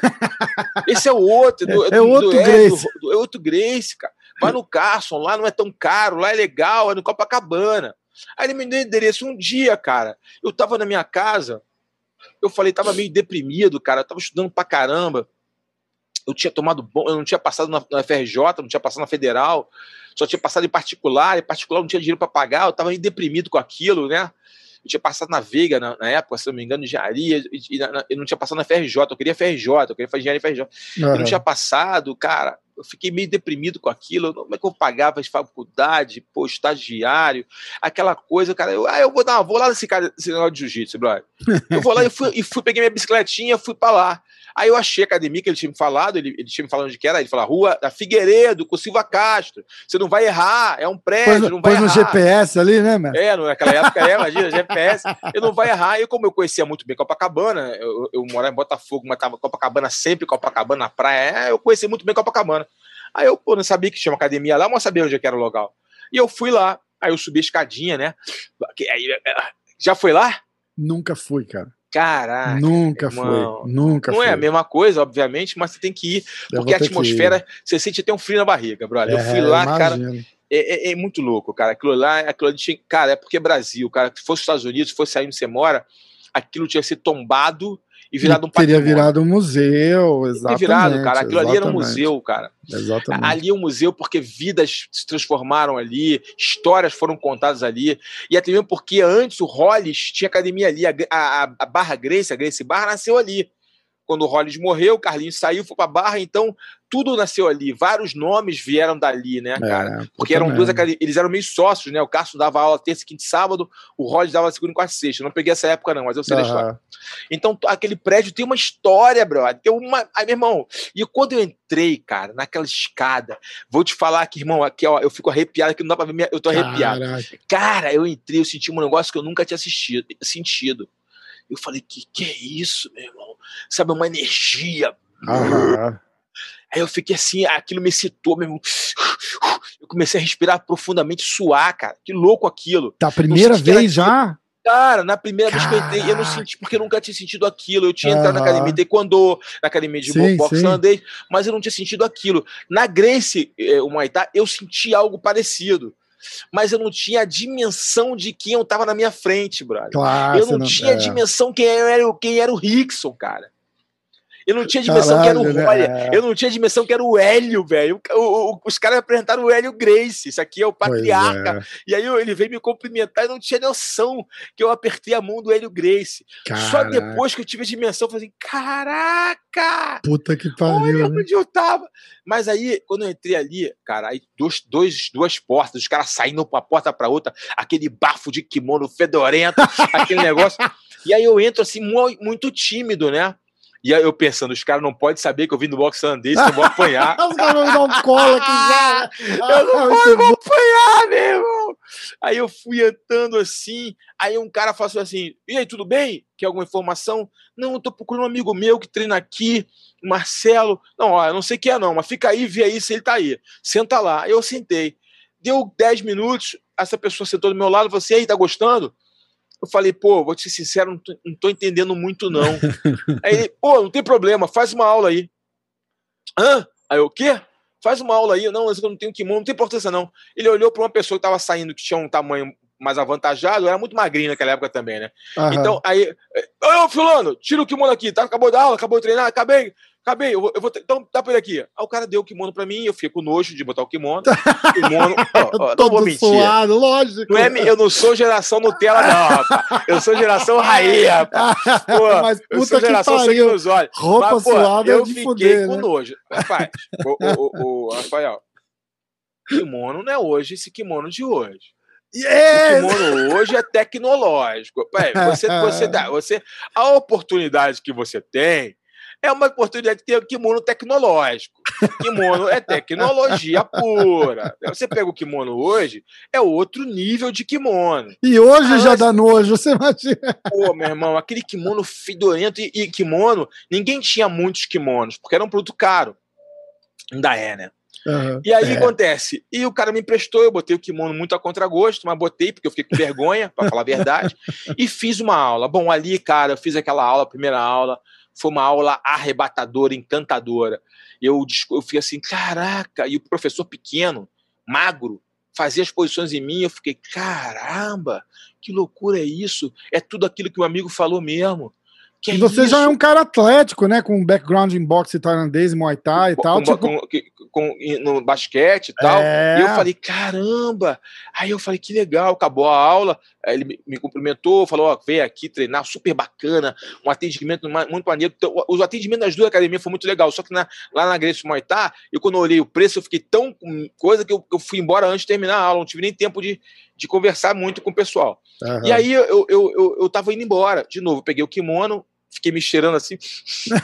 Esse é o outro. Do, é, outro do, Grace. É, do, é outro Grace, cara. Vai no Carson, lá não é tão caro, lá é legal, é no Copacabana. Aí ele me deu endereço um dia, cara. Eu tava na minha casa, eu falei, tava meio deprimido, cara. Eu tava estudando pra caramba. Eu tinha tomado bom, eu não tinha passado na, na FRJ, não tinha passado na Federal, só tinha passado em particular, em particular não tinha dinheiro para pagar, eu tava meio deprimido com aquilo, né? Eu tinha passado na Veiga na, na época, se não me engano, engenharia, e, e, na, eu não tinha passado na FRJ, eu queria FRJ, eu queria fazer engenharia FRJ. Uhum. Eu não tinha passado, cara. eu fiquei meio deprimido com aquilo. Como é que eu pagava as faculdade, pô, estagiário, aquela coisa, cara. Eu, ah, eu vou dar uma, vou lá nesse cara, nesse negócio de jiu-jitsu, brother. Eu vou lá e fui, e fui, peguei minha bicicletinha, fui pra lá. Aí eu achei a academia que ele tinha me falado, ele, ele tinha me falado onde que era, ele falou, rua da Figueiredo, com Silva Castro. Você não vai errar, é um prédio, pôs, não vai errar. no GPS ali, né, mano? É, naquela época, é, imagina, GPS, eu não vai errar. E como eu conhecia muito bem Copacabana, eu, eu morava em Botafogo, mas tava Copacabana sempre, Copacabana na praia, é, eu conhecia muito bem Copacabana. Aí eu, pô, não sabia que tinha uma academia lá, mas sabia onde é que era o local. E eu fui lá, aí eu subi a escadinha, né? Aí, já foi lá? Nunca fui, cara. Caraca. Nunca irmão. foi. Nunca Não foi. é a mesma coisa, obviamente, mas você tem que ir. Eu Porque a atmosfera, você sente até um frio na barriga, brother. eu fui É, lá, cara. É, é- é muito louco, cara. Aquilo lá, aquilo ali tinha. Cara, é porque é Brasil, cara. Se fosse Estados Unidos, se fosse aí onde você mora, aquilo tinha que ser tombado e virado um Teria patrimônio. virado um museu, Teria exatamente. virado, cara. Aquilo ali era um exatamente, museu, cara. Exatamente. Ali é um museu porque vidas se transformaram ali, histórias foram contadas ali. E até mesmo porque antes o Hollis tinha academia ali. A, a, a Barra Grace, a Grace Barra, nasceu ali. Quando o Hollis morreu, o Carlinhos saiu, foi pra Barra, então tudo nasceu ali. Vários nomes vieram dali, né, cara? É, Porque eram duas eles eram meio sócios, né? O Cássio dava aula terça, quinta e sábado, o Hollis dava segunda, quarta e sexta. Eu não peguei essa época, não, mas eu sei da história. Então, aquele prédio tem uma história, brother. Tem uma. Aí, meu irmão, e quando eu entrei, cara, naquela escada, vou te falar que, irmão, aqui, ó, eu fico arrepiado, que não dá pra ver, minha... eu tô arrepiado. Caraca. Cara, eu entrei, eu senti um negócio que eu nunca tinha assistido, sentido. Eu falei, que que é isso, meu irmão? Sabe, uma energia. Aham. Aí eu fiquei assim, aquilo me excitou, meu irmão. Eu comecei a respirar profundamente, suar, cara. Que louco aquilo. Tá, a primeira vez já? Cara, na primeira vez que eu entrei, eu não Caraca. senti, porque eu nunca tinha sentido aquilo. Eu tinha entrado na academia de taekwondo, na academia de Sim, boxe holandês, mas eu não tinha sentido aquilo. Na Grace, eh, o Muay Thai, eu senti algo parecido. Mas eu não tinha a dimensão de quem eu tava na minha frente, brother. Claro. eu você não, tinha a é. dimensão quem era, o- quem era o Rickson, cara. Eu não tinha dimensão que era o Caralho, né? Roya. É. Eu não tinha dimensão que era o Hélio, velho. Os caras apresentaram o Hélio Grace. Isso aqui é o patriarca. é. E aí ele veio me cumprimentar e não tinha noção que eu apertei a mão do Hélio Grace. Só Caraca. depois que eu tive a dimensão, eu falei assim, caraca! Puta que Olha pariu. né? onde eu tava. Mas aí, quando eu entrei ali, cara, aí dois, dois, duas portas, os caras saindo pra porta pra outra, aquele bafo de kimono fedorento, aquele negócio. E aí eu entro assim, mu- muito tímido, né? E aí eu pensando, os caras não podem saber que eu vim do boxe holandês, que eu vou apanhar. Os caras vão me dar um colo aqui já. Eu não Ah, vou, eu vou bom. apanhar, meu irmão. Aí eu fui andando assim, aí um cara falou assim, e aí, tudo bem? Quer alguma informação? Não, eu tô procurando um amigo meu que treina aqui, Marcelo. Não, ó, eu não sei quem é não, mas fica aí, vê aí se ele tá aí. Senta lá. Aí eu sentei. Deu 10 minutos, essa pessoa sentou do meu lado e falou assim, aí, tá gostando? Eu falei, pô, vou te ser sincero, não tô, não tô entendendo muito, não. aí ele, pô, não tem problema, faz uma aula aí. Hã? Aí eu, o quê? Faz uma aula aí. Não, eu não tenho kimono, não tem importância, não. Ele olhou para uma pessoa que tava saindo, que tinha um tamanho mais avantajado, era muito magrinho naquela época também, né? Aham. Então, aí, ô, fulano, tira o kimono aqui, tá? Acabou da aula, acabou de treinar, acabei, acabei, eu vou, eu vou então dá pra ele aqui. Aí o cara deu o kimono pra mim, eu fiquei com nojo de botar o kimono. kimono, ó, ó, não Todo vou mentir. suado, lógico. Não é, eu não sou geração Nutella, não, rapaz. Eu sou geração raiz, rapaz. Pô, Mas eu sou geração sangue nos olhos. Roupa Mas, pô, suada é eu de fiquei fuder, com né? nojo. Rapaz, o, o, o, o Rafael, kimono não é hoje esse kimono de hoje. O Yes! kimono hoje é tecnológico. Pai, Você, você, dá, você, a oportunidade que você tem é uma oportunidade de ter um kimono tecnológico. Kimono é tecnologia pura. Você pega o kimono hoje, é outro nível de kimono. E hoje Ah, já dá nojo, você imagina. Pô, meu irmão, aquele kimono fedorento e, e kimono, ninguém tinha muitos kimonos, porque era um produto caro. Ainda é, né? Aham. E aí o É. acontece? E o cara me emprestou, eu botei o kimono muito a contragosto, mas botei porque eu fiquei com vergonha, pra falar a verdade, e fiz uma aula. Bom, ali, cara, eu fiz aquela aula, a primeira aula, foi uma aula arrebatadora, encantadora. Eu, eu fiquei assim, caraca, e o professor pequeno, magro, fazia as posições em mim, eu fiquei, caramba, que loucura é isso? É tudo aquilo que o amigo falou mesmo. Que E é você já é isso? um cara atlético, né? Com background em boxe tailandês, muay thai e tal. Com- Tipo, com- que- com, no basquete e tal. É. E eu falei, caramba! Aí eu falei, que legal, acabou a aula. Aí ele me, cumprimentou, falou: ó, vem aqui treinar, super bacana, um atendimento muito maneiro. Então, o atendimento das duas academias foi muito legal. Só que na, lá na Grace Moitá, eu quando eu olhei o preço, eu fiquei tão coisa que eu, eu, fui embora antes de terminar a aula, não tive nem tempo de, de conversar muito com o pessoal. Uhum. E aí eu, eu, eu, eu tava indo embora. De novo, peguei o kimono, fiquei me cheirando assim,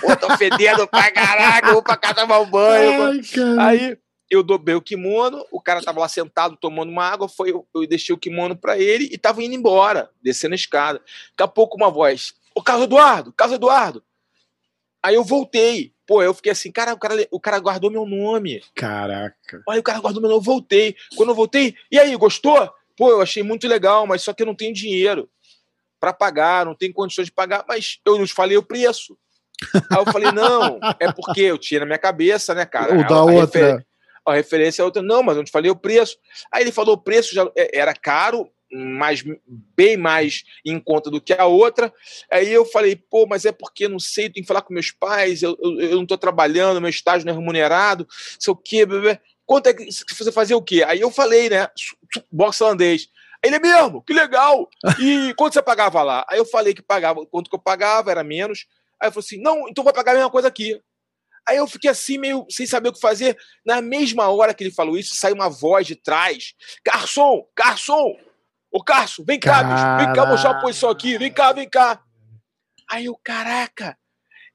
pô, tô fedendo pra caraca, vou pra casa tomar um banho. Ai, aí eu dobrei o kimono, o cara tava lá sentado tomando uma água, foi, eu, eu deixei o kimono para ele e tava indo embora, descendo a escada. Daqui a pouco uma voz, ô Carlos Eduardo, Carlos Eduardo. Aí eu voltei. Pô, eu fiquei assim, cara, o cara, o cara guardou meu nome. Caraca. Aí o cara guardou meu nome, eu voltei. Quando eu voltei, e aí, gostou? Pô, eu achei muito legal, mas só que eu não tenho dinheiro para pagar, não tenho condições de pagar, mas eu nos falei o preço. Aí eu falei, não, é porque eu tinha na minha cabeça, né, cara? Ou da outra a referência é outra. Não, mas eu te falei o preço. Aí ele falou o preço já é, era caro, mas bem mais em conta do que a outra. Aí eu falei, pô, mas é porque não sei, tenho que falar com meus pais, eu, eu, eu não estou trabalhando, meu estágio não é remunerado, sei o quê, bebê. Quanto é que você fazia o quê? Aí eu falei, né? Boxe holandês. Ele é mesmo, que legal. E quanto você pagava lá? Aí eu falei que pagava, quanto que eu pagava, era menos. Aí eu falei assim: não, então vai pagar a mesma coisa aqui. Aí eu fiquei assim, meio sem saber o que fazer. Na mesma hora que ele falou isso, saiu uma voz de trás: Garçom, garçom! Ô, Carson, vem cá, bicho, vem cá mostrar a posição aqui, vem cá, vem cá. Aí eu, caraca,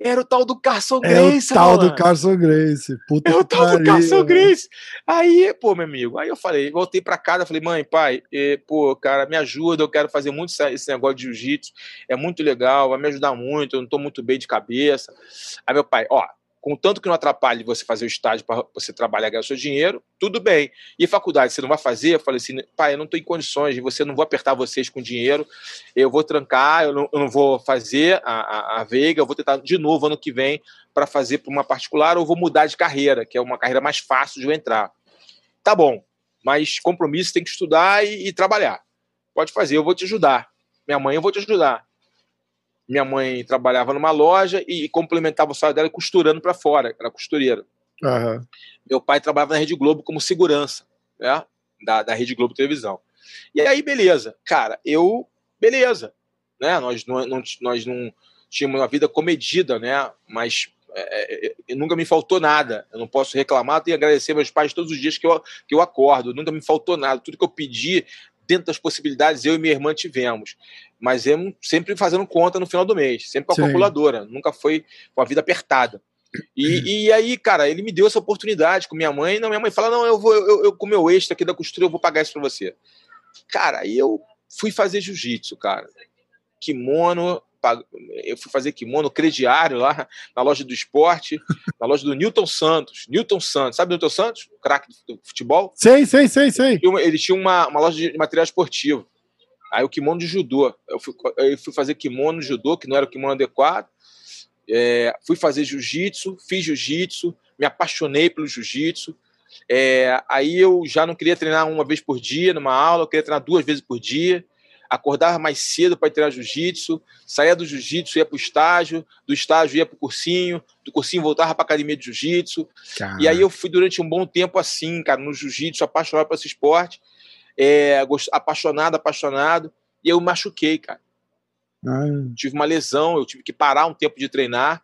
era o tal do Carson Grace, É o tal mano. do Carson Grace. Puta é o tal do Carson Grace. Aí, pô, meu amigo, aí eu falei, voltei pra casa, falei, mãe, pai, eh, pô, cara, me ajuda, eu quero fazer muito esse negócio de jiu-jitsu, é muito legal, vai me ajudar muito, eu não tô muito bem de cabeça. Aí meu pai, ó, contanto que não atrapalhe você fazer o estágio para você trabalhar e ganhar o seu dinheiro, tudo bem. E faculdade, você não vai fazer? Eu falei assim, pai, eu não estou em condições, você não vou apertar vocês com dinheiro, eu vou trancar, eu não, eu não vou fazer a, a, a, Veiga, eu vou tentar de novo ano que vem para fazer para uma particular ou vou mudar de carreira, que é uma carreira mais fácil de eu entrar. Tá bom, mas compromisso tem que estudar e, e trabalhar. Pode fazer, eu vou te ajudar. Minha mãe, eu vou te ajudar minha mãe trabalhava numa loja e complementava o salário dela costurando para fora, era costureira. Uhum. Meu pai trabalhava na Rede Globo como segurança, né? Da, da Rede Globo Televisão. E aí, beleza. Cara, eu, beleza. Né? Nós, não, não, nós não tínhamos uma vida comedida, né? Mas é, é, nunca me faltou nada. Eu não posso reclamar, tenho que agradecer meus pais todos os dias que eu, que eu acordo. Nunca me faltou nada. Tudo que eu pedi, dentro das possibilidades, eu e minha irmã tivemos. Mas eu sempre fazendo conta no final do mês, sempre com a Sim. calculadora, nunca foi com a vida apertada. E, uhum. e, aí, cara, ele me deu essa oportunidade com minha mãe. Não, minha mãe fala: Não, eu vou, eu, eu com meu extra aqui da costura, eu vou pagar isso pra você. Cara, aí eu fui fazer jiu-jitsu, cara. Kimono, eu fui fazer kimono crediário lá na loja do esporte, na loja do Newton Santos. Newton Santos, sabe Newton Santos? O craque do futebol? Sei, sei, sei, sei. Ele tinha uma, uma loja de material esportivo. Aí o kimono de judô. Eu fui, eu fui fazer kimono de judô, que não era o kimono adequado. É, fui fazer jiu-jitsu, fiz jiu-jitsu, me apaixonei pelo jiu-jitsu. É, aí eu já não queria treinar uma vez por dia numa aula, eu queria treinar duas vezes por dia acordava mais cedo para treinar jiu-jitsu, saía do jiu-jitsu, ia para o estágio, do estágio ia para o cursinho, do cursinho voltava para a academia de jiu-jitsu. E aí eu fui durante um bom tempo assim, cara, no jiu-jitsu, apaixonado por esse esporte, é, apaixonado, apaixonado, e eu machuquei, cara. Ah. Tive uma lesão, eu tive que parar um tempo de treinar,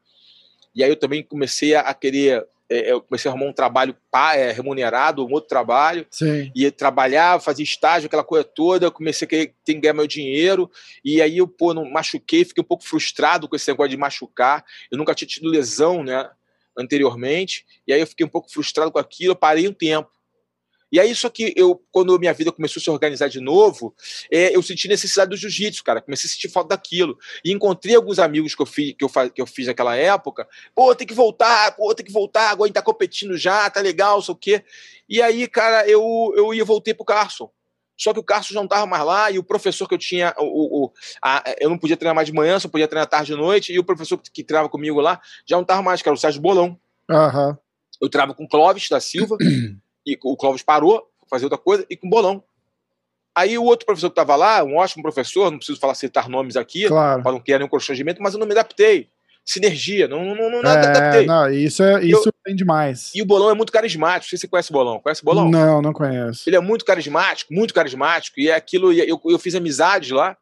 e aí eu também comecei a querer é, eu comecei a arrumar um trabalho é, remunerado, um outro trabalho, Sim. ia trabalhar, fazer estágio, aquela coisa toda, comecei a querer ter que ganhar meu dinheiro, e aí eu, pô, não machuquei, fiquei um pouco frustrado com esse negócio de machucar, eu nunca tinha tido lesão, né, anteriormente, e aí eu fiquei um pouco frustrado com aquilo, eu parei um tempo, e aí, só que eu, quando minha vida começou a se organizar de novo, é, eu senti necessidade do jiu-jitsu, cara. Comecei a sentir falta daquilo. E encontrei alguns amigos que eu fiz, que eu, que eu fiz naquela época. Pô, tem que voltar, pô, tem que voltar, agora a gente tá competindo já, tá legal, sei o quê. E aí, cara, eu, eu ia voltei pro Carson. Só que o Carson já não estava mais lá e o professor que eu tinha, o, o, a, eu não podia treinar mais de manhã, só podia treinar tarde e noite, e o professor que, que treinava comigo lá já não estava mais, que era o Sérgio Bolão. Uhum. Eu treinava com o Clóvis da Silva. e o Clóvis parou, fazer outra coisa, e com bolão. Aí o outro professor que estava lá, um ótimo professor, não preciso falar citar nomes aqui, claro. para não criar nenhum constrangimento, mas eu não me adaptei. sinergia. Não, não, não, é, não isso é isso tem demais. E o Bolão é muito carismático. Não sei se você conhece o Bolão. Conhece o Bolão? Não, não conheço. Ele é muito carismático, muito carismático. E é aquilo. Eu, eu fiz amizades lá.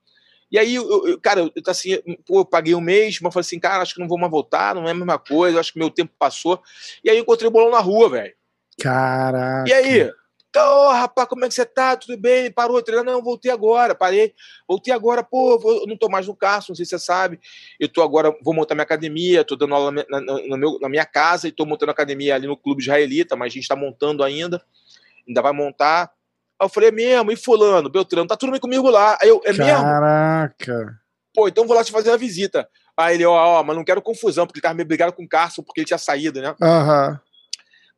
E aí, eu, eu, cara, eu, assim, pô, eu paguei um mês, mas falei assim, cara, acho que não vou mais voltar, não é a mesma coisa, acho que meu tempo passou. E aí eu encontrei o bolão na rua, velho. Caraca. E aí? Então, rapaz, como é que você tá? Tudo bem? Parou treinar? Não, voltei agora, parei. Voltei agora, pô, vou, não tô mais no carro, não sei se você sabe. Eu tô agora, vou montar minha academia, tô dando aula na, na, meu, na minha casa e tô montando academia ali no Clube Israelita, mas a gente tá montando ainda. Ainda vai montar. Aí eu falei, é mesmo? E fulano, Beltrano, tá tudo bem comigo lá. Aí eu, é mesmo? Caraca. Pô, então vou lá te fazer uma visita. Aí ele, ó, ó, mas não quero confusão, porque ele tava meio brigado com o Carson, porque ele tinha saído, né? Aham. Uhum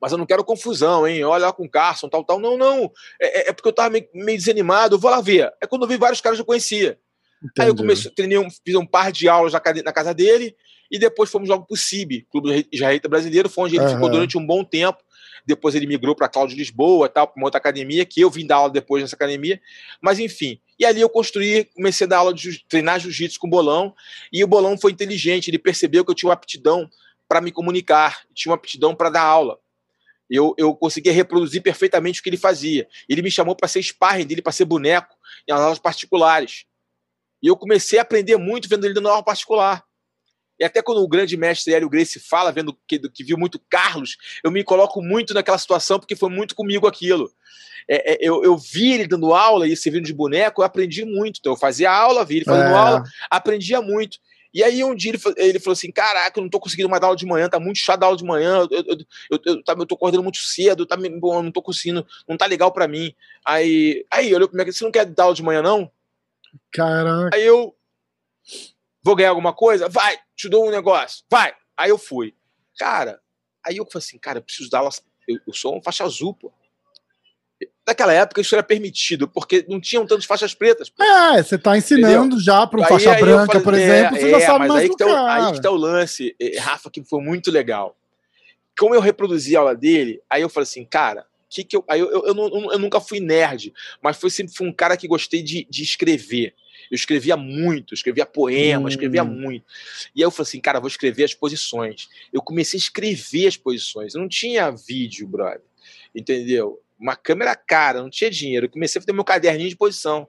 mas eu não quero confusão, hein? Olha lá com o Carson, tal, tal. Não, não. É, é, é porque eu tava meio, meio, desanimado. Eu vou lá ver. É quando eu vi vários caras que eu conhecia. Entendi. Aí eu comecei, treinei um, fiz um par de aulas na, na casa dele e depois fomos logo pro CIB, Clube Israelita Brasileiro, foi onde ele uhum. ficou durante um bom tempo. Depois ele migrou para Cláudio Lisboa, tal, para uma outra academia, que eu vim dar aula depois nessa academia. Mas enfim, e ali eu construí, comecei a dar aula de treinar jiu-jitsu com o Bolão, e o Bolão foi inteligente, ele percebeu que eu tinha uma aptidão para me comunicar, tinha uma aptidão para dar aula eu, eu conseguia reproduzir perfeitamente o que ele fazia. Ele me chamou para ser sparring dele, para ser boneco, em aulas particulares. E eu comecei a aprender muito vendo ele dando aula particular. E até quando o grande mestre Hélio Grace fala, vendo que, que viu muito Carlos, eu me coloco muito naquela situação, porque foi muito comigo aquilo. É, é, eu, eu vi ele dando aula e servindo de boneco, eu aprendi muito. Então eu fazia aula, vi ele fazendo é. aula, aprendia muito. E aí um dia ele, ele falou assim: Caraca, eu não tô conseguindo mais dar aula de manhã, tá muito chato dar aula de manhã, eu, eu, eu, eu, tá, eu tô acordando muito cedo, tá, bom, não tô conseguindo, não tá legal para mim. Aí, aí olhou pra mim, você não quer dar aula de manhã, não? Caraca. Aí eu vou ganhar alguma coisa? Vai, te dou um negócio, vai. Aí eu fui. Cara, aí eu falei assim, cara, eu preciso dar aula. Eu, eu sou um faixa azul, pô. Naquela época isso era permitido, porque não tinham tantas faixas pretas. É, você está ensinando Entendeu? já para um faixa aí branca, falei, por exemplo, é, você já é, sabe mais aí que, tá, o, aí que tá o lance, é, Rafa, que foi muito legal. Como eu reproduzi a aula dele, aí eu falei assim, cara, que que eu, aí eu, eu, eu, eu nunca fui nerd, mas foi sempre fui um cara que gostei de, de escrever. Eu escrevia muito, escrevia poemas, hum. escrevia muito. E aí eu falei assim, cara, vou escrever as posições. Eu comecei a escrever as posições. Eu não tinha vídeo, brother. Entendeu? Uma câmera cara, não tinha dinheiro. Comecei a fazer meu caderninho de posição.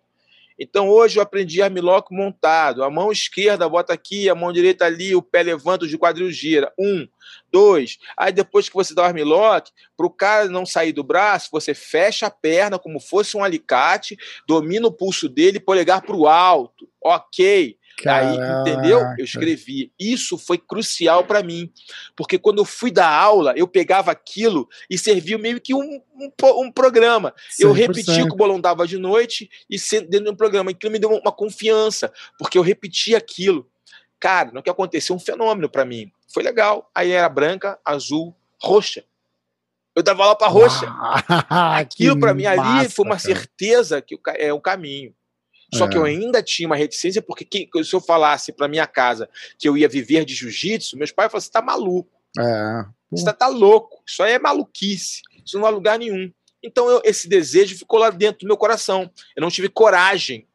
Então hoje eu aprendi armlock montado. A mão esquerda bota aqui, a mão direita ali, o pé levanta, o quadril gira. Um, dois. Aí depois que você dá o armlock, para o cara não sair do braço, você fecha a perna como fosse um alicate, domina o pulso dele, polegar para o alto. Ok. Aí, entendeu? Eu escrevi. Isso foi crucial para mim, porque quando eu fui dar aula, eu pegava aquilo e servia meio que um, um, um programa. 100%. Eu repetia o que o bolão dava de noite e dentro de um programa. Aquilo me deu uma confiança, porque eu repetia aquilo. Cara, no que aconteceu, um fenômeno para mim. Foi legal. Aí era branca, azul, roxa. Eu dava aula para roxa. Aquilo para mim ali foi uma certeza que é o caminho. Só é. que eu é. ainda tinha uma reticência, porque que, se eu falasse para minha casa que eu ia viver de jiu-jitsu, meus pais falaram: você tá maluco. É. Você tá, tá louco. Isso aí é maluquice. Isso não a lugar nenhum. Então eu, esse desejo ficou lá dentro do meu coração. Eu não tive coragem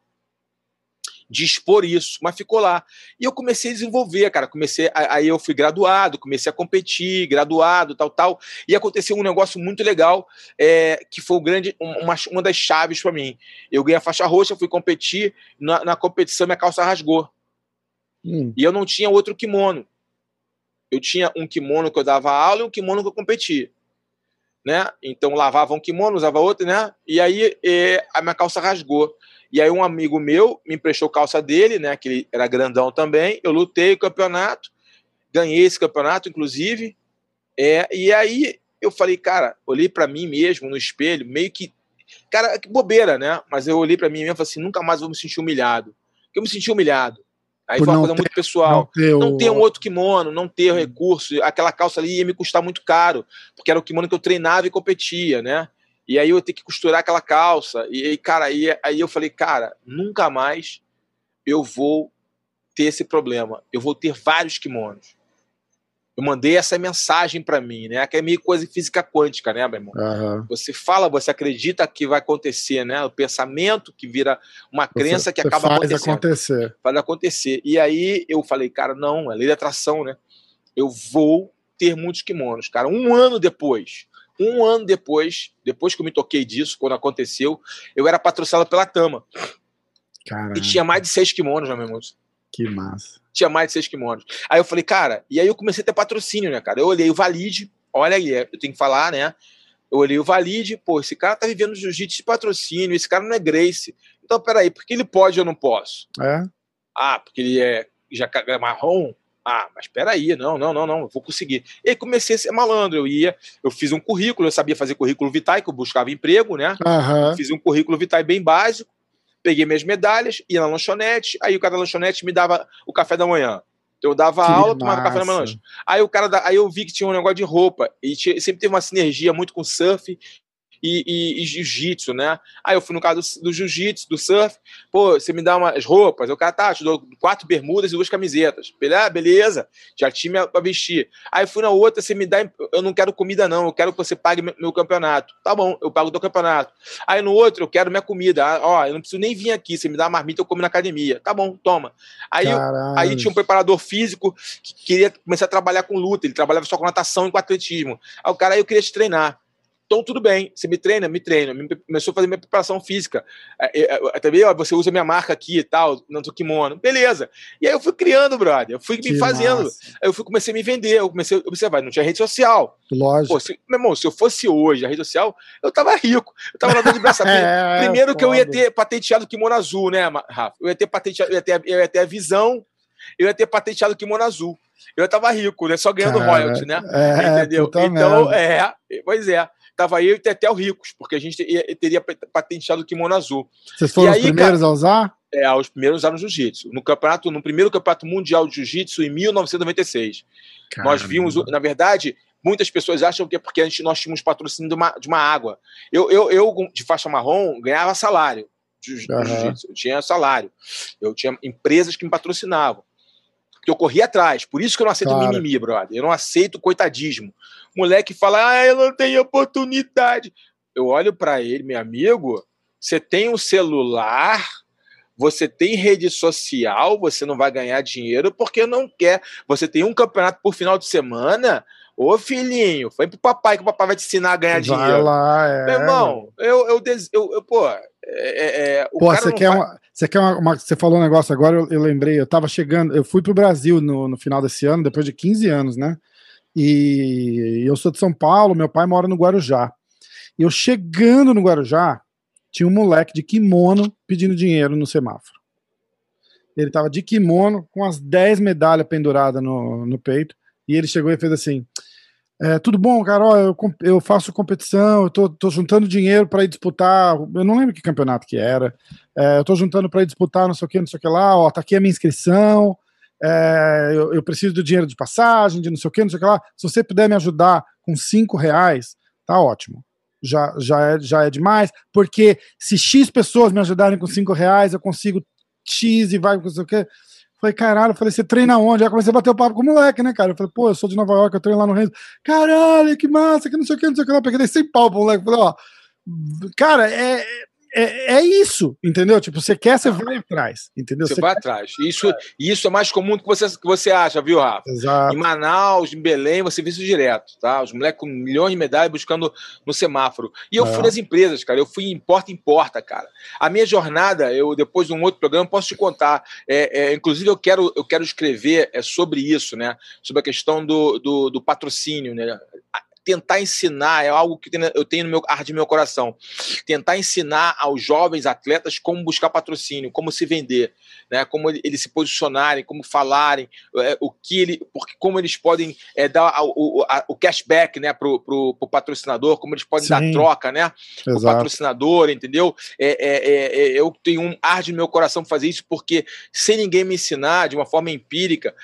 de expor isso, mas ficou lá. E eu comecei a desenvolver, cara. Comecei, aí eu fui graduado, comecei a competir, graduado, tal, tal. E aconteceu um negócio muito legal, é, que foi o grande, uma, uma das chaves para mim. Eu ganhei a faixa roxa, fui competir, na, na competição minha calça rasgou. Hum. E eu não tinha outro kimono. Eu tinha um kimono que eu dava aula e um kimono que eu competia. Né? Então lavava um kimono, usava outro, né? E aí é, a minha calça rasgou. E aí um amigo meu me emprestou calça dele, né? Que ele era grandão também. Eu lutei o campeonato, ganhei esse campeonato, inclusive. É, e aí eu falei, cara, olhei para mim mesmo no espelho, meio que. Cara, que bobeira, né? Mas eu olhei para mim mesmo e falei assim: nunca mais vou me sentir humilhado. Porque eu me senti humilhado. Aí Por foi uma coisa ter, muito pessoal. Não ter, não ter um outro kimono, não ter hum. recurso. Aquela calça ali ia me custar muito caro, porque era o kimono que eu treinava e competia, né? E aí eu ter que costurar aquela calça. E aí, cara, aí, aí eu falei, cara, nunca mais eu vou ter esse problema. Eu vou ter vários kimonos. Eu mandei essa mensagem para mim, né? Que é meio coisa física quântica, né, meu irmão? Aham. Você fala, você acredita que vai acontecer, né? O pensamento que vira uma crença Você- que acaba faz acontecendo. acontecer. Faz acontecer. E aí eu falei, cara, não, é lei da atração, né? Eu vou ter muitos kimonos, cara. Um ano depois, um ano depois, depois que eu me toquei disso, quando aconteceu, eu era patrocinado pela Tama. Caramba, E tinha mais de seis kimonos, né, meu irmão? que massa. tinha mais de seis kimonos. Aí eu falei, cara, e aí eu comecei a ter patrocínio, né, cara? Eu olhei o Valide, olha aí, é, eu tenho que falar, né? Eu olhei o Valide, pô, esse cara tá vivendo jiu-jitsu de patrocínio, esse cara não é Grace. Então, peraí, por que ele pode e eu não posso? É? Ah, porque ele é já é marrom? Ah, mas peraí, não, não, não, não, eu vou conseguir. E comecei a ser malandro, eu ia, eu fiz um currículo, eu sabia fazer currículo Vitae, que eu buscava emprego, né? Aham. Fiz um currículo Vitae bem básico, peguei minhas medalhas, ia na lanchonete, aí o cara da lanchonete me dava o café da manhã. Eu dava Que aula, tomava café da manhã. Aí o cara, da- aí eu vi que tinha um negócio de roupa e tinha- sempre teve uma sinergia muito com surf e, e- e jiu-jitsu, né? Aí eu fui no caso do, do jiu-jitsu, do surf, pô, você me dá umas roupas, o cara tá, te dou quatro bermudas e duas camisetas. Bele- ah, Beleza, já tinha pra vestir. Aí eu fui na outra, você me dá, eu não quero comida não, eu quero que você pague meu, campeonato. Tá bom, eu pago o teu campeonato. Aí no outro, eu quero minha comida. Ah, Ó, eu não preciso nem vir aqui, você me dá uma marmita, eu como na academia. Tá bom, toma. Aí eu- Caralho. Aí tinha um preparador físico que queria começar a trabalhar com luta, ele trabalhava só com natação e com atletismo. Aí o cara, aí eu queria te treinar. Então, tudo bem, você me treina, me treina. Me- Começou a fazer minha preparação física. É, é, é, Também, ó, você usa minha marca aqui e tal, no kimono. Beleza. E aí eu fui criando, brother. Eu fui Que me fazendo. massa. Aí eu fui, comecei a me vender. Eu comecei a observar. Não tinha rede social. Lógico. Pô, se, meu irmão, se eu fosse hoje a rede social, eu tava rico. Eu tava nadando de aberto. É, Primeiro que eu ia ter patenteado o kimono azul, né, Rafa? Eu ia ter patenteado, eu ia ter, eu ia ter a visão, eu ia ter patenteado o kimono azul. Eu tava rico, né? Só ganhando Cara, royalty, né? É, Entendeu? Então, merda. é, pois é. Tava eu e o Tetel ricos, porque a gente ia- teria patenteado o kimono azul. Vocês foram E os aí, primeiros a usar? É, os primeiros usaram jiu-jitsu. No campeonato, no primeiro campeonato mundial de jiu-jitsu em 1996. Nós vimos, na verdade, muitas pessoas acham que é porque a gente, nós tínhamos patrocínio de uma, de uma água. Eu, eu, eu, de faixa marrom, ganhava salário de jiu-jitsu. Eu tinha salário. Eu tinha empresas que me patrocinavam. Porque eu corria atrás. Por isso que eu não aceito Claro. mimimi, brother. Eu não aceito coitadismo. Moleque fala, ah, eu não tenho oportunidade. Eu olho pra ele, meu amigo, você tem um celular, você tem rede social, você não vai ganhar dinheiro porque não quer. Você tem um campeonato por final de semana. Ô filhinho, foi pro papai que o papai vai te ensinar a ganhar Vai dinheiro. lá, é. Meu irmão, eu, eu, des- eu, eu, pô, é, é, é, Pô, você quer, vai- uma, você quer uma, uma- Você falou um negócio agora, eu, eu lembrei. Eu tava chegando, eu fui pro Brasil no, no final desse ano, depois de 15 anos, né? E eu sou de São Paulo, meu pai mora no Guarujá. Eu chegando no Guarujá, tinha um moleque de kimono pedindo dinheiro no semáforo. Ele tava de kimono, com as 10 medalhas penduradas no, no peito, e ele chegou e fez assim. É, tudo bom, cara? Ó, eu, eu faço competição, eu tô, tô juntando dinheiro para ir disputar. Eu não lembro que campeonato que era. É, eu tô juntando para ir disputar, não sei o que, não sei o que lá. Ó, tá aqui a minha inscrição. É, eu, eu preciso do dinheiro de passagem, de não sei o que, não sei o que lá. Se você puder me ajudar com cinco reais, tá ótimo. Já, já, é, já é demais, porque se X pessoas me ajudarem com cinco reais, eu consigo X e vai não sei o que. Falei, caralho, eu falei, você treina onde? Aí comecei a bater o papo com o moleque, né, cara? Eu falei, pô, eu sou de Nova York, eu treino lá no Renzo. Caralho, que massa, que não sei o que, não sei o que lá. Peguei 100 pau pro moleque. Falei, ó, cara, é, é, é isso, entendeu? Tipo, você quer, você vai atrás, entendeu? Você vai atrás. Isso, isso é mais comum do que você, que você acha, viu, Rafa? Exato. Em Manaus, em Belém, você vê isso direto, tá? Os moleques com milhões de medalhas buscando no semáforo. E eu É. fui nas empresas, cara. Eu fui em porta em porta, cara. A minha jornada, eu depois de um outro programa posso te contar. É, é, inclusive eu quero, eu quero escrever é, sobre isso, né? Sobre a questão do, do, do patrocínio, né? Tentar ensinar é algo que eu tenho no meu arde no meu coração. Tentar ensinar aos jovens atletas como buscar patrocínio, como se vender, né? Como ele- eles se posicionarem, como falarem, é, o que ele, porque como eles podem é, dar a- o, a- o cashback, né, pro, pro, pro patrocinador, como eles podem dar Sim. troca, né, pro Exato. patrocinador, entendeu? É, é, é, é, eu tenho um arde no meu coração fazer isso porque sem ninguém me ensinar de uma forma empírica,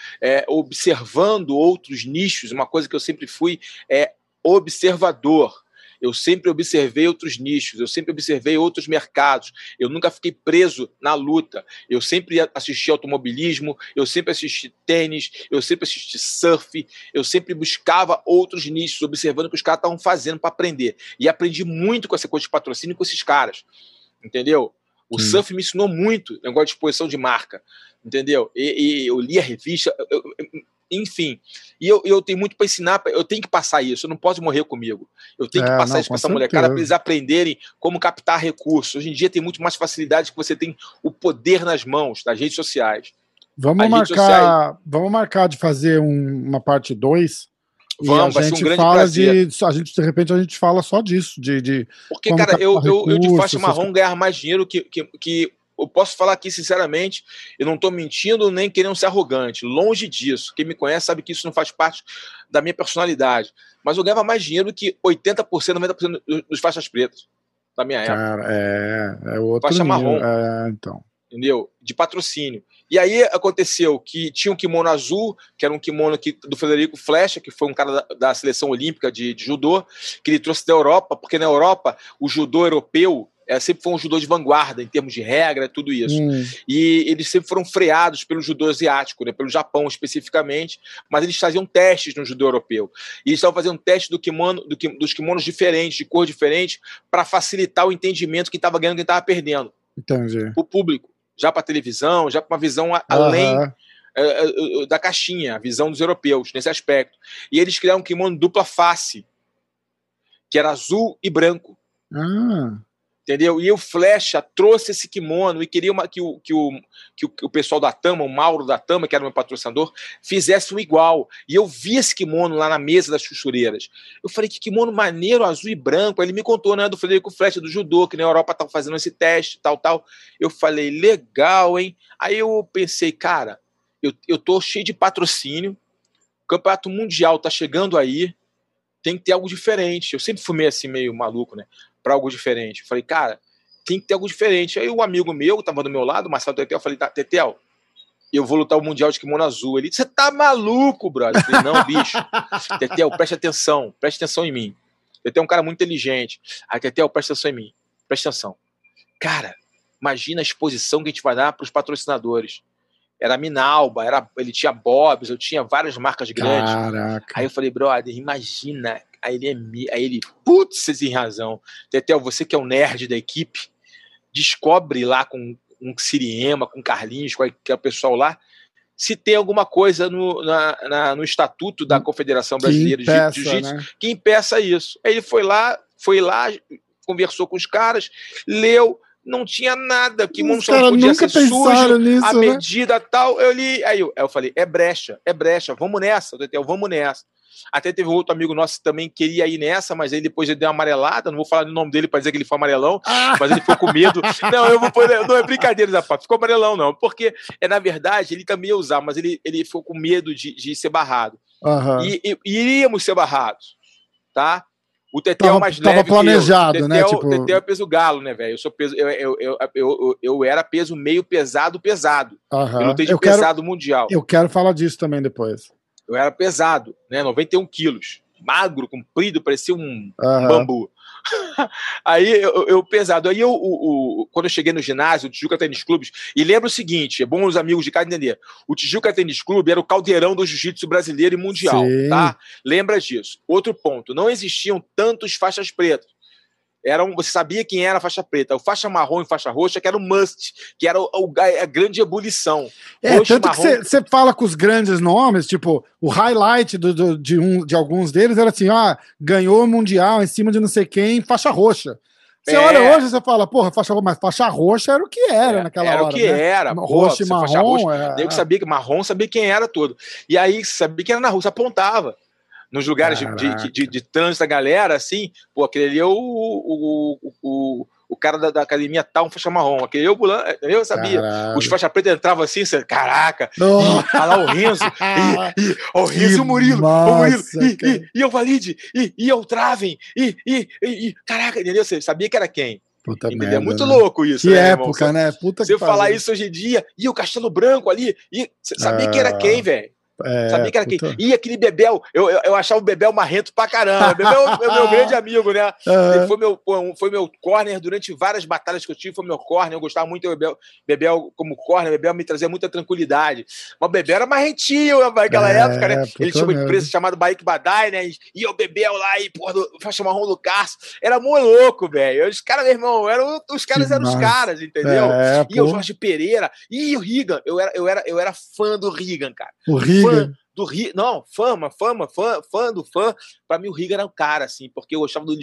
observando outros nichos, uma coisa que eu sempre fui é observador. Eu sempre observei outros nichos, eu sempre observei outros mercados. Eu nunca fiquei preso na luta. Eu sempre assisti automobilismo, eu sempre assisti tênis, eu sempre assisti surf, eu sempre buscava outros nichos, observando o que os caras estavam fazendo para aprender. E aprendi muito com essa coisa de patrocínio com esses caras. Entendeu? O hum. surf me ensinou muito negócio de exposição de marca, entendeu? E, e eu li a revista, eu, eu, enfim. E eu, eu tenho muito para ensinar, eu tenho que passar isso, eu não posso morrer comigo. Eu tenho que é, passar não, isso para essa molecada para eles aprenderem como captar recursos. Hoje em dia tem muito mais facilidade que você tem o poder nas mãos das redes sociais. Vamos As marcar, sociais... vamos marcar de fazer um, uma parte 2 Vamos, a gente um fala prazer. de. A gente, de repente, a gente fala só disso. De, de Porque, cara, eu, eu, eu, de faixa marrom ganhar mais dinheiro que, que, que. Eu posso falar aqui, sinceramente, eu não estou mentindo nem querendo ser arrogante. Longe disso. Quem me conhece sabe que isso não faz parte da minha personalidade. Mas eu ganhava mais dinheiro que 80%, 90% dos faixas pretas da minha época. Cara, é, é outro Faixa nível. marrom. É, então. Entendeu? De patrocínio. E aí aconteceu que tinha um kimono azul, que era um kimono que, do Frederico Flecha, que foi um cara da, da seleção olímpica de, de, judô, que ele trouxe da Europa, porque na Europa o judô europeu é, sempre foi um judô de vanguarda em termos de regra, tudo isso. Hum. E eles sempre foram freados pelo judô asiático, né, pelo Japão especificamente, mas eles faziam testes no judô europeu. E eles estavam fazendo testes do kimono, do, dos kimonos diferentes, de cor diferente, para facilitar o entendimento que estava ganhando e quem estava perdendo. Entendi. O público já para televisão, já para uma visão além uhum. da caixinha, a visão dos europeus nesse aspecto. E eles criaram um kimono dupla face, que era azul e branco. Ah entendeu? E o Flecha trouxe esse kimono e queria uma, que, o, que, o, que, o, que o pessoal da Tama, o Mauro da Tama, que era meu patrocinador, fizesse um igual. E eu vi esse kimono lá na mesa das chuchureiras. Eu falei, que kimono maneiro, azul e branco. Aí ele me contou, né, do Frederico Flecha, do judô, que na Europa estavam fazendo esse teste, tal, tal. Eu falei, legal, hein? Aí eu pensei, cara, eu, eu tô cheio de patrocínio, o campeonato mundial tá chegando aí, tem que ter algo diferente. Eu sempre fui meio assim, meio maluco, né? para algo diferente. Eu falei, cara, tem que ter algo diferente. Aí o um amigo meu, tava do meu lado, Marcelo Tetel, eu falei, tá, Tetel, eu vou lutar o Mundial de Kimono Azul. Ele você tá maluco, brother? Eu falei, não, bicho. Tetel, preste atenção, preste atenção em mim. Tetel é um cara muito inteligente. Aí, Tetel, preste atenção em mim. Preste atenção. Cara, imagina a exposição que a gente vai dar para os patrocinadores. Era Minalba, era, ele tinha Bob's, eu tinha várias marcas grandes. Caraca. Aí eu falei, brother, imagina Aí ele, é, aí ele putz, você tem razão. Tetel, você que é o nerd da equipe, descobre lá com um Siriema, com Carlinhos, com o pessoal lá, se tem alguma coisa no, na, na, no estatuto da Confederação Brasileira impeça, de Jiu-Jitsu né? que impeça isso. Aí ele foi lá, foi lá, conversou com os caras, leu, não tinha nada, que só podia ser sujo, nisso, a né? medida né? tal. Eu li, aí eu, aí eu falei, é brecha, é brecha, vamos nessa, Tetel, vamos nessa. Até teve outro amigo nosso que também queria ir nessa, mas aí depois ele deu uma amarelada. Não vou falar o nome dele para dizer que ele foi amarelão, ah. mas ele ficou com medo. não, eu vou poder, não é brincadeira, Zé Ficou amarelão, não. Porque, é, na verdade, ele também ia usar, mas ele, ele ficou com medo de, de ser barrado. Uhum. E, e, iríamos ser barrados, tá? O Tetel é tava, mais leve. Tava planejado, eu. né? Tipo... Tetel é peso galo, né, velho? Eu sou peso. Eu, eu, eu, eu, eu, era peso meio pesado, pesado. Uhum. Eu não tenho de pesado mundial. Eu quero falar disso também depois. Eu era pesado, né? 91 quilos. Magro, comprido, parecia um uhum. bambu. Aí eu, eu, pesado. Aí eu, o, o, quando eu cheguei no ginásio, o Tijuca Tênis Clubes, e lembra o seguinte: é bom os amigos de casa entender. O Tijuca Tênis Clube era o caldeirão do jiu-jitsu brasileiro e mundial, Sim. tá? Lembra disso. Outro ponto: não existiam tantos faixas pretas eram, você sabia quem era a faixa preta. O faixa marrom e faixa roxa, que era o must, que era o, o a grande ebulição. É, tanto marrom... que você fala com os grandes nomes, tipo, o highlight do, do, de, um, de alguns deles era assim: ah, ganhou o Mundial em cima de não sei quem, faixa roxa. Você é. olha hoje você fala, porra, faixa roxa, mas faixa roxa era o que era é, naquela era hora. Era o que né? era. Roxa e marrom. Roxa, é, eu sabia que marrom sabia quem era todo. E aí sabia que era na você apontava nos lugares de, de, de, de, trânsito da galera, assim, pô, aquele ali é o, o, o, o cara da, da, academia tal, um faixa marrom. Aquele eu, eu sabia. Caralho. Os faixa preta entravam assim, você, caraca, olha lá o Renzo, e, e, o Renzo e o Murilo, massa, o Murilo, e, e, e, o Valide, e, e o Traven, e, e, e, caraca, entendeu? Você sabia que era quem? Puta Entendeu? Merda, é muito né? louco isso, que né, época, irmão? né? Puta Se eu falar isso hoje em dia, e o Castelo Branco ali, e sabia ah. que era quem, velho? É, Sabia que era puta. quem? E aquele Bebel, eu, eu, eu, achava o Bebel marrento pra caramba. Bebel é meu, meu grande amigo, né? Ele foi meu, foi meu corner durante várias batalhas que eu tive, foi meu corner. Eu gostava muito do Bebel, Bebel como corner, Bebel me trazia muita tranquilidade. Mas o Bebel era marrentinho naquela é, época, né? Ele tinha uma empresa chamada Baik Badai, né? E o Bebel lá, e porra, do faixa marrom do Carso. Era muito louco, velho. Os caras, meu irmão, eram, os caras que eram os caras, entendeu? É, e o Jorge Pereira, e o Rigan. Eu era, eu, era, eu era fã do Rigan, cara. O Rigan? Do Rio. Não, fama, fama, fã, fã do fã. Pra mim, o Riga era o cara, assim, porque eu gostava do.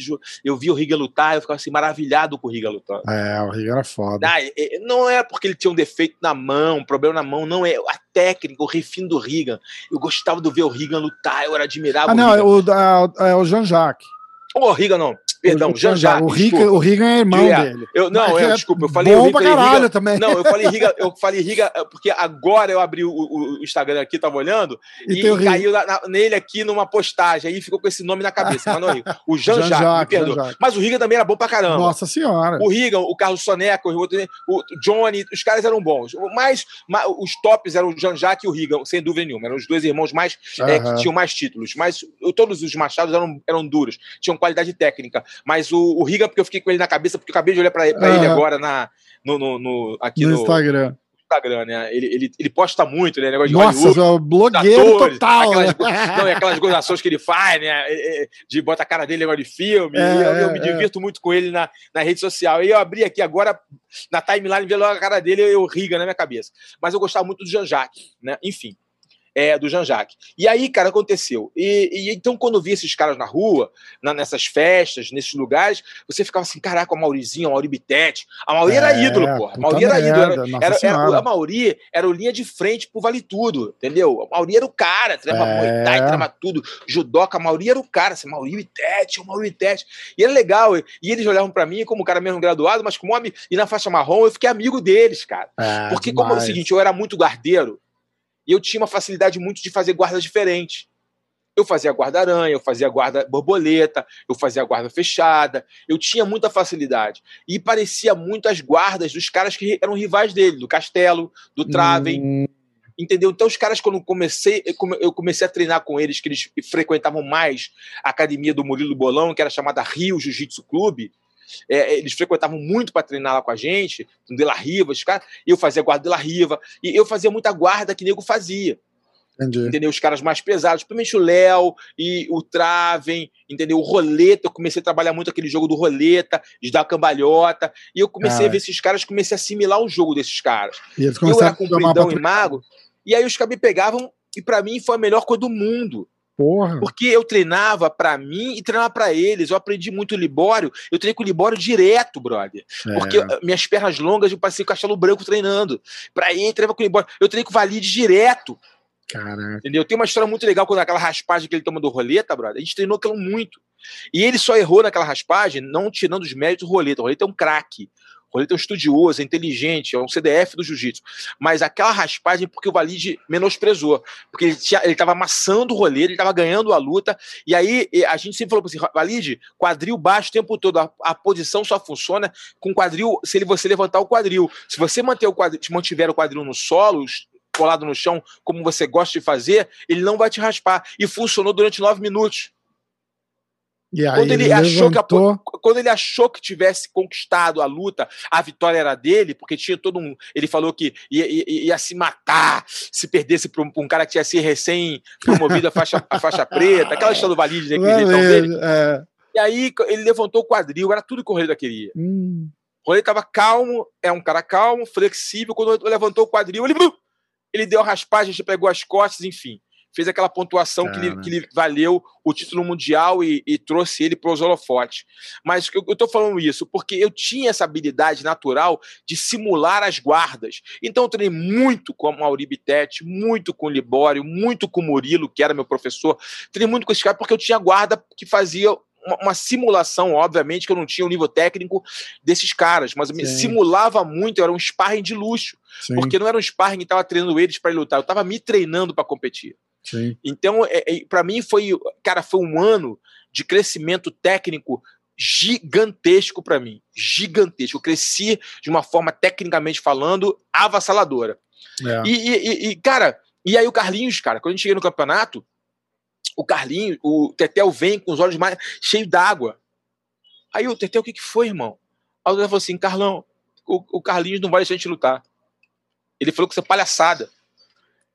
Eu vi o Riga lutar, eu ficava assim, maravilhado com o Riga lutando. É, o Riga era foda. Ah, não é porque ele tinha um defeito na mão, um problema na mão, não é a técnica, o refino do Riga. Eu gostava de ver o Riga lutar, eu era admirável. Ah, não, é o, é, é o Jean-Jacques. Ô, Riga não. Perdão, Jean Jacques. O Riga, o Riga é irmão dele. Eu, não, eu, é desculpa, eu falei bom Riga, pra caralho Riga, também. Não, eu falei Riga, eu falei Riga, porque agora eu abri o, o, o Instagram aqui, tava olhando, e, e caiu na, na, nele aqui numa postagem, aí ficou com esse nome na cabeça, mas não é Riga. O Jean, Jean Jacques, me perdoa. Mas o Riga também era bom pra caramba. Nossa senhora. O Riga, o Carlos Soneca, o, o Johnny, os caras eram bons. Mas, mas os tops eram o Jean Jacques e o Riga, sem dúvida nenhuma. Eram os dois irmãos mais é, que tinham mais títulos. Mas todos os machados eram, eram duros, tinham qualidade técnica. Mas o, o Riga, porque eu fiquei com ele na cabeça, porque eu acabei de olhar para ele agora na, no, no, no aqui no, no Instagram. Instagram, né? Ele, ele, ele posta muito, né? Negócio de Nossa, Hollywood, blogueiro atores, total. Aquelas, né? Não, e aquelas gozações que ele faz, né? De bota a cara dele negócio de filme. É, eu, eu, me é. divirto muito com ele na, na rede social. E eu abri aqui agora, na timeline, vi logo a cara dele, eu, eu riga na minha cabeça. Mas eu gostava muito do Jean-Jacques, né? Enfim é, do Jean-Jacques. E aí, cara, aconteceu. E, e, então, quando eu vi esses caras na rua, na, nessas festas, nesses lugares, você ficava assim: caraca, o Maurizinho, a Mauri Bitete. A Mauri é, era ídolo, porra. A Mauri era ídolo. Era, era, era, a Mauri era o linha de frente pro Vale Tudo, entendeu? A Mauri era o cara, treinava é. Muay Thai, treinava tudo. Judoca, a Mauri era o cara, assim, Mauri Bitete, o Mauri Bitete. E era legal. E, e eles olhavam para mim como um cara mesmo graduado, mas como homem, e na faixa marrom, eu fiquei amigo deles, cara. É, Porque, demais. como é o seguinte, eu era muito guardeiro. E eu tinha uma facilidade muito de fazer guardas diferentes. Eu fazia guarda-aranha, eu fazia guarda borboleta, eu fazia guarda fechada, eu tinha muita facilidade. E parecia muito as guardas dos caras que eram rivais dele, do Castelo, do Traven. Hum. Entendeu? Então, os caras, quando comecei, eu comecei a treinar com eles, que eles frequentavam mais a academia do Murilo Bolão, que era chamada Rio Jiu-Jitsu Clube, é, eles frequentavam muito para treinar lá com a gente, no De La Riva, os caras, eu fazia guarda de La Riva, e eu fazia muita guarda que nego fazia. Entendi. Entendeu? Os caras mais pesados, principalmente o Léo e o Traven, entendeu? O Roleta, eu comecei a trabalhar muito aquele jogo do Roleta, de dar cambalhota, e eu comecei ah. a ver esses caras, comecei a assimilar o jogo desses caras. E eles eu era compridão e mago, e aí os caras me pegavam, e para mim foi a melhor coisa do mundo. Porra. Porque eu treinava para mim e treinava para eles. Eu aprendi muito libório. Eu treinei com libório direto, brother. É. Porque minhas pernas longas eu passei com castelo branco treinando. Para ele, treinava com libório. Eu treinei com valide direto. Caraca. Entendeu? Tem uma história muito legal quando aquela raspagem que ele toma do roleta, brother. A gente treinou aquilo muito. E ele só errou naquela raspagem, não tirando os méritos do roleta. O roleta é um craque. Roleta é um estudioso, é inteligente, é um CDF do jiu-jitsu. Mas aquela raspagem porque o Valide menosprezou. Porque ele estava amassando o rolê, ele estava ganhando a luta. E aí a gente sempre falou assim: Valide, quadril baixo o tempo todo. A, a, posição só funciona com quadril se ele, você levantar o quadril. Se você manter o quadril, mantiver o quadril no solo, colado no chão, como você gosta de fazer, ele não vai te raspar. E funcionou durante nove minutos. Quando, ele, ele achou que a, quando ele achou que tivesse conquistado a luta, a vitória era dele, porque tinha todo um. Ele falou que ia, ia, ia se matar se perdesse para um, um, cara que tinha sido recém-promovido a faixa, a faixa preta, aquela história do Valide, né? dele. É. E aí ele levantou o quadril, era tudo que o Roleta queria. Hum. O Roleta estava calmo, é um cara calmo, flexível. Quando ele levantou o quadril, ele, ele deu a raspagem, pegou as costas, enfim fez aquela pontuação que lhe, que lhe, valeu o título mundial e, e trouxe ele para os holofotes. Mas eu estou falando isso porque eu tinha essa habilidade natural de simular as guardas. Então eu treinei muito com o Mauri Bittetti, muito com o Libório, muito com o Murilo, que era meu professor. Treinei muito com esse cara porque eu tinha guarda que fazia uma, simulação, obviamente, que eu não tinha o nível técnico desses caras, mas eu me simulava muito, eu era um sparring de luxo. Sim. Porque não era um sparring que estava treinando eles para lutar, eu estava me treinando para competir. Sim. Então, é, é, para mim foi, cara, foi um ano de crescimento técnico gigantesco para mim, gigantesco. Eu cresci de uma forma tecnicamente falando avassaladora. É. E, e, e, cara, E aí o Carlinhos, cara, quando a gente chega no campeonato, o Carlinhos, o Tetel vem com os olhos mais cheios d'água. Aí o Tetel, o que, que foi, irmão? Aí o Tetel falou assim, Carlão, o, o Carlinhos não vai deixar a gente lutar. Ele falou que isso é palhaçada.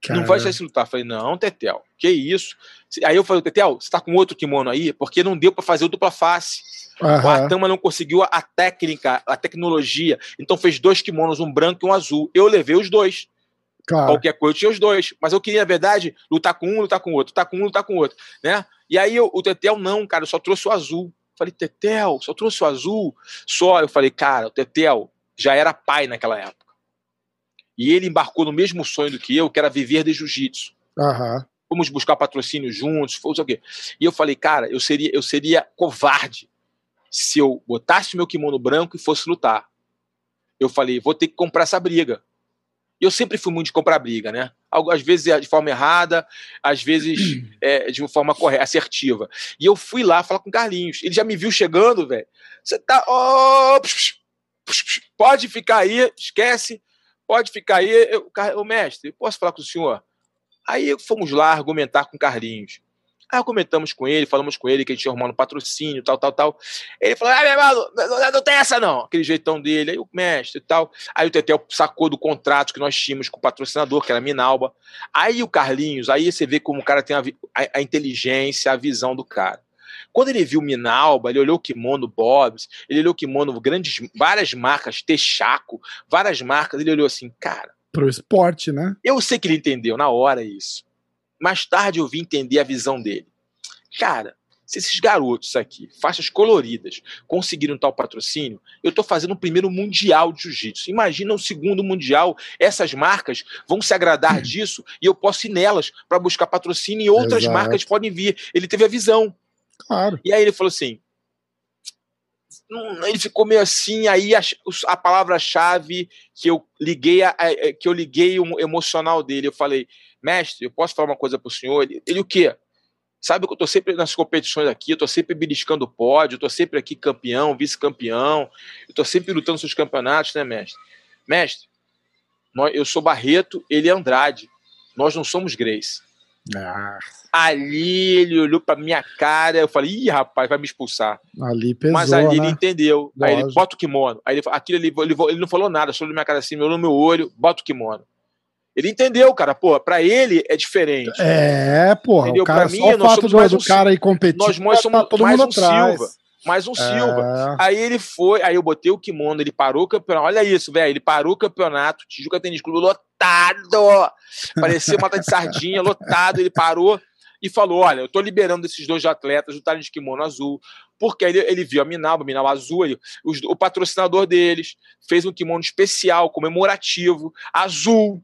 Cara. Não vai deixar a gente lutar. Eu falei, não, Tetel, que isso? Aí eu falei, Tetel, você tá com outro kimono aí? Porque não deu para fazer o dupla face. Uhum. O Atama não conseguiu a técnica, a tecnologia. Então fez dois kimonos, um branco e um azul. Eu levei os dois. Claro. Qualquer coisa eu tinha os dois. Mas eu queria, na verdade, lutar com um, lutar com o outro, lutar com um, lutar com o outro. Né? E aí eu, o Tetel, não, cara, eu só trouxe o azul. Falei, Tetel, só trouxe o azul? Só. Eu falei, cara, o Tetel já era pai naquela época. E ele embarcou no mesmo sonho do que eu, que era viver de jiu-jitsu. Uhum. Fomos buscar patrocínio juntos, foi o quê. E eu falei, cara, eu seria, eu seria covarde se eu botasse meu kimono branco e fosse lutar. Eu falei, vou ter que comprar essa briga. E eu sempre fui muito de comprar briga, né? Às vezes de forma errada, às vezes é, de uma forma correta, assertiva. E eu fui lá falar com o Carlinhos. Ele já me viu chegando, velho. Você tá. Oh, pode ficar aí, esquece. Pode ficar aí. Eu, o mestre, posso falar com o senhor? Aí fomos lá argumentar com Carlinhos. Aí comentamos com ele, falamos com ele que a gente ia arrumar um patrocínio, tal, tal, tal. Ele falou: ah, meu irmão, não, não, tem essa não. Aquele jeitão dele. Aí o mestre e tal. Aí o Tetel sacou do contrato que nós tínhamos com o patrocinador, que era a Minalba. Aí o Carlinhos, aí você vê como o cara tem a, a, a inteligência, a visão do cara. Quando ele viu Minalba, ele olhou o kimono Bob's, ele olhou o kimono grandes, várias marcas, Texaco, várias marcas, ele olhou assim, cara. Pro esporte, né? Eu sei que ele entendeu na hora isso. Mais tarde eu vim entender a visão dele. Cara, se esses garotos aqui, faixas coloridas, conseguiram tal patrocínio, eu estou fazendo um primeiro mundial de jiu-jitsu. Imagina um segundo mundial, essas marcas vão se agradar disso e eu posso ir nelas para buscar patrocínio e outras Exato. marcas podem vir. Ele teve a visão. Claro. E aí ele falou assim: ele ficou meio assim, aí a, a palavra-chave que eu liguei a, a, que eu liguei o emocional dele, eu falei, mestre, eu posso falar uma coisa pro senhor? Ele, ele o quê? Sabe que eu tô sempre nas competições aqui, eu tô sempre beliscando o pódio, eu tô sempre aqui campeão, vice-campeão, eu tô sempre lutando seus campeonatos, né, mestre? Mestre, nós, eu sou Barreto, ele é Andrade. Nós não somos Grace. Ah. Ali ele olhou pra minha cara, eu falei, ih, rapaz, vai me expulsar. Ali pesou, Mas ali né? ele entendeu. Lógico. Aí ele, bota o kimono. Aí ele, aquilo ele, ele, ele não falou nada, só olhou minha cara assim, olhou no meu olho, bota o kimono. Ele entendeu, cara, pô, pra ele é diferente. É, porra, entendeu? o cara, pra mim, só o fato do, do um, cara ir competir, nós, nós somos tá todo mais mundo um atrás. Silva mais um. Silva. Aí ele foi, aí eu botei o kimono, ele parou o campeonato. Olha isso, velho. Ele parou o campeonato, Tijuca Tênis Clube lotado. Parecia uma de sardinha, lotado. Ele parou e falou: Olha, eu tô liberando esses dois atletas lutarem de kimono azul. Porque ele, ele viu a Minalba, a Minalba azul, ele, os, o patrocinador deles fez um kimono especial, comemorativo, azul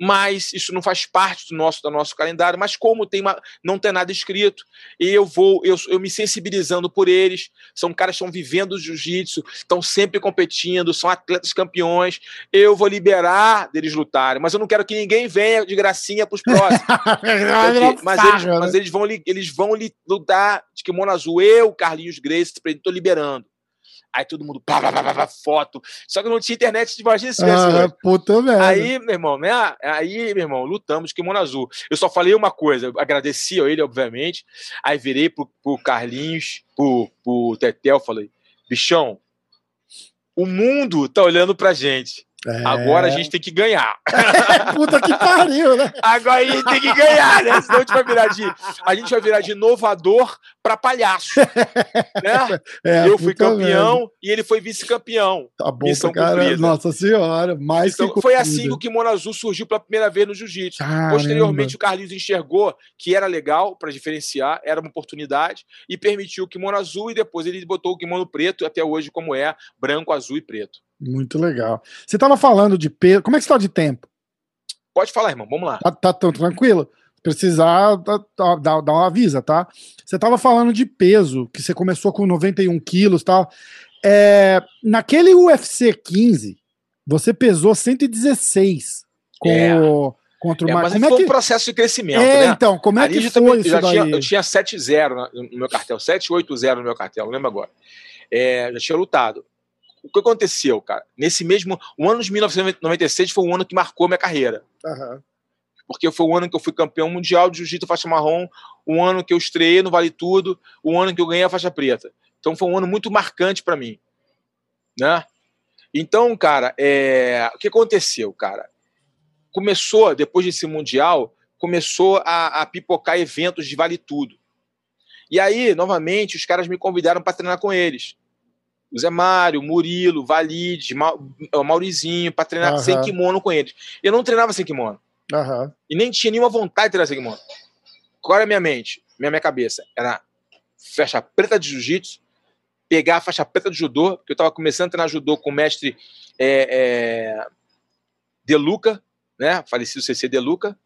mas isso não faz parte do nosso, do nosso calendário. Mas como tem uma, não tem nada escrito, eu vou, eu, eu me sensibilizando por eles, são caras que estão vivendo o jiu-jitsu, estão sempre competindo, são atletas campeões, eu vou liberar deles lutarem, mas eu não quero que ninguém venha de gracinha para os próximos. Porque, mas, eles, mas eles vão, eles vão lutar de kimono azul, eu, Carlinhos Grace, estou liberando. Aí todo mundo, pá, pá, pá, pá, foto. Só que não tinha internet, imagina se ah, puta merda. Aí, meu irmão, né? Aí, meu irmão, lutamos kimono azul. Eu só falei uma coisa, agradeci a ele, obviamente. Aí virei pro, pro Carlinhos, pro, pro Tetel, falei, bichão, o mundo tá olhando pra gente. É... Agora a gente tem que ganhar. Puta que pariu, né? Agora a gente tem que ganhar, né? Senão a gente vai virar de, a gente vai virar de inovador para palhaço. Né? É, eu fui campeão mesmo. e ele foi vice-campeão. Tá bom, Missão cara. Nossa senhora, mais então, Foi assim que o kimono azul surgiu pela primeira vez no jiu-jitsu. Posteriormente, o Carlinhos enxergou que era legal para diferenciar, era uma oportunidade e permitiu o kimono azul e depois ele botou o kimono preto até hoje como é, branco, azul e preto. Muito legal. Você estava falando de peso. Como é que você está de tempo? Pode falar, irmão. Vamos lá. Tá, tá tão tranquilo? Precisar, dá, dá, dá uma avisa, tá? Você estava falando de peso, que você começou com 91 quilos e tal. É, naquele UFC 15, você pesou 116 com, é. contra o é, Mas como foi é que... um processo de crescimento, é, né? então, como é Ali que foi também, isso daí? Tinha, eu tinha 7-0 no meu cartel, 7-8-0 no meu cartel, não lembro agora. É, já tinha lutado o que aconteceu, cara? Nesse mesmo. O ano de 1996 foi um ano que marcou minha carreira. Uhum. porque foi o ano que eu fui campeão mundial de jiu-jitsu faixa marrom, o ano que eu estreiei no Vale Tudo, o ano que eu ganhei a faixa preta. Então foi um ano muito marcante para mim, né? Então, cara, é... o que aconteceu, cara? Começou, depois desse Mundial, começou a, a pipocar eventos de Vale Tudo. E aí, novamente, os caras me convidaram para treinar com eles. O Zé Mário, Murilo, Valide, Ma Maurizinho, para treinar uhum. sem kimono com eles. Eu não treinava sem kimono. Uhum. E nem tinha nenhuma vontade de treinar sem kimono. Qual era a minha mente? Minha, minha cabeça? Era faixa preta de jiu-jitsu, pegar a faixa preta de judô, porque eu estava começando a treinar judô com o mestre é, é, Deluca, né? Falecido CC Deluca.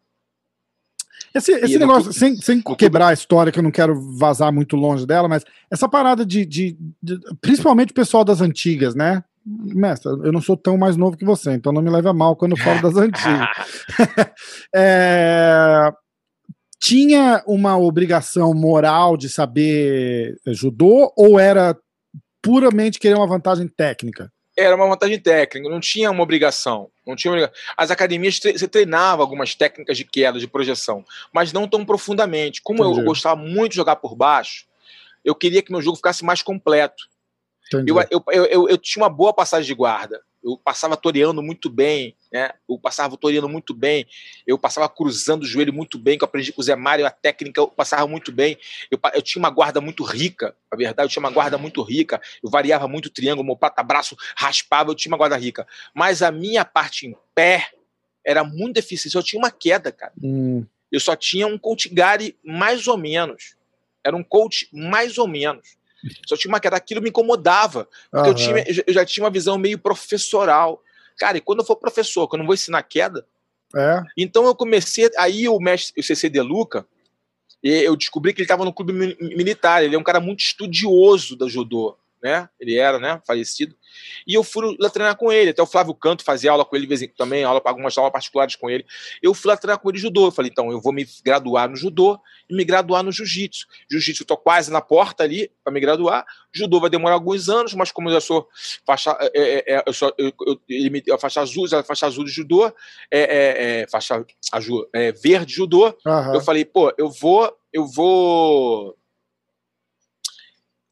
Esse, esse negócio, sem, sem quebrar a história, que eu não quero vazar muito longe dela, mas essa parada de, de, de, Principalmente o pessoal das antigas, né? Mestre, eu não sou tão mais novo que você, então não me leva mal quando eu falo das antigas. é, tinha uma obrigação moral de saber judô ou era puramente querer uma vantagem técnica? Era uma vantagem técnica, não tinha uma obrigação. Não tinha obrigação. As academias você treinava algumas técnicas de queda, de projeção, mas não tão profundamente. Como Entendi. eu gostava muito de jogar por baixo, eu queria que meu jogo ficasse mais completo. Eu, eu, eu, eu, tinha uma boa passagem de guarda eu passava toreando muito bem, né? Eu passava toreando muito bem, eu passava cruzando o joelho muito bem, que eu aprendi com o Zé Mário, a técnica eu passava muito bem. Eu, eu tinha uma guarda muito rica, na verdade, eu tinha uma guarda muito rica, eu variava muito triângulo, meu pata-braço raspava, eu tinha uma guarda rica. Mas a minha parte em pé era muito deficiente, eu tinha uma queda, cara. Hum. Eu só tinha um coach gari mais ou menos. Era um coach mais ou menos. Só tinha uma queda, aquilo me incomodava, porque uhum. eu, tinha, eu já tinha uma visão meio professoral. Cara, e quando eu for professor, que eu não vou ensinar queda, é. então eu comecei, aí o mestre, o CC De Luca, eu descobri que ele estava no clube militar, ele é um cara muito estudioso da judô né? Ele era, né? Falecido. E eu fui lá treinar com ele. Até o Flávio Canto fazia aula com ele vez em também, aula, algumas aulas particulares com ele. Eu fui lá treinar com ele judô. Eu falei, então, eu vou me graduar no judô e me graduar no jiu-jitsu. Jiu-jitsu eu tô quase na porta ali para me graduar. Judô vai demorar alguns anos, mas como eu já sou faixa, é, é, é eu sou eu, eu, ele a faixa azul, a faixa azul de judô, é, é, é faixa azul, é, verde judô. Uhum. Eu falei, pô, eu vou, eu vou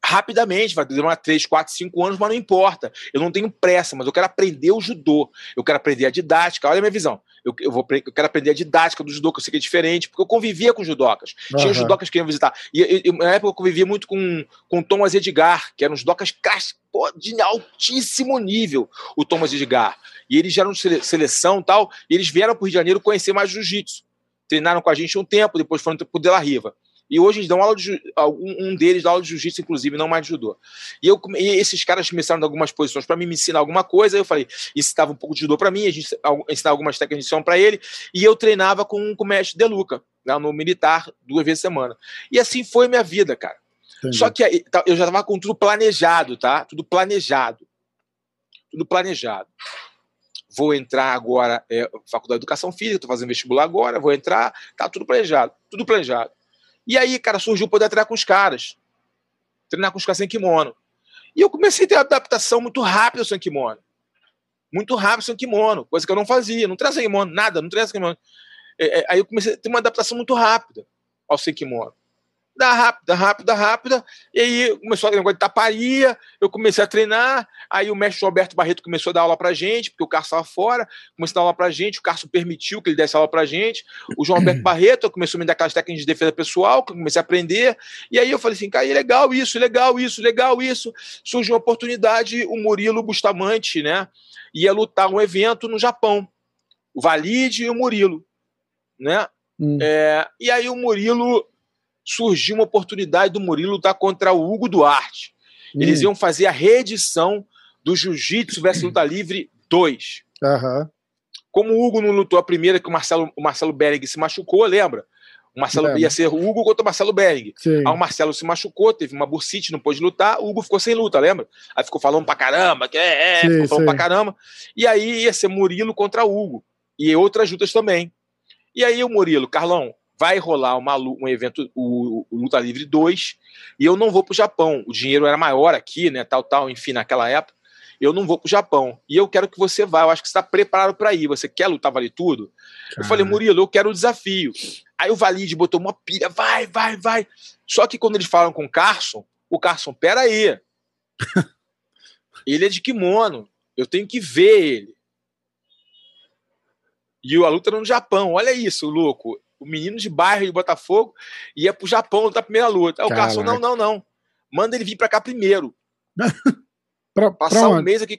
rapidamente, vai demorar 3, 4, 5 anos, mas não importa. Eu não tenho pressa, mas eu quero aprender o judô. Eu quero aprender a didática. Olha a minha visão. Eu, eu, vou, eu quero aprender a didática do judô, que eu sei que é diferente, porque eu convivia com judocas. Uhum. Tinha judocas que iam visitar. E, e, na época eu convivia muito com, com Thomas Edgar, que eram judocas pô, de altíssimo nível, o Thomas Edgar. E eles já eram de seleção e tal, e eles vieram para o Rio de Janeiro conhecer mais jiu-jitsu. Treinaram com a gente um tempo, depois foram para o De La Riva. E hoje eles dão aula de um deles dá aula de jiu-jitsu, inclusive, não mais de judô. E, eu, e esses caras começaram em algumas posições para mim me ensinar alguma coisa. Eu falei, ensinava um pouco de judô para mim, a gente ensinava algumas técnicas de para ele, e eu treinava com, com o mestre De Luca, né, no militar, duas vezes a semana. E assim foi minha vida, cara. Entendi. Só que tá, eu já tava com tudo planejado, tá? Tudo planejado. Tudo planejado vou entrar agora, é, Faculdade de Educação Física, estou fazendo vestibular agora, vou entrar, tá tudo planejado, tudo planejado. E aí, cara, surgiu poder treinar com os caras. Treinar com os caras sem kimono. E eu comecei a ter adaptação muito rápida sem kimono. Muito rápido sem kimono, coisa que eu não fazia. Não sem kimono, nada, não sem kimono. É, é, aí eu comecei a ter uma adaptação muito rápida ao sem kimono da rápida, rápida, rápida. E aí começou a negócio de taparia, eu comecei a treinar. Aí o mestre Alberto Barreto começou a dar aula pra gente, porque o Carlos estava fora, começou a dar aula pra gente, o Carlos permitiu que ele desse aula pra gente. O João Alberto Barreto começou a me dar aquelas técnicas de defesa pessoal, que eu comecei a aprender. E aí eu falei assim, cara, legal isso, legal isso, legal isso. Surgiu uma oportunidade, o Murilo Bustamante, né? Ia lutar um evento no Japão. O Valide e o Murilo, né? Hum. É, e aí o Murilo surgiu uma oportunidade do Murilo lutar contra o Hugo Duarte. Eles hum. iam fazer a reedição do Jiu-Jitsu versus Luta Livre 2. Uhum. Como o Hugo não lutou a primeira, que o Marcelo, o Marcelo Bering se machucou, lembra? O Marcelo ia ser o Hugo contra o Marcelo Bering. Sim. Aí o Marcelo se machucou, teve uma bursite, não pôde lutar, o Hugo ficou sem luta, lembra? Aí ficou falando pra caramba, que é, é sim, ficou falando sim. pra caramba. E aí ia ser Murilo contra o Hugo. E outras lutas também. E aí o Murilo, Carlão, vai rolar uma, um evento, o, o, Luta Livre 2, e eu não vou para o Japão. O dinheiro era maior aqui, né? Tal, tal, enfim, naquela época. eu não vou pro Japão. E eu quero que você vá. Eu acho que você está preparado para ir. Você quer lutar vale tudo? Eu falei, Murilo, eu quero o desafio. Aí o Valide botou uma pilha, vai, vai, vai. Só que quando eles falam com o Carson, o Carson, pera aí. ele é de kimono. Eu tenho que ver ele. E a luta no Japão. Olha isso, louco. O menino de bairro de Botafogo ia pro Japão lutar a primeira luta. Aí o Carson, não, não, não. Manda ele vir para cá primeiro. pra, passar pra um mês aqui,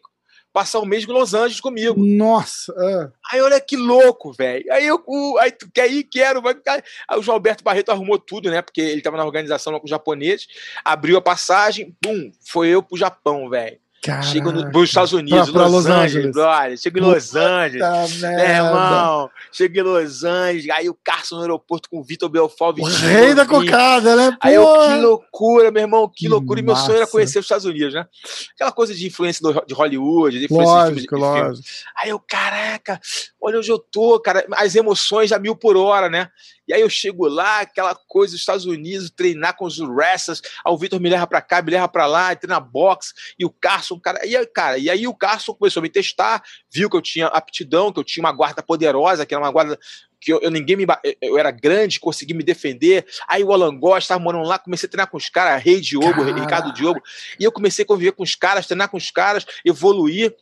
passar um mês em Los Angeles comigo. Nossa! É. Aí olha que louco, velho. Aí eu, aí tu quer ir, quero. Vai, aí o João Alberto Barreto arrumou tudo, né? Porque ele tava na organização lá com os japoneses, abriu a passagem, bum, foi eu pro Japão, velho. Chego nos Estados Unidos, pra, pra Los, Los, Angeles, brother. Chego em Los Angeles. Meu irmão, chego em Los Angeles. Aí o Carson no aeroporto com o Vitor Belfort. O rei da cocada, né? Pô. Aí eu, que loucura, meu irmão, que loucura. E meu sonho era conhecer os Estados Unidos, né? Aquela coisa de influência de Hollywood, de influência lógico, de, filme, de. Aí eu, caraca, olha onde eu tô, cara. As emoções a mil por hora, né? E aí eu chego lá, aquela coisa dos Estados Unidos, treinar com os wrestlers, aí o Vitor me leva pra cá, me leva pra lá, treina boxe, e o Carson, cara, e aí, cara, e aí o Carson começou a me testar, viu que eu tinha aptidão, que eu tinha uma guarda poderosa, que era uma guarda que eu, eu ninguém me eu era grande, consegui me defender. Aí o Alan Goss estava morando lá, comecei a treinar com os caras, Rei Diogo, Caraca. Ricardo Diogo, e eu comecei a conviver com os caras, treinar com os caras, evoluir.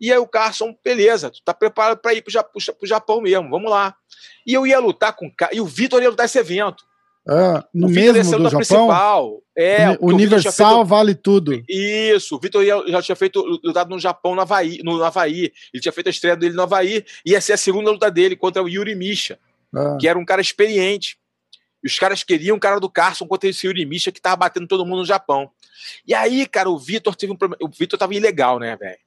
E aí o Carson, beleza, tu tá preparado para ir pro, pro, pro Japão mesmo, vamos lá. E eu ia lutar com o e o Vitor ia lutar esse evento. Ah, no mesmo do Japão? Principal. É, Universal feito... vale tudo. Isso, o Vitor já tinha feito lutado no Japão, no Havaí, no Havaí. Ele tinha feito a estreia dele no Havaí, ia ser a segunda luta dele contra o Yuri Misha, ah. que era um cara experiente. E os caras queriam o cara do Carson contra esse Yuri Misha que tava batendo todo mundo no Japão. E aí, cara, o Vitor teve um problema. O Vitor tava ilegal, né, velho?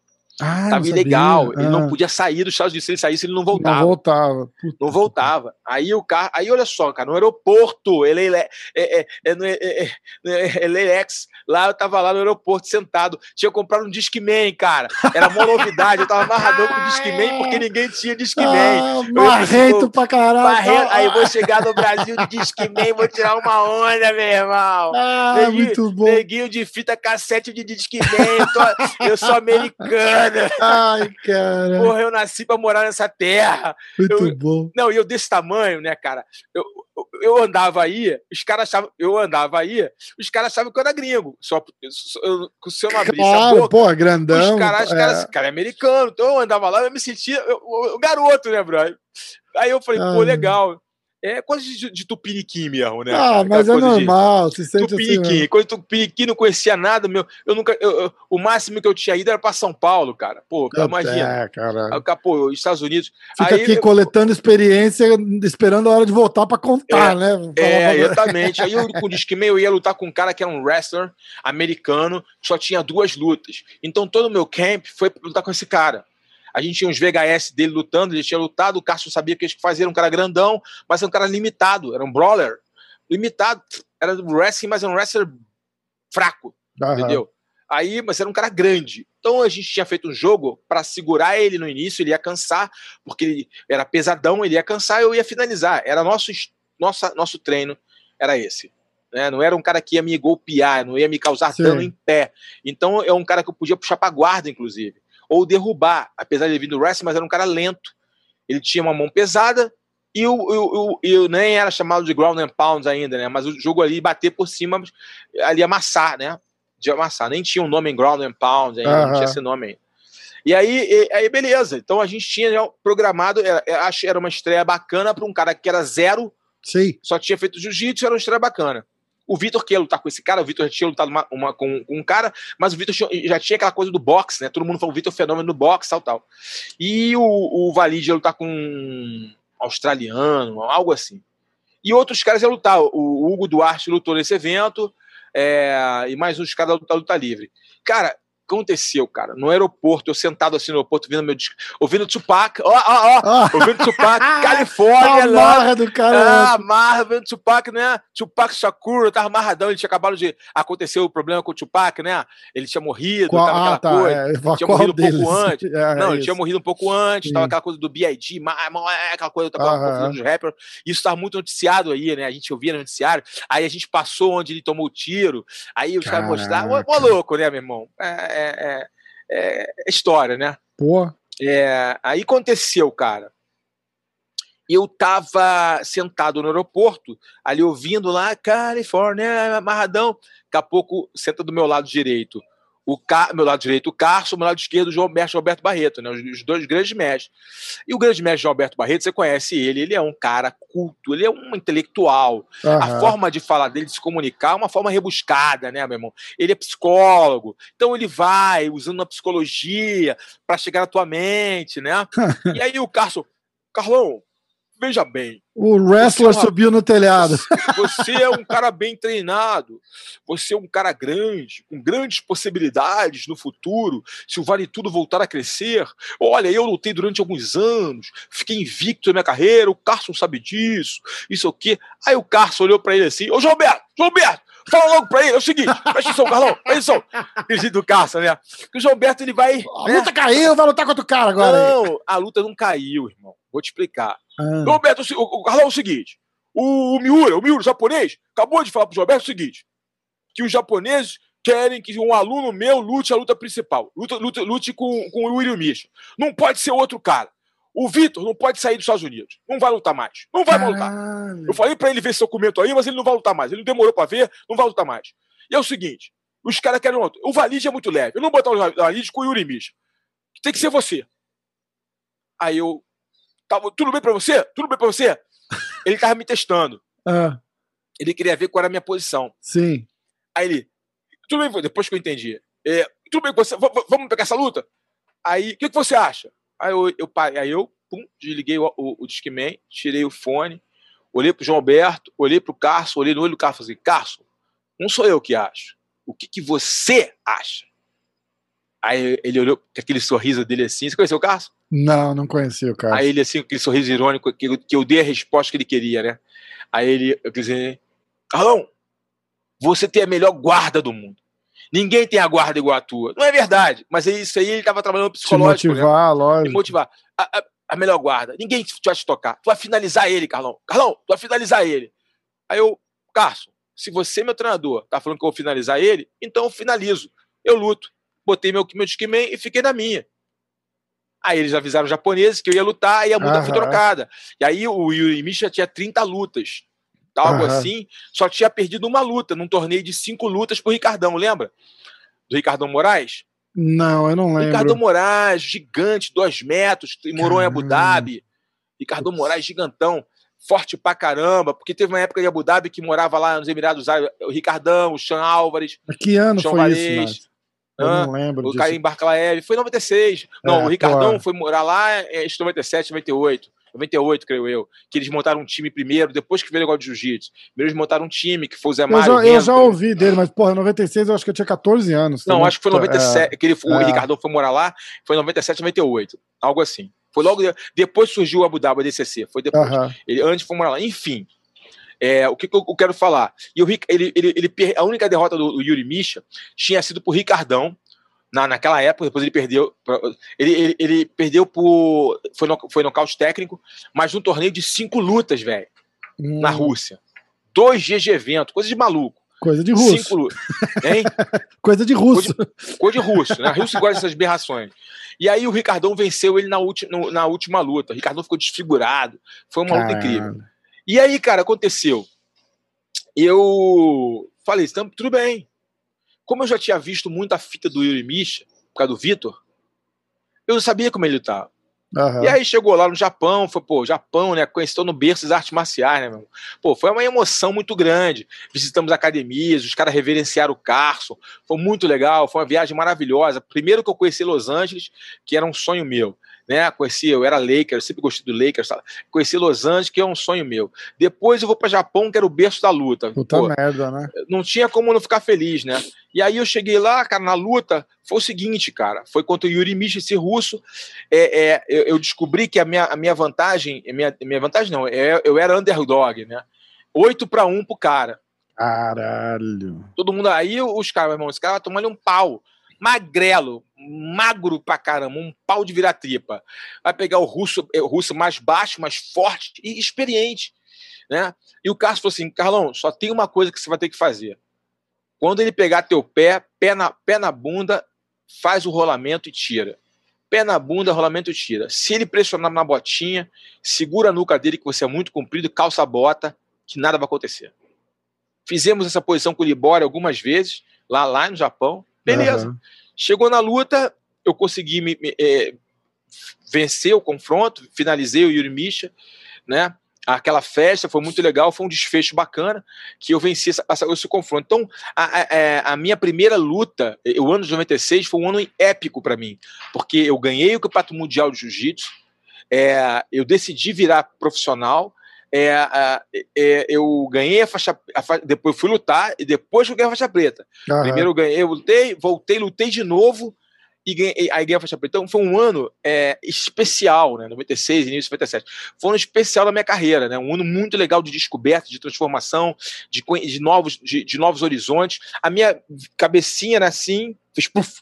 Ah, tava ilegal, ele não ah. podia sair dos Estados Unidos. Se ele saísse, ele não voltava. Não voltava. Puta. Não voltava. Aí o carro. Aí olha só, cara, no aeroporto, ele é, é, é, no, é, é, é, lá eu tava lá no aeroporto sentado. Tinha comprado um Discman, cara. Era uma novidade. Eu tava amarradão com o Discman porque ninguém tinha Discman. Ah, barreto pra caralho. Barreto, aí vou chegar no Brasil de Discman, vou tirar uma onda, meu irmão. Ah, neguinho, muito bom. Neguinho de fita cassete de Discman. Eu, tô, eu sou americano. Ai, cara. Porra, eu nasci pra morar nessa terra. Muito eu, bom. Não, e eu desse tamanho, né, cara? Eu, eu andava aí, os caras achavam. Eu andava aí, os caras achavam que eu era gringo. Só eu, se eu não abrisse claro, a boca. Pô, grandão. Os caras, é. cara, é americano. Então eu andava lá, eu me sentia. O garoto, né, brother? Aí eu falei, ah. pô, legal. É coisa de, de tupiniquim mesmo, né? Ah, cara? mas é normal, se sente tupiniquim. assim. Quando tupiniquim não conhecia nada, meu, eu nunca. Eu, eu, o máximo que eu tinha ido era para São Paulo, cara. Pô, é, imagina. É, cara. Pô, Estados Unidos. Fica aí, aqui eu, coletando experiência, esperando a hora de voltar para contar, é, né? É, exatamente. aí eu, com o Disque eu ia lutar com um cara que era um wrestler americano, que só tinha duas lutas. Então todo o meu camp foi lutar com esse cara. A gente tinha uns VHS dele lutando, ele tinha lutado, o Cássio sabia que eles faziam um cara grandão, mas era um cara limitado, era um brawler. Limitado, era do wrestling, mas era um wrestler fraco, uhum. entendeu? Aí, mas era um cara grande. Então a gente tinha feito um jogo para segurar ele no início, ele ia cansar, porque ele era pesadão, ele ia cansar, eu ia finalizar. Era nosso, nossa, nosso treino, era esse. Né? Não era um cara que ia me golpear, não ia me causar Sim. dano em pé. Então é um cara que eu podia puxar para guarda, inclusive ou derrubar, apesar de ele vir do wrestling, mas era um cara lento. Ele tinha uma mão pesada e o, o, o, nem era chamado de ground and pound ainda, né? Mas o jogo ali bater por cima, ali amassar, né? De amassar. Nem tinha um nome em ground and pound ainda, uhum. não tinha esse nome ainda. E aí, e, aí, beleza. Então a gente tinha programado, era, acho era uma estreia bacana para um cara que era zero, Sim. só tinha feito jiu-jitsu, era uma estreia bacana. O Vitor queria lutar com esse cara, o Vitor já tinha lutado uma, uma, com, com, um cara, mas o Vitor já tinha aquela coisa do boxe, né? Todo mundo falou o Vitor é fenômeno do boxe, tal, tal. E o, o Valide ia lutar com um australiano, algo assim. E outros caras iam lutar. O Hugo Duarte lutou nesse evento, é, e mais uns caras da luta livre. Cara, aconteceu, cara? No aeroporto, eu sentado assim no aeroporto, ouvindo meu disco, ouvindo Tupac, ó, ó, ó, ouvindo Tupac, Califórnia, Amarra do cara. Ah, amarra, ouvindo Tupac, né? Tupac Shakur, eu tava amarradão, ele tinha acabado de acontecer o problema com o Tupac, né? Ele tinha morrido, qual, tava aquela ah, tá, coisa. É, tinha morrido um pouco antes. É, não, é ele tinha morrido um pouco antes, Sim. tava aquela coisa do B.I.G., aquela coisa, tava dos rappers. Isso tava muito noticiado aí, né? A gente ouvia no noticiário. Aí a gente passou onde ele tomou o tiro, aí os caras mostraram. Ô, louco, né, meu irmão? É, é, é, é, história, né? Pô. É, aí aconteceu, cara. Eu tava sentado no aeroporto, ali ouvindo lá, Califórnia, amarradão. Daqui a pouco, senta do meu lado direito o Car... meu lado direito o Carson, meu lado esquerdo o João mestre Alberto Barreto, né? Os dois grandes mestres. E o grande mestre João Alberto Barreto, você conhece ele, ele é um cara culto, ele é um intelectual. Uhum. A forma de falar dele, de se comunicar, é uma forma rebuscada, né, meu irmão? Ele é psicólogo, então ele vai usando a psicologia para chegar na tua mente, né? e aí o Carson, Carlão, veja bem. O wrestler é uma... subiu no telhado. Você é um cara bem treinado. Você é um cara grande, com grandes possibilidades no futuro. Se o Vale Tudo voltar a crescer. Olha, eu lutei durante alguns anos, fiquei invicto na minha carreira. O Carson sabe disso. Isso aqui. Aí o Carson olhou para ele assim: Ô, João Alberto, João Alberto, Fala logo pra ele, é o seguinte, presta atenção, Carlão, presta atenção. Dirigido do Carson, né? Que o João Alberto ele vai. A né? luta caiu, vai lutar contra o cara agora. Não, a luta não caiu, irmão. Vou te explicar. Ah. Roberto, o, o Carlão, é o seguinte: o, o Miura, o Miura, o japonês, acabou de falar pro Roberto o seguinte: que os japoneses querem que um aluno meu lute a luta principal, lute, lute, lute com, com o William Misha. Não pode ser outro cara. O Vitor não pode sair dos Estados Unidos. Não vai lutar mais. Não vai mais lutar. Eu falei para ele ver esse documento aí, mas ele não vai lutar mais. Ele demorou para ver, não vai lutar mais. E é o seguinte: os caras querem outro. O Valide é muito leve. Eu não vou botar o Valide com o Yuri Misha. Tem que ser você. Aí eu Tava, tudo bem para você? Tudo bem para você? Ele tava me testando. Ah. Ele queria ver qual era a minha posição. Sim. Aí ele, tudo bem, depois que eu entendi. É, tudo bem com você, vamos pegar essa luta? Aí, o que, que você acha? Aí eu, eu, aí eu pum, desliguei o, o, o Discman, tirei o fone, olhei pro João Alberto, olhei pro Carson, olhei no olho do Carson e falei, Carson, não sou eu que acho. O que, que você acha? Aí ele olhou com aquele sorriso dele assim. Você conheceu o Carson? Não, não conheci o Carson. Aí ele assim, com aquele sorriso irônico, que eu, que eu dei a resposta que ele queria, né? Aí ele, eu quis dizer, Carlão, você tem a melhor guarda do mundo. Ninguém tem a guarda igual a tua. Não é verdade, mas é isso aí ele estava trabalhando psicológico. Te motivar, né? lógico. Me motivar. A, a, a, melhor guarda. Ninguém vai te tocar. Tu vai finalizar ele, Carlão. Carlão, tu vai finalizar ele. Aí eu, Carson, se você, meu treinador, tá falando que eu vou finalizar ele, então eu finalizo. Eu luto botei meu, meu Discman e fiquei na minha. Aí eles avisaram os japoneses que eu ia lutar e a luta uhum. foi trocada. E aí o Yuri Misha tinha 30 lutas. Algo uhum. assim, só tinha perdido uma luta num torneio de cinco lutas pro Ricardão, lembra? Do Ricardão Moraes? Não, eu não lembro. Ricardão Moraes, gigante, dois metros, morou em Abu Dhabi. Ricardão Moraes, gigantão, forte pra caramba, porque teve uma época em Abu Dhabi que morava lá nos Emirados Árabes, o Ricardão, o Sean Álvares. Que ano foi Valês, isso, eu não lembro. O Caim Barclaev foi em 96. Não, é, o Ricardão foi morar lá em 97, 98. 98, creio eu, que eles montaram um time primeiro, depois que veio o negócio de jiu-jitsu. Primeiro eles montaram um time, que foi o Zé Mário. Eu já, eu já ouvi dele, mas, porra, 96 eu acho que eu tinha 14 anos. Não, acho que foi 97, é, que ele, o é. Ricardão foi morar lá, foi em 97, 98, algo assim. Foi logo depois surgiu o Abu Dhabi, DCC, foi depois. Ele antes foi morar lá. Enfim, é, o que, que, eu quero falar? E o, ele, ele, ele, a única derrota do, do Yuri Misha tinha sido por Ricardão, na, naquela época, depois ele perdeu. Ele, ele, ele perdeu por. Foi, no, foi nocaute técnico, mas num torneio de cinco lutas, velho. Hum. Na Rússia. Dois dias de evento, coisa de maluco. Coisa de russo. Cinco, hein? coisa de russo. Coisa de, coisa de russo, né? A Rússia gosta dessas berrações. E aí o Ricardão venceu ele na, ulti, na última luta. O Ricardão ficou desfigurado. Foi uma Caramba. luta incrível. E aí, cara, aconteceu. Eu falei, tudo bem. Como eu já tinha visto muita fita do Yuri Misha, por causa do Vitor, eu sabia como ele estava. Uhum. E aí chegou lá no Japão, foi, pô, Japão, né? Conheceu no berço das artes marciais, né, meu? Pô, foi uma emoção muito grande. Visitamos academias, os caras reverenciaram o Carson. Foi muito legal, foi uma viagem maravilhosa. Primeiro que eu conheci Los Angeles, que era um sonho meu né? Conheci, eu era Lakers, sempre gostei do Lakers, sabe? conheci Los Angeles, que é um sonho meu. Depois eu vou para Japão, que era o berço da luta. Puta Pô, merda, né? Não tinha como não ficar feliz, né? E aí eu cheguei lá, cara, na luta, foi o seguinte, cara, foi contra o Yuri Misha, esse russo. É, é, eu, eu, descobri que a minha, a minha vantagem, a minha, a minha vantagem não, é, eu era underdog, né? 8 para 1 pro cara. Caralho. Todo mundo aí, os caras, meu irmão, esse cara vai tomar um pau magrelo, magro pra caramba, um pau de virar tripa. Vai pegar o russo, é, o russo mais baixo, mais forte e experiente. Né? E o Carlos falou assim: Carlão, só tem uma coisa que você vai ter que fazer. Quando ele pegar teu pé, pé na, pé na bunda, faz o rolamento e tira. Pé na bunda, rolamento e tira. Se ele pressionar na botinha, segura a nuca dele, que você é muito comprido, calça a bota, que nada vai acontecer. Fizemos essa posição com o Libório algumas vezes, lá, lá no Japão. Beleza. Uhum. Chegou na luta, eu consegui me, me é, vencer o confronto, finalizei o Yuri Misha, né? aquela festa foi muito legal, foi um desfecho bacana que eu venci essa, essa, esse confronto. Então, a, a, é, a, minha primeira luta, o ano de 96, foi um ano épico para mim, porque eu ganhei o Campeonato Mundial de Jiu-Jitsu, é, eu decidi virar profissional, é, é, eu ganhei a faixa, a faixa, depois fui lutar e depois eu ganhei a faixa preta. Primeiro eu ganhei, eu lutei, voltei, lutei de novo e ganhei, aí ganhei a faixa preta. Então foi um ano é, especial, né? 96, início de 97. Foi um ano especial da minha carreira, né? Um ano muito legal de descoberta, de transformação, de, de, novos, de, de novos horizontes. A minha cabecinha era assim, fez puf.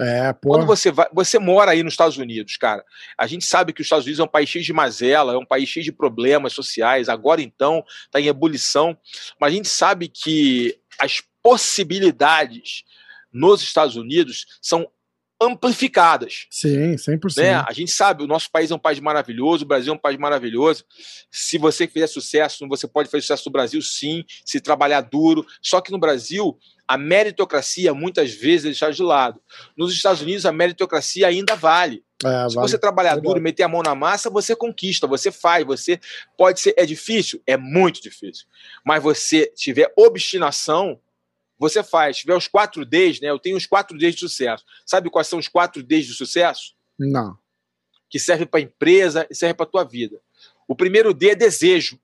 É, Quando você vai, você mora aí nos Estados Unidos, cara. A gente sabe que os Estados Unidos é um país cheio de mazela, é um país cheio de problemas sociais. Agora então está em ebulição, mas a gente sabe que as possibilidades nos Estados Unidos são amplificadas. Sim, 100%. Né? A gente sabe, o nosso país é um país maravilhoso, o Brasil é um país maravilhoso. Se você fizer sucesso, você pode fazer sucesso no Brasil, sim, se trabalhar duro. Só que no Brasil, a meritocracia muitas vezes é deixada de lado. Nos Estados Unidos, a meritocracia ainda vale. É, Se vale. você trabalhar é duro, meter a mão na massa, você conquista, você faz, você pode ser. É difícil? É muito difícil. Mas você tiver obstinação, você faz. Se tiver os quatro Ds, né? Eu tenho os quatro Ds de sucesso. Sabe quais são os quatro Ds de sucesso? Não. Que serve para a empresa e serve para a tua vida. O primeiro D é desejo.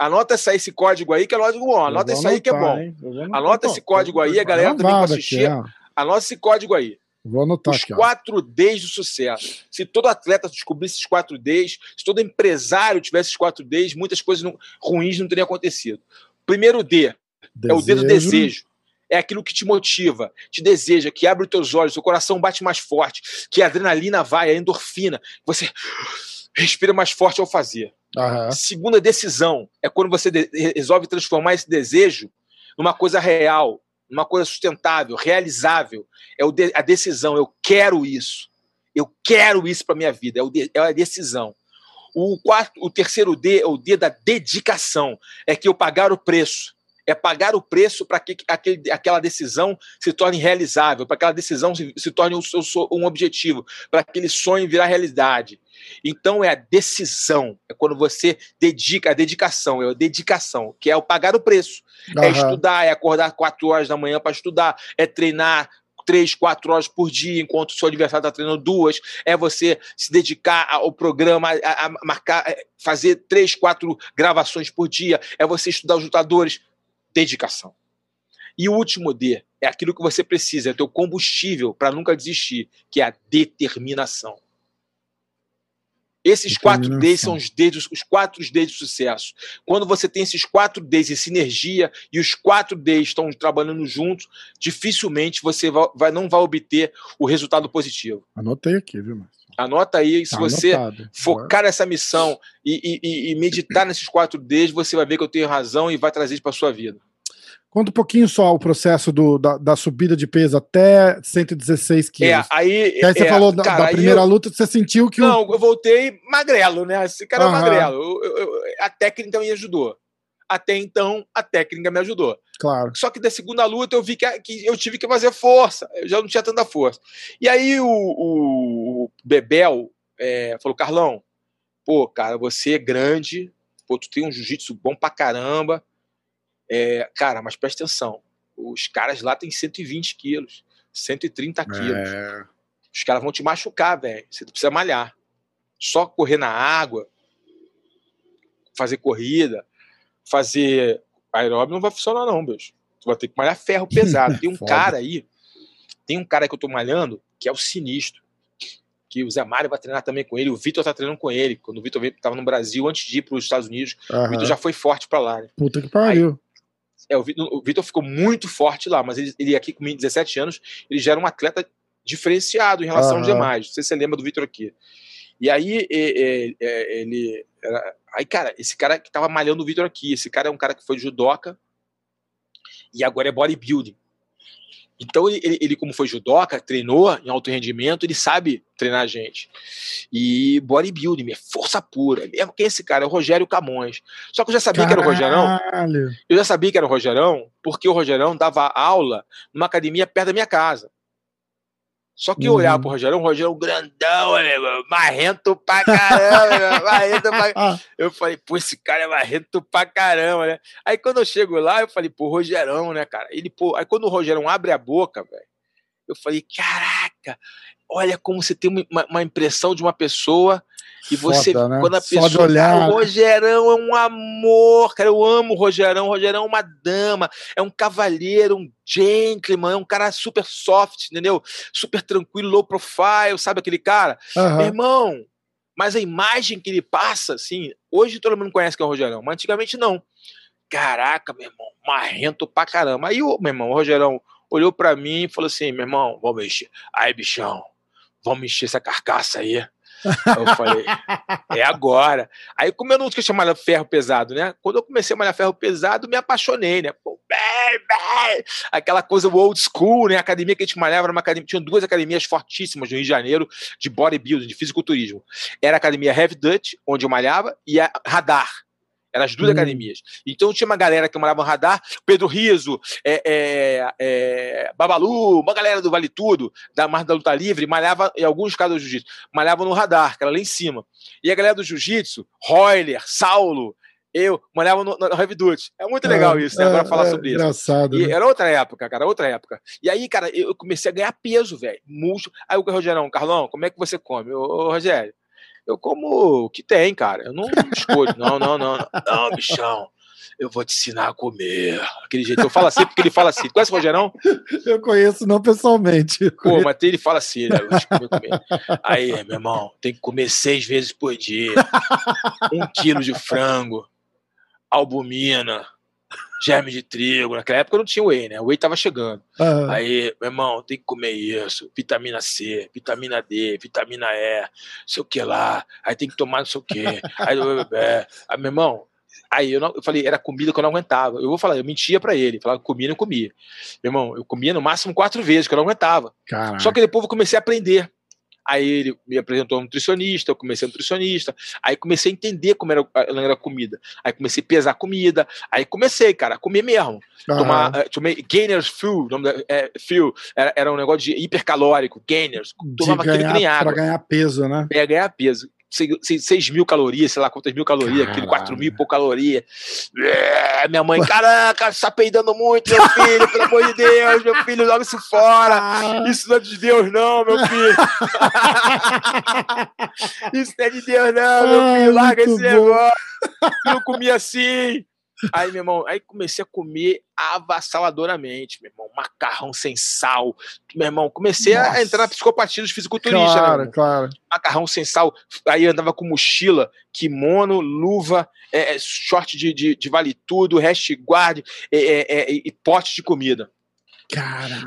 Anota esse código aí, que é lógico bom. Anota isso aí que é bom. Anota esse código aí, a galera também vai assistir. Anota esse código aí. Vou anotar Os aqui, quatro Ds do sucesso. Se todo atleta descobrisse esses quatro Ds, se todo empresário tivesse esses quatro Ds, muitas coisas não, ruins não teriam acontecido. Primeiro D, Desejo. É o dedo desejo. É aquilo que te motiva, te deseja, que abre os teus olhos, o coração bate mais forte, que a adrenalina vai, a endorfina, você respira mais forte ao fazer. Uhum. Segunda decisão é quando você resolve transformar esse desejo numa coisa real, numa coisa sustentável, realizável. É de a decisão, eu quero isso. Eu quero isso para minha vida, é, de é a decisão. O, quarto, o terceiro D é o D da dedicação, é que eu pagar o preço é pagar o preço para que aquele, aquela decisão se torne realizável, para que aquela decisão se, se torne um, um objetivo, para aquele sonho virar realidade. Então é a decisão, é quando você dedica, a dedicação, é a dedicação, que é o pagar o preço. Uhum. É estudar, é acordar quatro horas da manhã para estudar, é treinar três, quatro horas por dia, enquanto o seu adversário está treinando duas, é você se dedicar ao programa, a, a marcar, é, fazer três, quatro gravações por dia, é você estudar os lutadores dedicação. E o último D é aquilo que você precisa, é o teu combustível para nunca desistir, que é a determinação. Esses quatro Ds são os dedos, os quatro Ds de sucesso. Quando você tem esses quatro Ds em sinergia e os quatro Ds estão trabalhando juntos, dificilmente você vai, vai não vai obter o resultado positivo. Anotei aqui, viu, Márcio? Anota aí, se tá você anotado. focar nessa missão e, e, e, meditar nesses quatro Ds, você vai ver que eu tenho razão e vai trazer isso para sua vida. Conta um pouquinho só o processo do, da, da, subida de peso até 116 quilos. É, aí, aí você é, falou da, da primeira eu, luta, você sentiu que. Não, o... eu voltei magrelo, né? Esse cara uhum. é magrelo. Eu, eu, a técnica me ajudou. Até então, a técnica me ajudou. Claro. Só que da segunda luta eu vi que, que eu tive que fazer força. Eu já não tinha tanta força. E aí o, o Bebel é, falou: Carlão, pô, cara, você é grande, pô, tu tem um jiu-jitsu bom pra caramba é, cara, mas presta atenção. Os caras lá têm 120 quilos, 130 quilos. É... Os caras vão te machucar, velho. Você precisa malhar. Só correr na água, fazer corrida, fazer aeróbio não vai funcionar, não, bicho. Tu vai ter que malhar ferro pesado. Tem um cara aí, tem um cara que eu tô malhando, que é o sinistro. Que o Zé Mário vai treinar também com ele, o Vitor tá treinando com ele. Quando o Vitor tava no Brasil, antes de ir para os Estados Unidos, uhum. o Vitor já foi forte para lá. Né? Puta que pariu. Aí, é, o Vitor ficou muito forte lá, mas ele, ele aqui com 17 anos, ele já era um atleta diferenciado em relação uhum. aos demais. Não sei se você lembra do Vitor aqui. E aí ele. Era, aí, cara, esse cara que tava malhando o Vitor aqui, esse cara é um cara que foi judoca e agora é bodybuilding. Então, ele, ele, como foi judoca, treinou em alto rendimento, ele sabe treinar a gente. E bodybuilding, é força pura. Mesmo quem é esse cara? É o Rogério Camões. Só que eu já sabia Caralho. que era o Rogerão. Eu já sabia que era o Rogerão, porque o Rogerão dava aula numa academia perto da minha casa. Só que uhum. pro Rogerão, o Rogerão grandão, né, marrento pra caramba, marrento pra... Ah. Eu falei, pô, esse cara é marrento pra caramba, né? Aí quando eu chego lá, eu falei, pô, Rogerão, né, cara? Ele, pô, aí quando o Rogerão abre a boca, velho, eu falei, caraca, olha como você tem uma, uma impressão de uma pessoa e você, Foda, né? quando a pessoa. Só de olhar. O Rogerão é um amor, cara. Eu amo o Rogerão. O Rogerão é uma dama, é um cavalheiro, um gentleman, é um cara super soft, entendeu? Super tranquilo, low profile, sabe aquele cara? Uhum. Meu irmão, mas a imagem que ele passa, assim, hoje todo mundo conhece que é o Rogerão, mas antigamente não. Caraca, meu irmão, marrento pra caramba. Aí, meu irmão, o Rogerão olhou para mim e falou assim: meu irmão, vamos mexer. Aí, bichão, vamos mexer essa carcaça aí. eu falei, é agora. Aí, como eu não tinha chamado ferro pesado, né? Quando eu comecei a malhar ferro pesado, me apaixonei, né? Pô. Aquela coisa old school, né? A academia que a gente malhava era uma academia, tinha duas academias fortíssimas no Rio de Janeiro de bodybuilding, de fisiculturismo. Era a academia Heavy Dutch, onde eu malhava, e a Radar, eram as duas hum. academias. Então tinha uma galera que morava no radar, Pedro Riso, é, é, é, Babalu, uma galera do Vale Tudo, da Mar da Luta Livre, malhava, em alguns casos do jiu-jitsu, malhava no radar, que era lá em cima. E a galera do jiu-jitsu, Royler, Saulo, eu malhava no, no Heavy Duty. É muito legal é, isso, né? Agora é, falar sobre isso. Engraçado. E né? Era outra época, cara, outra época. E aí, cara, eu comecei a ganhar peso, velho. Músculo. Aí o Rogerão, Carlão, como é que você come? Ô, ô Rogério, eu como o que tem, cara. Eu não escolho. Não, não, não, não. Não, bichão. Eu vou te ensinar a comer. Aquele jeito. Eu falo assim porque ele fala assim. Tu conhece o Rogerão? Eu conheço, não pessoalmente. Pô, mas ele fala assim, né? Comer, comer. Aí, meu irmão, tem que comer seis vezes por dia. Um quilo de frango, albumina, germe de trigo. Naquela época não tinha whey, né? O whey tava chegando. Uhum. Aí, meu irmão, tem que comer isso. Vitamina C, vitamina D, vitamina E, sei o que lá. Aí tem que tomar não sei o que. Aí, aí, meu irmão, Aí eu, não, eu falei, era comida que eu não aguentava. Eu vou falar, eu mentia para ele. Falava, comia, não comia. Meu irmão, eu comia no máximo quatro vezes, que eu não aguentava. Caraca. Só que depois eu comecei a aprender. Aí ele me apresentou um nutricionista, eu comecei a nutricionista, aí comecei a entender como era, era a comida. Aí comecei a pesar comida, aí comecei, cara, a comer mesmo. Uhum. Tomar, uh, tomei Gainers Fuel, nome da, é, Fuel, era, era um negócio de hipercalórico, Gainers. Tomava aquilo que nem água. Pra ganhar peso, né? É, ganhar peso. 6 mil calorias, sei lá quantas mil calorias, aquele 4 mil e pouco calorias. É, minha mãe, caraca, tá peidando muito, meu filho, pelo amor de Deus, meu filho, joga isso fora. Isso não é de Deus, não, meu filho. isso não é de Deus, não, meu filho, larga esse bom. negócio. Eu comia assim. Aí, meu irmão, aí comecei a comer avassaladoramente, meu irmão. Macarrão sem sal. Meu irmão, comecei Nossa. a entrar na psicopatia dos fisiculturistas. Claro, né, claro. Macarrão sem sal. Aí andava com mochila, kimono, luva, é, é short de, de, de vale tudo, hash guard é, é, é, e pote de comida.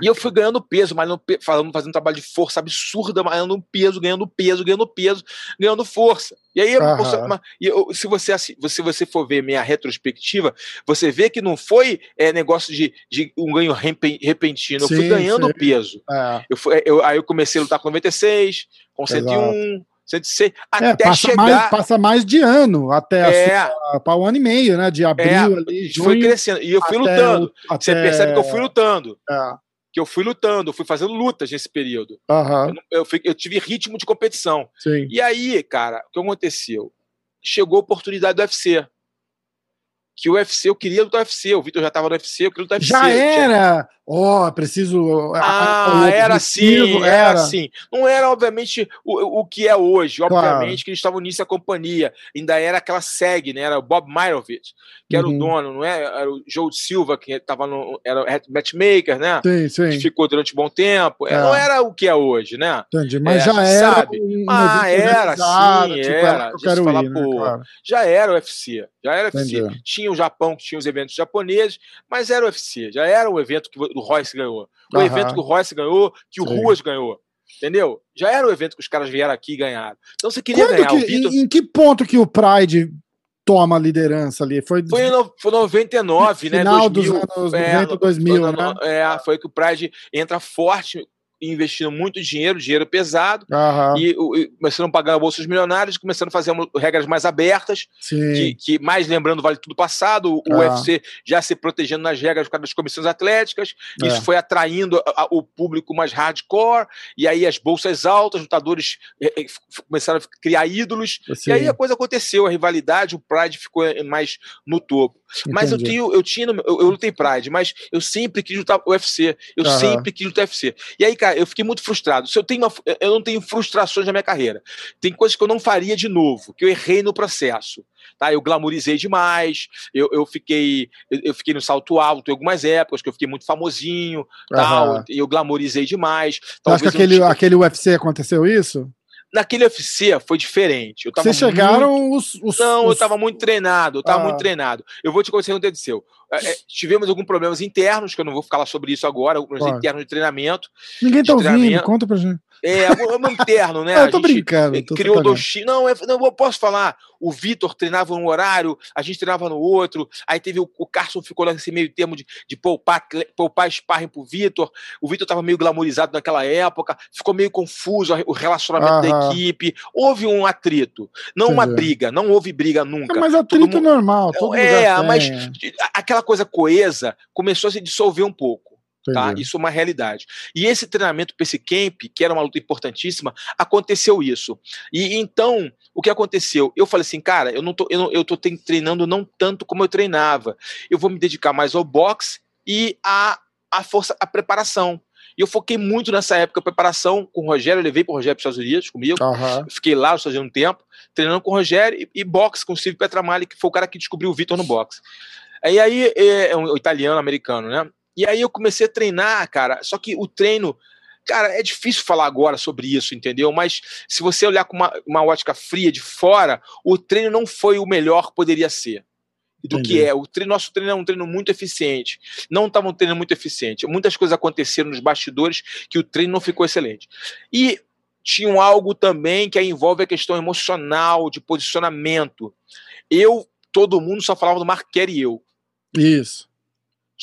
E eu fui ganhando peso, mas falando, fazendo um trabalho de força absurda, ganhando peso, ganhando peso, ganhando peso, ganhando força. E aí, uhum. eu, se você se você for ver minha retrospectiva, você vê que não foi é, negócio de, de um ganho repentino. Eu sim, fui ganhando sim. peso. É. Eu fui, eu, aí eu comecei a lutar com 96, com Exato. 101, 106, é, até passa chegar. Mais, passa mais de ano, até é, para um ano e meio, né? De abril é, ali. Junho, foi crescendo. E eu fui lutando. O, Você percebe que eu fui lutando. É. Que eu fui lutando, eu fui fazendo lutas nesse período. Uhum. Eu, eu, fui, eu, tive ritmo de competição. Sim. E aí, cara, o que aconteceu? Chegou a oportunidade do UFC que o UFC, eu queria lutar UFC, o Vitor já estava no UFC, eu queria lutar UFC. Já era! Ó, oh, preciso. Ah, era assim, era. era assim. Não era, obviamente, o, o que é hoje. Obviamente claro. que eles estavam nisso a companhia. Ainda era aquela SEG, né? Era o Bob Myrovich, que era uhum. o dono, não é? Era o Joe Silva, que estava no. Era o matchmaker, né? Sim, sim. Que ficou durante um bom tempo. É. Não era o que é hoje, né? Entendi, mas é, já era. Sabe? Um ah, era, sim, tipo, era. Eu quero falar, ir, né, pô, claro. Já era o UFC. Já era o UFC. Tinha o Japão, que tinha os eventos japoneses, mas era o UFC. Já era o evento que o Royce ganhou. O uhum. evento que o Royce ganhou, que o Sim. Ruas ganhou. Entendeu? Já era o evento que os caras vieram aqui e ganharam. Então você queria Quando ganhar que, o Vitor... Em que ponto que o Pride toma a liderança ali? Foi, foi, no, foi 99, né? Final 2000, dos anos 90, é, 2000, foi, né? É, foi que o Pride entra forte investindo muito dinheiro, dinheiro pesado, uhum. e, e, começando a pagar bolsas milionárias, começando a fazer regras mais abertas, que, que, mais lembrando vale tudo passado, o Ah. UFC já se protegendo nas regras das comissões atléticas, É. isso foi atraindo a- a- o público mais hardcore, e aí as bolsas altas, lutadores eh, eh, começaram a criar ídolos, Sim, e aí a coisa aconteceu, a rivalidade, o Pride ficou eh, mais no topo. Mas eu, entendi. tenho, eu tinha, eu, eu lutei Pride, mas eu sempre quis lutar UFC. Eu Aham. sempre quis lutar UFC. E aí, cara, eu fiquei muito frustrado. Se eu tenho uma, eu não tenho frustrações na minha carreira. Tem coisas que eu não faria de novo, que eu errei no processo. Tá? Eu glamourizei demais, eu, eu fiquei eu, eu fiquei no salto alto em algumas épocas, que eu fiquei muito famosinho, tal, Aham. e eu glamourizei demais. Acha que aquele, não- aquele UFC aconteceu isso? Naquele UFC foi diferente. Eu tava Vocês chegaram os, os. não, eu os- tava muito treinado, eu tava Ah. muito treinado. Eu vou te contar o que aconteceu. É, tivemos alguns problemas internos, que eu não vou falar sobre isso agora, alguns Claro. internos de treinamento. Ninguém tá de ouvindo, conta pra gente. É, algum interno, né? Ah, eu tô A gente brincando. tô criou sacaneando. dois times. Não, é- não, eu posso falar. O Vitor treinava num horário, a gente treinava no outro. Aí teve o, o Carson ficou nesse meio termo de, de poupar, poupar sparring pro Vitor. O Vitor tava meio glamorizado naquela época, ficou meio confuso o relacionamento da Aham. equipe. Houve um atrito, não uma briga, não houve briga nunca. É, mas atrito mundo- normal, todo É, mas aquela coisa coesa começou a se dissolver um pouco. Tá? entendi. Isso é uma realidade. E esse treinamento para esse camp, que era uma luta importantíssima, aconteceu isso. E então, o que aconteceu? Eu falei assim, cara, eu não tô, eu, não, eu tô treinando não tanto como eu treinava. Eu vou me dedicar mais ao boxe e à a, força, a preparação. E eu foquei muito nessa época, preparação com o Rogério, eu levei para o Rogério para os Estados Unidos comigo. Eu Fiquei lá nos Unidos um tempo, treinando com o Rogério e, e boxe com o Silvio Petramalli, que foi o cara que descobriu o Vitor no boxe. Aí, aí é, é um italiano, americano, né? E aí eu comecei a treinar, cara. Só que o treino, cara, é difícil falar agora sobre isso, entendeu? Mas se você olhar com uma, uma ótica fria de fora, o treino não foi o melhor que poderia ser. Do Entendi. que é. O treino, nosso treino é um treino muito eficiente. Não estava um treino muito eficiente. Muitas coisas aconteceram nos bastidores que o treino não ficou excelente. E tinha algo também que aí envolve a questão emocional, de posicionamento. Eu, todo mundo só falava do Mark Kerr e eu Isso.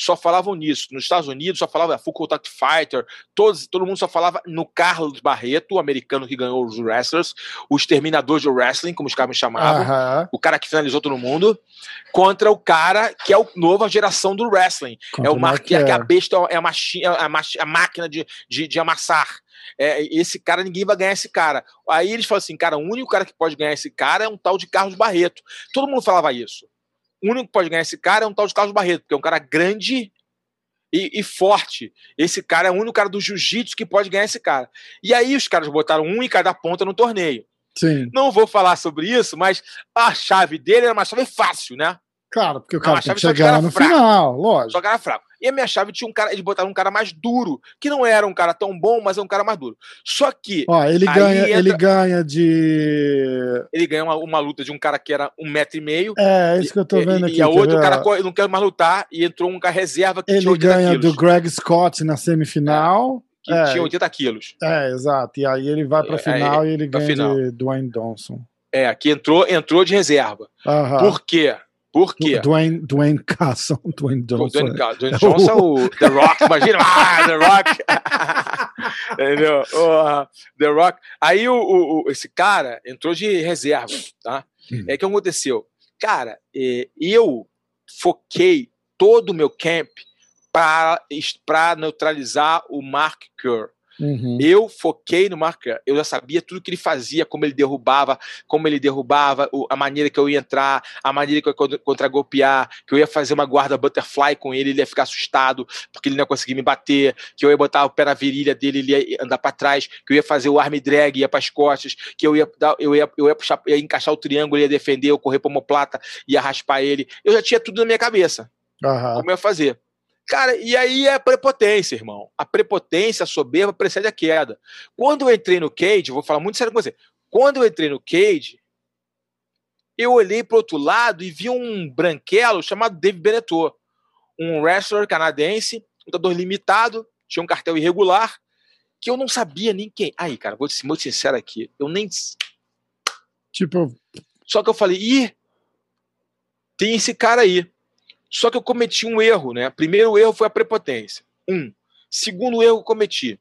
Só falavam nisso. Nos Estados Unidos só falava Full Contact Fighter, todos, todo mundo só falava no Carlos Barreto, o americano que ganhou os wrestlers, o exterminador de wrestling, como os caras me chamavam, o cara que finalizou todo mundo, contra o cara que é a nova geração do wrestling. é o Mark, que é a besta, é a, machi, é a, machi, a máquina de, de, de amassar. É, esse cara, ninguém vai ganhar esse cara. Aí eles falam assim, cara, o único cara que pode ganhar esse cara é um tal de Carlos Barreto. Todo mundo falava isso. O único que pode ganhar esse cara é um tal de Carlos Barreto, porque é um cara grande e, e forte. Esse cara é o único cara do jiu-jitsu que pode ganhar esse cara. E aí os caras botaram um em cada ponta no torneio. Sim. Não vou falar sobre isso, mas a chave dele era uma chave fácil, né? Claro, porque o cara a tem chave que chegar no fraco. final, lógico. Só que era fraco. E a minha chave tinha um cara, eles botaram um cara mais duro, que não era um cara tão bom, mas é um cara mais duro. Só que Ó, ele ganha, entra- ele ganha de. ele ganhou uma, uma luta de um cara que era um metro e meio. É, é isso que eu tô vendo e, aqui. e a outro ver? cara não quer mais lutar e entrou um cara reserva que Ele 80 ganha quilos. do Greg Scott na semifinal. que é. tinha 80 quilos. É, exato. E aí ele vai pra É, final e ele ganha final. de Dwayne Johnson. É, que entrou, entrou de reserva. Aham. Por quê? Por quê? Dwayne, Dwayne Casson, Dwayne Johnson. Dwayne, Ca- Dwayne Johnson, o The Rock, imagina, ah, The Rock. Entendeu? O, The Rock. Aí o, o- o- esse cara entrou de reserva, tá? Hum. É que aconteceu. Cara, eh, eu foquei todo o meu camp para neutralizar o Mark Kerr. Uhum. Eu foquei no Mark Kerr. Eu já sabia tudo que ele fazia, como ele derrubava, como ele derrubava, a maneira que eu ia entrar, a maneira que eu ia contra- contragolpear, que eu ia fazer uma guarda butterfly com ele, ele ia ficar assustado, porque ele não ia conseguir me bater, que eu ia botar o pé na virilha dele, ele ia andar para trás, que eu ia fazer o arm drag, ia para as costas, que eu ia dar, eu ia, eu ia puxar, ia encaixar o triângulo, ia defender, eu correr para homoplata, ia raspar ele. Eu já tinha tudo na minha cabeça Aham. como eu ia fazer. Cara, e aí é a prepotência, irmão. A prepotência, a soberba precede a queda. Quando eu entrei no Cage, vou falar muito sério com você. Quando eu entrei no Cage, eu olhei pro outro lado e vi um branquelo chamado Dave Benetot, um wrestler canadense, lutador limitado, tinha um cartel irregular, que eu não sabia nem quem. Aí, cara, vou ser muito sincero aqui, eu nem Tipo, só que eu falei, ih, tem esse cara aí. Só que eu cometi um erro, né? Primeiro erro foi a prepotência. Um. Segundo erro que eu cometi.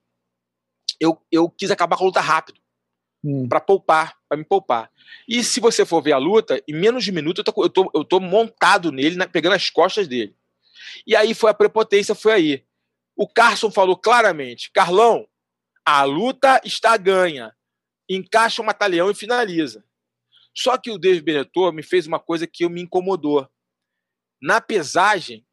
Eu, eu quis acabar com a luta rápido. Hum. para poupar, para me poupar. E se você for ver a luta, em menos de um minuto eu tô, eu tô, eu tô montado nele, né, pegando as costas dele. E aí foi a prepotência, foi aí. O Carson falou claramente: Carlão, a luta está ganha. Encaixa o matalhão e finaliza. Só que o David Benetor me fez uma coisa que me incomodou. Na pesagem,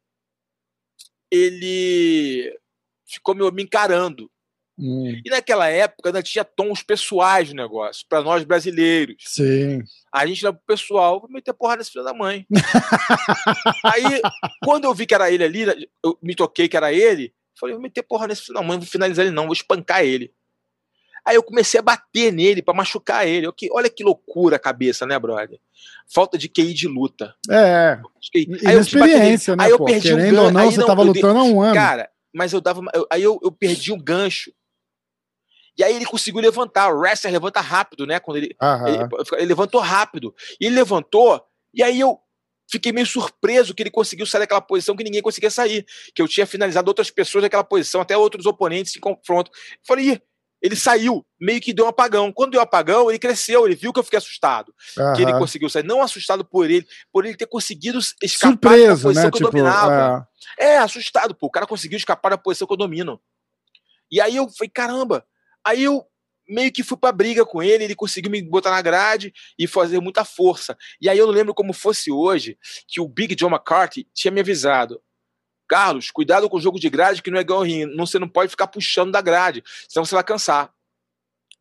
ele ficou me encarando. Hum. E naquela época ainda tinha tons pessoais no negócio, para nós brasileiros. Sim. A gente era pro pessoal, vou meter porrada nesse filho da mãe. Aí, quando eu vi que era ele ali, eu me toquei que era ele, falei, vou meter porra nesse filho da mãe, vou finalizar ele não, vou espancar ele. Aí eu comecei a bater nele para machucar ele. Eu, que, olha que loucura a cabeça, né, brother? Falta de QI de luta. É. Aí eu experiência, né? Aí eu pô, perdi o gancho. ou não, você não, tava lutando há um ano. Cara, mas eu dava. Eu, aí eu, eu perdi o gancho. E aí ele conseguiu levantar. O wrestler levanta rápido, né? Quando ele, ele, ele, levantou rápido. E ele levantou, e aí eu fiquei meio surpreso que ele conseguiu sair daquela posição que ninguém conseguia sair. Que eu tinha finalizado outras pessoas naquela posição, até outros oponentes em confronto. Falei, ele saiu, meio que deu um apagão. Quando deu um apagão, ele cresceu, ele viu que eu fiquei assustado. Uhum. Que ele conseguiu sair. Não assustado por ele, por ele ter conseguido escapar Surpreso, da posição né? que tipo, eu dominava. É... é, assustado, pô. O cara conseguiu escapar da posição que eu domino. E aí eu falei, caramba, Aí eu meio que fui pra briga com ele, ele conseguiu me botar na grade e fazer muita força. E aí eu não lembro como fosse hoje que o Big John McCarthy tinha me avisado. Carlos, cuidado com o jogo de grade que não é igual rim. Não, você não pode ficar puxando da grade, senão você vai cansar.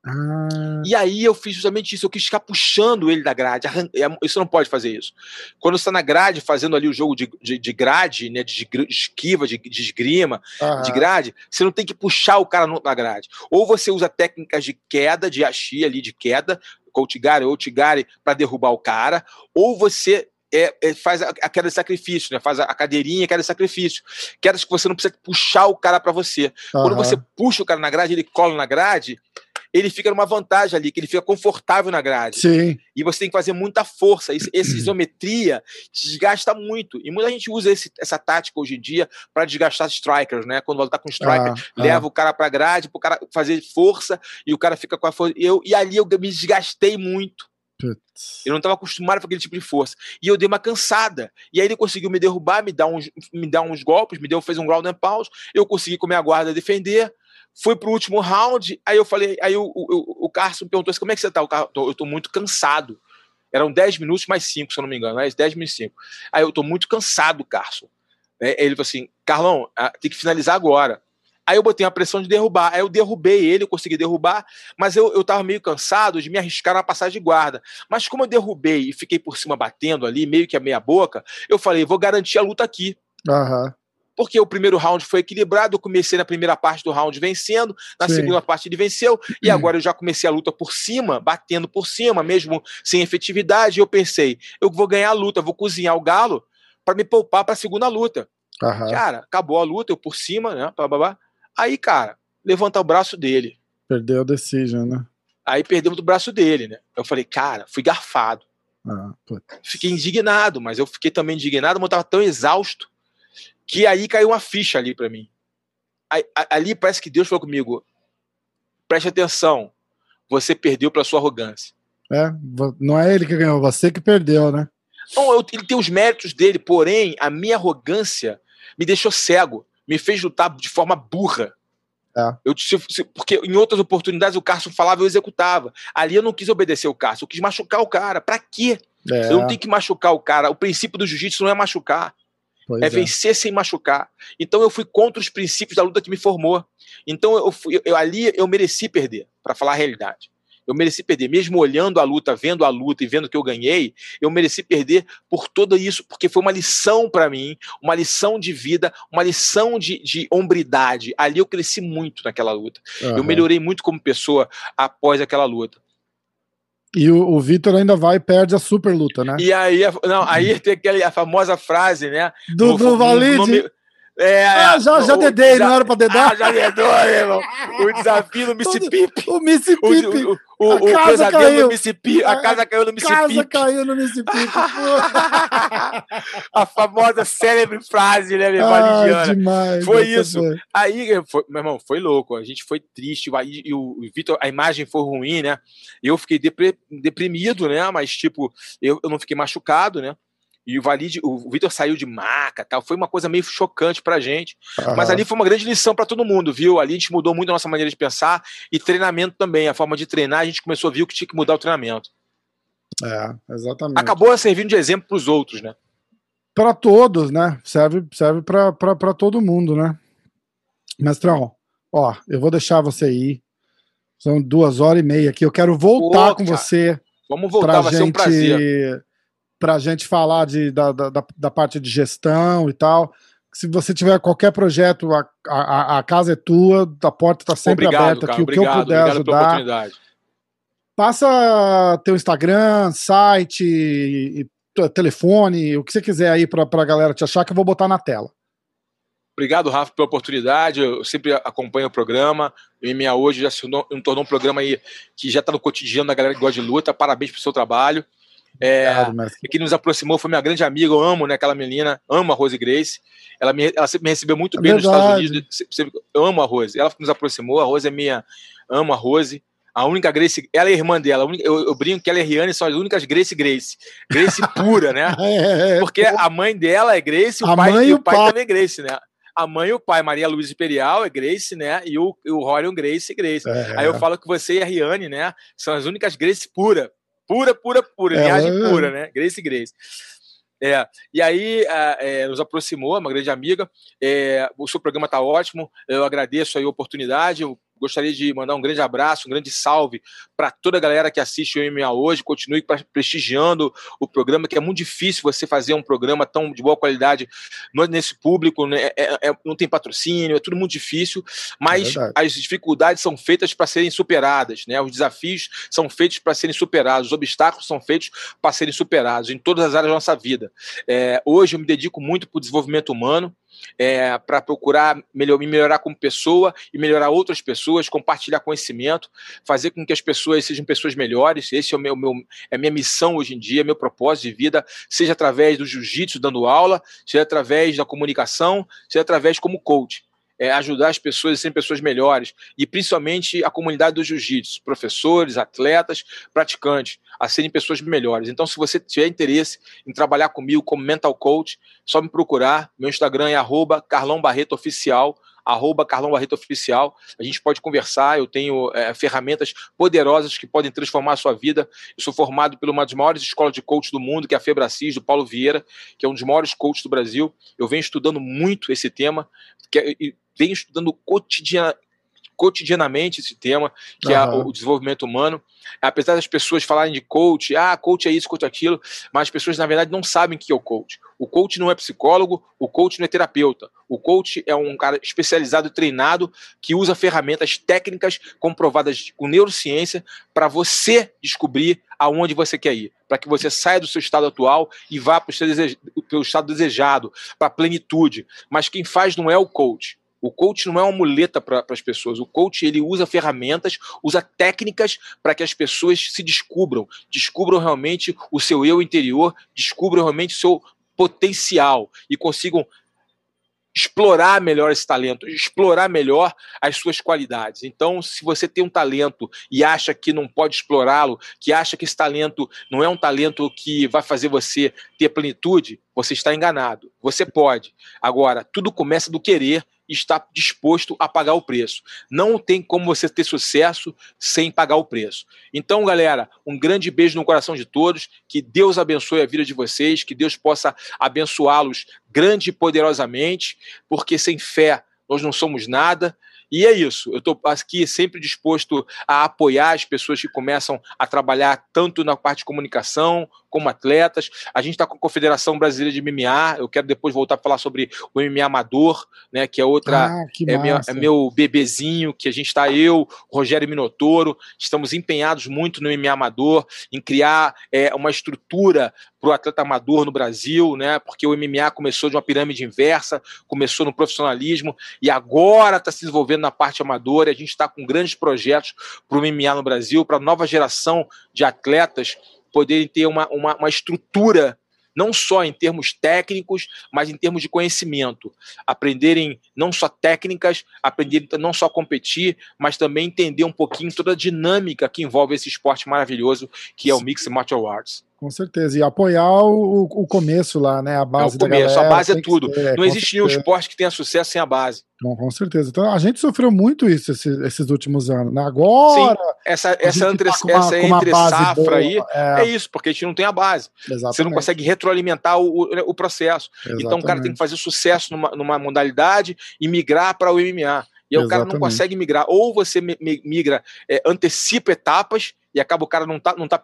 Ah. E aí eu fiz justamente isso, eu quis ficar puxando ele da grade. É, isso não pode fazer isso. Quando você está na grade, fazendo ali o jogo de, de, de grade, né, de, de esquiva, de, de esgrima, de grade, você não tem que puxar o cara na grade. Ou você usa técnicas de queda, de achi ali, de queda, Koutigari ou Tigari, para derrubar o cara, ou você é, é, faz a, a, queda de sacrifício, né? Faz a, a cadeirinha, a queda de sacrifício. Quedas que você não precisa puxar o cara para você. Uhum. Quando você puxa o cara na grade, ele cola na grade, ele fica numa vantagem ali, que ele fica confortável na grade. Sim. E você tem que fazer muita força. Esse, essa isometria desgasta muito. E muita gente usa esse, essa tática hoje em dia para desgastar strikers, né? Quando você tá com striker, ah, leva ah. o cara pra grade, pro cara fazer força, e o cara fica com a força. Eu, e ali eu me desgastei muito. Putz. Eu não estava acostumado com aquele tipo de força. E eu dei uma cansada. E aí ele conseguiu me derrubar, me dar uns, me dar uns golpes, me deu, fez um ground and pause. Eu consegui com a minha guarda defender. Foi pro último round, aí eu falei, aí o, o, o Carson perguntou assim, como é que você tá? Eu tô muito cansado. Eram 10 minutos mais 5, se eu não me engano, né? 10 minutos 5. Aí eu tô muito cansado, Carson. Né? Ele falou assim, Carlão, ah, tem que finalizar agora. Aí eu botei a pressão de derrubar. Aí eu derrubei ele, eu consegui derrubar, mas eu, eu tava meio cansado de me arriscar na passagem de guarda. Mas como eu derrubei e fiquei por cima batendo ali, meio que a meia boca, eu falei, vou garantir a luta aqui. Aham porque o primeiro round foi equilibrado, eu comecei na primeira parte do round vencendo, na Sim. segunda parte ele venceu, e agora eu já comecei a luta por cima, batendo por cima, mesmo sem efetividade, e eu pensei, eu vou ganhar a luta, vou cozinhar o galo para me poupar para a segunda luta. Uhum. Cara, acabou a luta, eu por cima, né, blá, blá, blá. Aí, cara, levanta o braço dele. Perdeu a decisão, né? Aí perdeu do braço dele, né? Eu falei, cara, fui garfado. Ah, fiquei indignado, mas eu fiquei também indignado, mas eu tava tão exausto que aí caiu uma ficha ali para mim. Aí, ali parece que Deus falou comigo: preste atenção, você perdeu pela sua arrogância. É, não é ele que ganhou, você que perdeu, né? Não, eu, ele tem os méritos dele, porém, a minha arrogância me deixou cego, me fez lutar de forma burra. É. Eu, porque em outras oportunidades o Carson falava e eu executava. Ali eu não quis obedecer o Carson, eu quis machucar o cara. Pra quê? É. Eu não tenho que machucar o cara. O princípio do jiu-jitsu não é machucar. Pois é, é vencer sem machucar. Então eu fui contra os princípios da luta que me formou. Então eu, fui, eu ali eu mereci perder, para falar a realidade. Eu mereci perder, mesmo olhando a luta, vendo a luta e vendo que eu ganhei, eu mereci perder por tudo isso, porque foi uma lição para mim, uma lição de vida, uma lição de, de hombridade. Ali eu cresci muito naquela luta. Uhum. Eu melhorei muito como pessoa após aquela luta. E o, o Vitor ainda vai e perde a super luta, né? E aí, não, aí tem aquela a famosa frase, né? Do, no, do Valide. É, ah, já, já dedei, não era pra dedar? Ah, já dedou, irmão. O desafio no Mississippi. O Mississippi. O, o, o, o pesadelo caiu. no Mississippi. A casa caiu no Mississippi. A casa caiu no Mississippi. a famosa célebre frase, né, minha ah, demais. Foi isso. Aí, foi, meu irmão, foi louco. A gente foi triste. E o, o Vitor, a imagem foi ruim, né? Eu fiquei deprimido, né? Mas, tipo, eu, eu não fiquei machucado, né? E o Valide, o Vitor saiu de maca, tal. Foi uma coisa meio chocante pra gente. Uhum. Mas ali foi uma grande lição para todo mundo, viu? Ali a gente mudou muito a nossa maneira de pensar e treinamento também. A forma de treinar, a gente começou a ver que tinha que mudar o treinamento. É, exatamente. Acabou servindo de exemplo para os outros, né? Para todos, né? Serve, serve para todo mundo, né? Mestrão, ó, eu vou deixar você aí. São duas horas e meia aqui. Eu quero voltar Pô, com você. Vamos voltar, vai gente... ser um prazer para a gente falar de, da, da, da, parte de gestão e tal. Se você tiver qualquer projeto, a, a, a casa é tua, a porta está sempre obrigado, aberta aqui. o que eu puder ajudar. Passa teu Instagram, site, telefone, o que você quiser aí para a galera te achar, que eu vou botar na tela. Obrigado, Rafa, pela oportunidade. Eu sempre acompanho o programa. O MMA hoje já se tornou, tornou um programa aí que já está no cotidiano da galera que gosta de luta. Parabéns pelo seu trabalho. É, que nos aproximou foi minha grande amiga, eu amo né, aquela menina, amo a Rose Grace. Ela, me, ela me recebeu muito é bem verdade. nos Estados Unidos. Eu amo a Rose. Ela nos aproximou, a Rose é minha. Amo a Rose. A única Grace, ela é irmã dela. Única, eu, eu, brinco que ela e a Rihanna são as únicas Grace Grace. Grace pura, né? É, é, Porque a mãe dela é Grace, o pai, e o pai, pai também é Grace, né? a mãe e o pai, Maria Luiz Imperial é Grace, né? E o, o Rorion Grace Grace. É. Aí eu falo que você e a Riane, né? São as únicas Grace pura. Pura, pura, pura. É, linhagem é... pura, né? Grace Grace. É, e aí é, nos aproximou, uma grande amiga. É, o seu programa está ótimo. Eu agradeço a oportunidade. Eu gostaria de mandar um grande abraço, um grande salve para toda a galera que assiste o MMA hoje. Continue prestigiando o programa, que é muito difícil você fazer um programa tão de boa qualidade nesse público. Né? É, é, é, não tem patrocínio, é tudo muito difícil, mas é as dificuldades são feitas para serem superadas, né? Os desafios são feitos para serem superados, os obstáculos são feitos para serem superados em todas as áreas da nossa vida. É, hoje eu me dedico muito para o desenvolvimento humano é, para procurar melhor, me melhorar como pessoa e melhorar outras pessoas, compartilhar conhecimento, fazer com que as pessoas sejam pessoas melhores. Esse é o meu, meu é a minha missão hoje em dia, meu propósito de vida, seja através do jiu-jitsu dando aula, seja através da comunicação, seja através como coach é, ajudar as pessoas a serem pessoas melhores e principalmente a comunidade do jiu-jitsu, professores, atletas, praticantes, a serem pessoas melhores. Então, se você tiver interesse em trabalhar comigo como mental coach, só me procurar. Meu Instagram é arroba Carlão Barreto Oficial, arroba Carlão Barreto Oficial. A gente pode conversar, eu tenho é, ferramentas poderosas que podem transformar a sua vida. Eu sou formado por uma das maiores escolas de coach do mundo, que é a Febracis, do Paulo Vieira, que é um dos maiores coaches do Brasil. Eu venho estudando muito esse tema, que é, venho estudando cotidiana, cotidianamente esse tema, que uhum. é o desenvolvimento humano. Apesar das pessoas falarem de coach, ah, coach é isso, coach é aquilo, mas as pessoas, na verdade, não sabem o que é o coach. O coach não é psicólogo, o coach não é terapeuta. O coach é um cara especializado e treinado que usa ferramentas técnicas comprovadas com neurociência para você descobrir aonde você quer ir, para que você saia do seu estado atual e vá para o estado desejado, para a plenitude. Mas quem faz não é o coach. O coach não é uma muleta para as pessoas. O coach ele usa ferramentas, usa técnicas para que as pessoas se descubram, descubram realmente o seu eu interior, descubram realmente o seu potencial e consigam explorar melhor esse talento, explorar melhor as suas qualidades. Então, se você tem um talento e acha que não pode explorá-lo, que acha que esse talento não é um talento que vai fazer você ter plenitude, você está enganado. Você pode. Agora, tudo começa do querer está disposto a pagar o preço. Não tem como você ter sucesso sem pagar o preço. Então, galera, um grande beijo no coração de todos. Que Deus abençoe a vida de vocês, que Deus possa abençoá-los grande e poderosamente, porque sem fé nós não somos nada. E é isso, eu estou aqui sempre disposto a apoiar as pessoas que começam a trabalhar tanto na parte de comunicação como atletas. A gente está com a Confederação Brasileira de MMA, eu quero depois voltar a falar sobre o MMA Amador, né, que é outra, ah, é, minha, é, meu bebezinho, que a gente está, eu, Rogério Minotoro, estamos empenhados muito no MMA Amador, em criar é, uma estrutura para o atleta amador no Brasil, né? Porque o MMA começou de uma pirâmide inversa, começou no profissionalismo e agora está se desenvolvendo na parte amadora. E a gente está com grandes projetos para o MMA no Brasil, para a nova geração de atletas poderem ter uma, uma, uma estrutura não só em termos técnicos, mas em termos de conhecimento. Aprenderem não só técnicas, aprenderem não só competir, mas também entender um pouquinho toda a dinâmica que envolve esse esporte maravilhoso que é o Mixed Martial Arts. Com certeza. E apoiar o, o começo lá, né? A base é o começo, galera, a base é tudo. Ter, não existe nenhum esporte que tenha sucesso sem a base. Bom, com certeza. Então a gente sofreu muito isso esses, esses últimos anos. Né? Agora. Sim, essa, essa entre, tá uma, essa entre safra boa, aí é... é... isso, porque a gente não tem a base. Exatamente. Você não consegue retroalimentar o, o, o processo. Exatamente. Então o cara tem que fazer sucesso numa, numa modalidade e migrar para o MMA. E aí o cara não consegue migrar. Ou você migra, é, antecipa etapas e acaba o cara não tá, não tá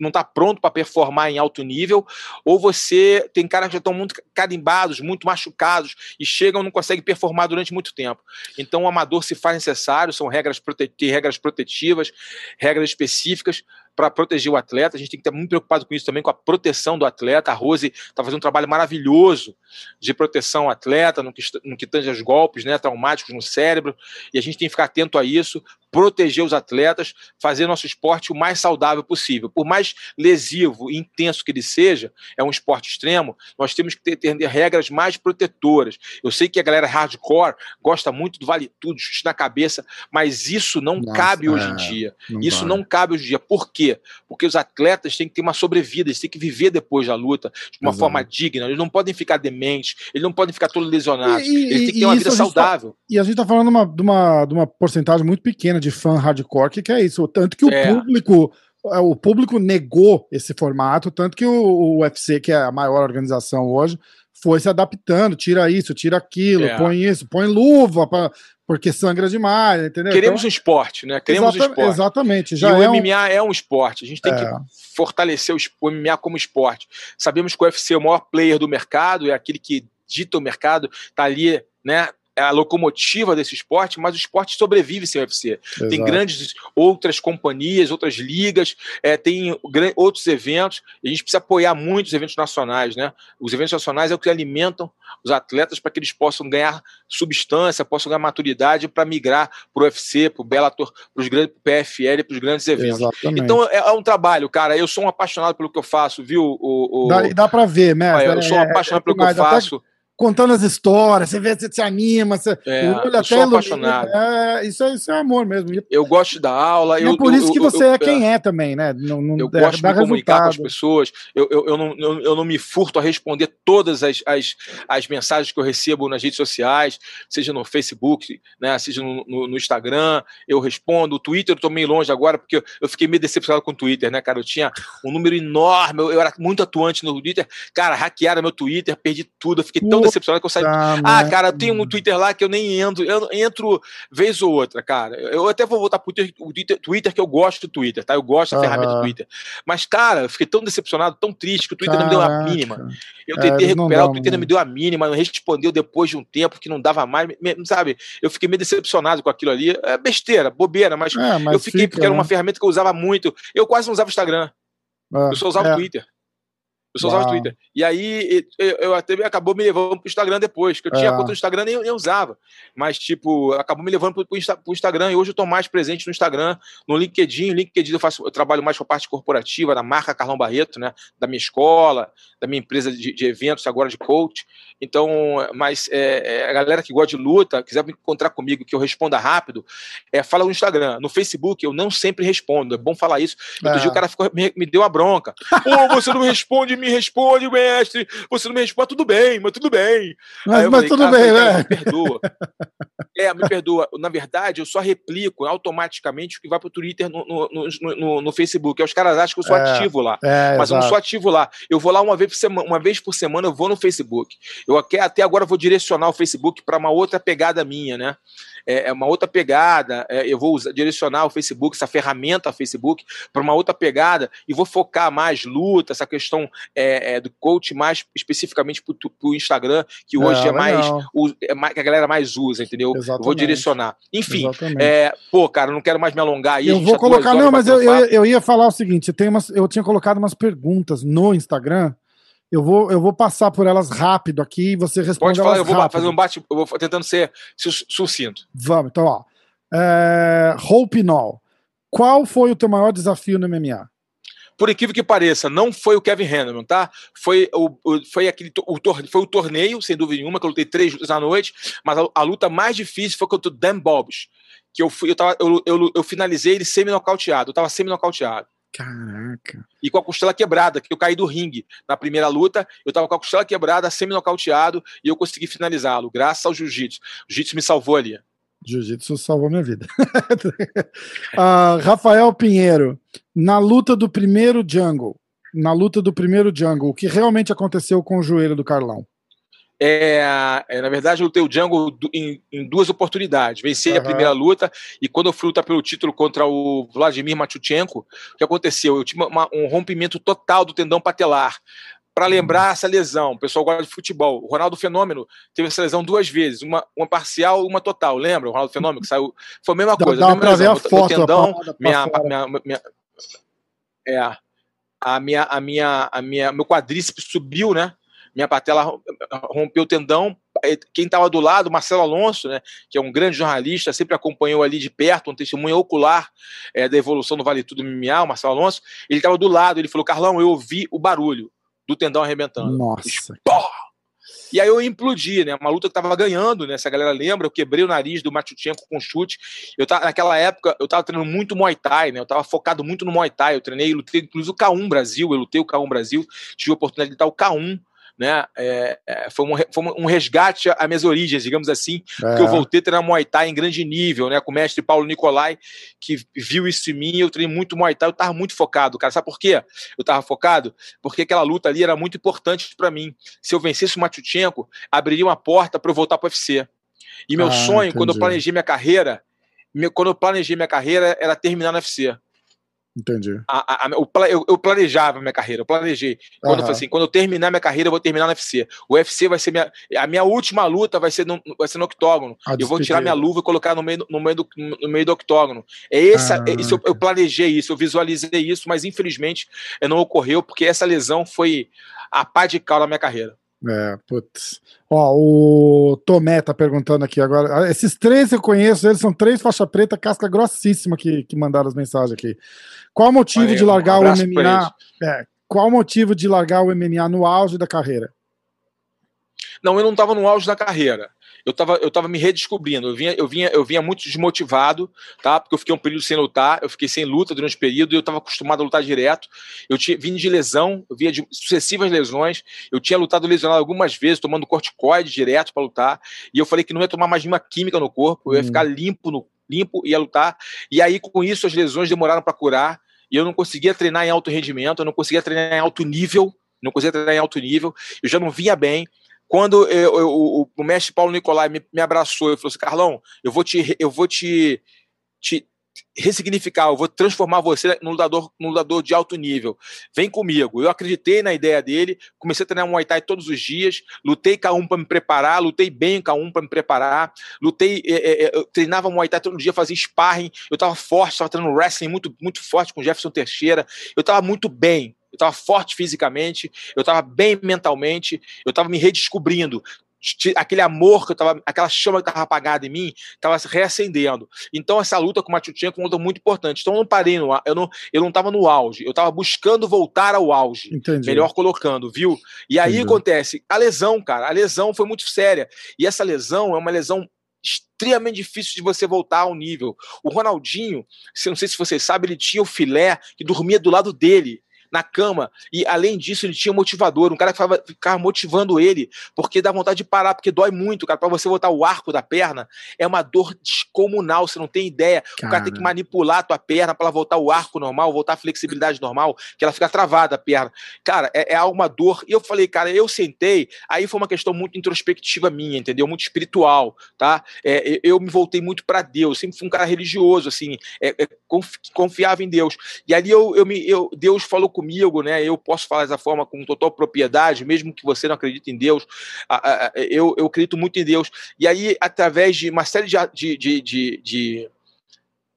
não está pronto para performar em alto nível, ou você tem caras que já estão muito carimbados, muito machucados e chegam não conseguem performar durante muito tempo. Então o amador se faz necessário, são regras, prote regras protetivas, regras específicas para proteger o atleta. A gente tem que estar muito preocupado com isso também, com a proteção do atleta. A Rose está fazendo um trabalho maravilhoso de proteção ao atleta, no que, no que tange aos golpes né, traumáticos no cérebro, e a gente tem que ficar atento a isso, proteger os atletas, fazer nosso esporte o mais saudável possível. Por mais lesivo e intenso que ele seja, é um esporte extremo, nós temos que ter, ter regras mais protetoras. Eu sei que a galera hardcore gosta muito do vale tudo, chute na cabeça, mas isso não Nossa, cabe é, hoje em dia. Não isso vai. não cabe hoje em dia. Por quê? Porque os atletas têm que ter uma sobrevida, eles têm que viver depois da luta de uma Exato. forma digna, eles não podem ficar dementes, eles não podem ficar todos lesionados, e, eles têm que ter uma vida tá saudável. Tá, e a gente está falando uma, de, uma, de uma porcentagem muito pequena de fã hardcore, que, que é isso. Tanto que o é. público é, o público negou esse formato, tanto que o, o UFC, que é a maior organização hoje, foi se adaptando, tira isso, tira aquilo, é. põe isso, põe luva, pra, porque sangra demais, entendeu? Queremos então, um esporte, né? Queremos exata, um esporte. Exatamente. Já e é o MMA um... é um esporte. A gente tem é. que fortalecer o MMA como esporte. Sabemos que o UFC é o maior player do mercado, é aquele que dita o mercado, está ali, né? É a locomotiva desse esporte, mas o esporte sobrevive sem o UFC. Exato. Tem grandes outras companhias, outras ligas, é, tem outros eventos, e a gente precisa apoiar muito os eventos nacionais, né? Os eventos nacionais é o que alimentam os atletas para que eles possam ganhar substância, possam ganhar maturidade para migrar para o UFC, para o Bellator, para os grandes PFL, para os grandes eventos. Exatamente. Então é, é, um trabalho, cara. Eu sou um apaixonado pelo que eu faço, viu? O, o... Dá, dá para ver, né? eu sou um é, apaixonado pelo que eu faço. Até contando as histórias, você vê, você se anima, você é, olha eu sou apaixonado. É, isso, é, isso é amor mesmo. Eu gosto da aula. E eu, é por eu, isso que você é quem é também, né? Não, não, eu gosto de me comunicar com as pessoas. Eu, eu, não, eu, não me furto a responder todas as, as, as mensagens que eu recebo nas redes sociais, seja no Facebook, né, seja no, no, no Instagram, eu respondo. O Twitter eu tô meio longe agora, porque eu fiquei meio decepcionado com o Twitter, né, cara? Eu tinha um número enorme, eu, eu era muito atuante no Twitter. Cara, hackearam meu Twitter, perdi tudo, eu fiquei tão decepcionado que eu saí ah, cara, eu tenho um Twitter lá que eu nem entro, eu entro vez ou outra, cara. Eu até vou voltar pro Twitter, Twitter que eu gosto do Twitter, tá? Eu gosto da uhum. ferramenta do Twitter. Mas, cara, eu fiquei tão decepcionado, tão triste, que o Twitter Caraca. não me deu a mínima. Eu é, tentei é, recuperar, o Twitter não me deu a mínima, não respondeu depois de um tempo que não dava mais, sabe? Eu fiquei meio decepcionado com aquilo ali. É besteira, bobeira, mas, é, mas eu fiquei, fica, porque era uma né? ferramenta que eu usava muito. Eu quase não usava o Instagram. eu só usava o é. Twitter. Eu só usava o Twitter. E aí eu, eu até acabou me levando pro Instagram depois, que eu tinha é. conta no Instagram e nem usava. Mas, tipo, acabou me levando pro, pro, pro, Instagram e hoje eu tô mais presente no Instagram, no LinkedIn. No LinkedIn eu faço, eu trabalho mais com a parte corporativa, da marca Carlão Barreto, né? Da minha escola, da minha empresa de, de eventos, agora de coach. Então, mas é, é, a galera que gosta de luta, quiser me encontrar comigo, que eu responda rápido, é, fala no Instagram. No Facebook eu não sempre respondo. É bom falar isso. Outro dia o cara ficou, me, me deu uma bronca. Pô, você não responde me responde, mestre. Você não me responde, tudo bem, mas tudo bem. Mas, mas falei, tudo bem, né? Me perdoa. é, me perdoa. Na verdade, eu só replico automaticamente o que vai pro Twitter no, no, no, no Facebook. os caras acham que eu sou é, ativo lá. É, mas exato. eu não sou ativo lá. Eu vou lá uma vez por semana, uma vez por semana, eu vou no Facebook. Eu até agora vou direcionar o Facebook para uma outra pegada minha, né? É, é uma outra pegada. É, eu vou usar, direcionar o Facebook, essa ferramenta Facebook, para uma outra pegada e vou focar mais luta, essa questão é, é do coach mais especificamente para o Instagram, que hoje é, mais, o, é mais que a galera mais usa, entendeu? Exatamente. Eu vou direcionar. Enfim, é, pô, cara, não quero mais me alongar aí. Eu vou colocar, não, mas eu, eu, eu, ia falar o seguinte: tem umas, eu tinha colocado umas perguntas no Instagram. Eu vou, eu vou passar por elas rápido aqui e você responde. Pode falar, eu vou rápido. fazer um bate, eu vou tentando ser sucinto. Vamos, então, ó. É. Qual foi o teu maior desafio no MMA? por incrível que pareça, não foi o Kevin Hanneman, tá? Foi o, o foi aquele o, foi o torneio, sem dúvida nenhuma, que eu lutei três lutas à noite, mas a, a luta mais difícil foi contra o Dan Bobs, que eu fui, eu, tava, eu, eu, eu finalizei ele semi-nocauteado, eu tava semi-nocauteado. Caraca. E com a costela quebrada, que eu caí do ringue na primeira luta, eu tava com a costela quebrada, semi-nocauteado, e eu consegui finalizá-lo, graças ao jiu-jitsu. O jiu-jitsu me salvou ali. Jiu-jitsu salvou minha vida. uh, Rafael Pinheiro, na luta do primeiro Jungle, na luta do primeiro Jungle, o que realmente aconteceu com o joelho do Carlão? É, é, na verdade, eu lutei o Jungle em, em duas oportunidades. Venci uhum. a primeira luta e quando eu fui lutar pelo título contra o Vladimir Machuchenko, o que aconteceu? Eu tive uma, um rompimento total do tendão patelar para lembrar essa lesão. O pessoal gosta de futebol. O Ronaldo Fenômeno teve essa lesão duas vezes, uma, uma parcial uma total. Lembra? O Ronaldo Fenômeno que saiu. Foi a mesma coisa. Dá, mesma lesão. ver a foto, tendão, a minha, minha, minha, é, a minha, a minha, a minha, meu quadríceps subiu, né? Minha patela rompeu o tendão. Quem estava do lado, Marcelo Alonso, né, que é um grande jornalista, sempre acompanhou ali de perto, um testemunho ocular é, da evolução do Vale Tudo MMA, o Marcelo Alonso. Ele estava do lado, ele falou: Carlão, eu ouvi o barulho do tendão arrebentando. Nossa. E aí eu implodi, né? Uma luta que tava ganhando, né? Se a galera lembra, eu quebrei o nariz do Matuchenko com chute. Eu tava, naquela época, eu tava treinando muito Muay Thai, né? Eu tava focado muito no Muay Thai. Eu treinei, lutei inclusive o K1 Brasil, eu lutei o K1 Brasil, tive a oportunidade de lutar o K1 né? É, é, foi, um, foi, um, resgate a minhas origens, digamos assim, é. porque eu voltei a treinar Muay Thai em grande nível, né? Com o mestre Paulo Nicolai, que viu isso em mim, eu treinei muito Muay Thai, eu tava muito focado, cara. Sabe por quê? Eu tava focado? Porque aquela luta ali era muito importante para mim. Se eu vencesse o Matuchenko, abriria uma porta para eu voltar pro UFC. E meu ah, sonho, entendi. quando eu planejei minha carreira, quando eu planejei minha carreira, era terminar no UFC. Entendi. A, a, a, eu, eu, planejava minha carreira, eu planejei. Quando uhum. eu falei assim, quando eu terminar minha carreira, eu vou terminar no UFC. O UFC vai ser minha. A minha última luta vai ser no, vai ser no octógono. eu vou tirar minha luva e colocar no meio, no meio, do, no meio do octógono. É essa, ah, é, isso, eu, eu, planejei isso, eu visualizei isso, mas infelizmente não ocorreu, porque essa lesão foi a pá de cal na minha carreira. É, putz. Ó, o Tomé tá perguntando aqui agora. Ah, esses três eu conheço, eles são três faixa preta, casca grossíssima que, que mandaram as mensagens aqui. Qual o motivo Valeu, de largar um o MMA? É, qual o motivo de largar o MMA no auge da carreira? Não, eu não estava no auge da carreira eu estava eu tava me redescobrindo. Eu vinha, eu, vinha, eu vinha muito desmotivado, tá? Porque eu fiquei um período sem lutar, eu fiquei sem luta durante o período e eu estava acostumado a lutar direto. Eu tinha vindo de lesão, eu vinha de sucessivas lesões. Eu tinha lutado lesionado algumas vezes, tomando corticoide direto para lutar. E eu falei que não ia tomar mais nenhuma química no corpo, eu ia hum. ficar limpo, no, limpo e ia lutar. E aí, com isso, as lesões demoraram para curar. E eu não conseguia treinar em alto rendimento, eu não conseguia treinar em alto nível, não conseguia treinar em alto nível, eu já não vinha bem. Quando eu, eu, o, o, mestre Paulo Nicolai me, me abraçou e falou assim: Carlão, eu vou te, eu vou te, te ressignificar, eu vou transformar você num lutador, num lutador de alto nível. Vem comigo. Eu acreditei na ideia dele, comecei a treinar Muay Thai todos os dias, lutei K1 para me preparar, lutei bem K1 para me preparar, lutei, é, é, eu treinava Muay Thai todo dia, fazia sparring, eu estava forte, estava treinando wrestling muito, muito forte com Jefferson Teixeira, eu estava muito bem, eu estava forte fisicamente, eu estava bem mentalmente, eu estava me redescobrindo. Aquele amor que eu tava, aquela chama que estava apagada em mim, estava se reacendendo. Então, essa luta com o Matutinha é uma luta muito importante. Então, eu não parei no eu não eu não estava no auge, eu estava buscando voltar ao auge. Entendi. Melhor colocando, viu? E aí Entendi. acontece, a lesão, cara, a lesão foi muito séria. E essa lesão é uma lesão extremamente difícil de você voltar ao nível. O Ronaldinho, não sei se você sabe, ele tinha o filé que dormia do lado dele na cama. E além disso, ele tinha motivador, um cara que ficava motivando ele, porque dá vontade de parar, porque dói muito, cara. Para você botar o arco da perna, é uma dor descomunal, você não tem ideia. Cara. O cara tem que manipular a tua perna para voltar o arco normal, voltar a flexibilidade normal, que ela fica travada a perna. Cara, é, é uma dor. E eu falei, cara, eu sentei, aí foi uma questão muito introspectiva minha, entendeu? Muito espiritual, tá? É, eu me voltei muito para Deus, sempre fui um cara religioso, assim, é, é, confiava em Deus. E ali eu, eu me, eu, Deus falou comigo comigo, né? Eu posso falar dessa forma com total propriedade, mesmo que você não acredite em Deus. Eu, eu acredito muito em Deus. E aí, através de uma série de, de, de, de,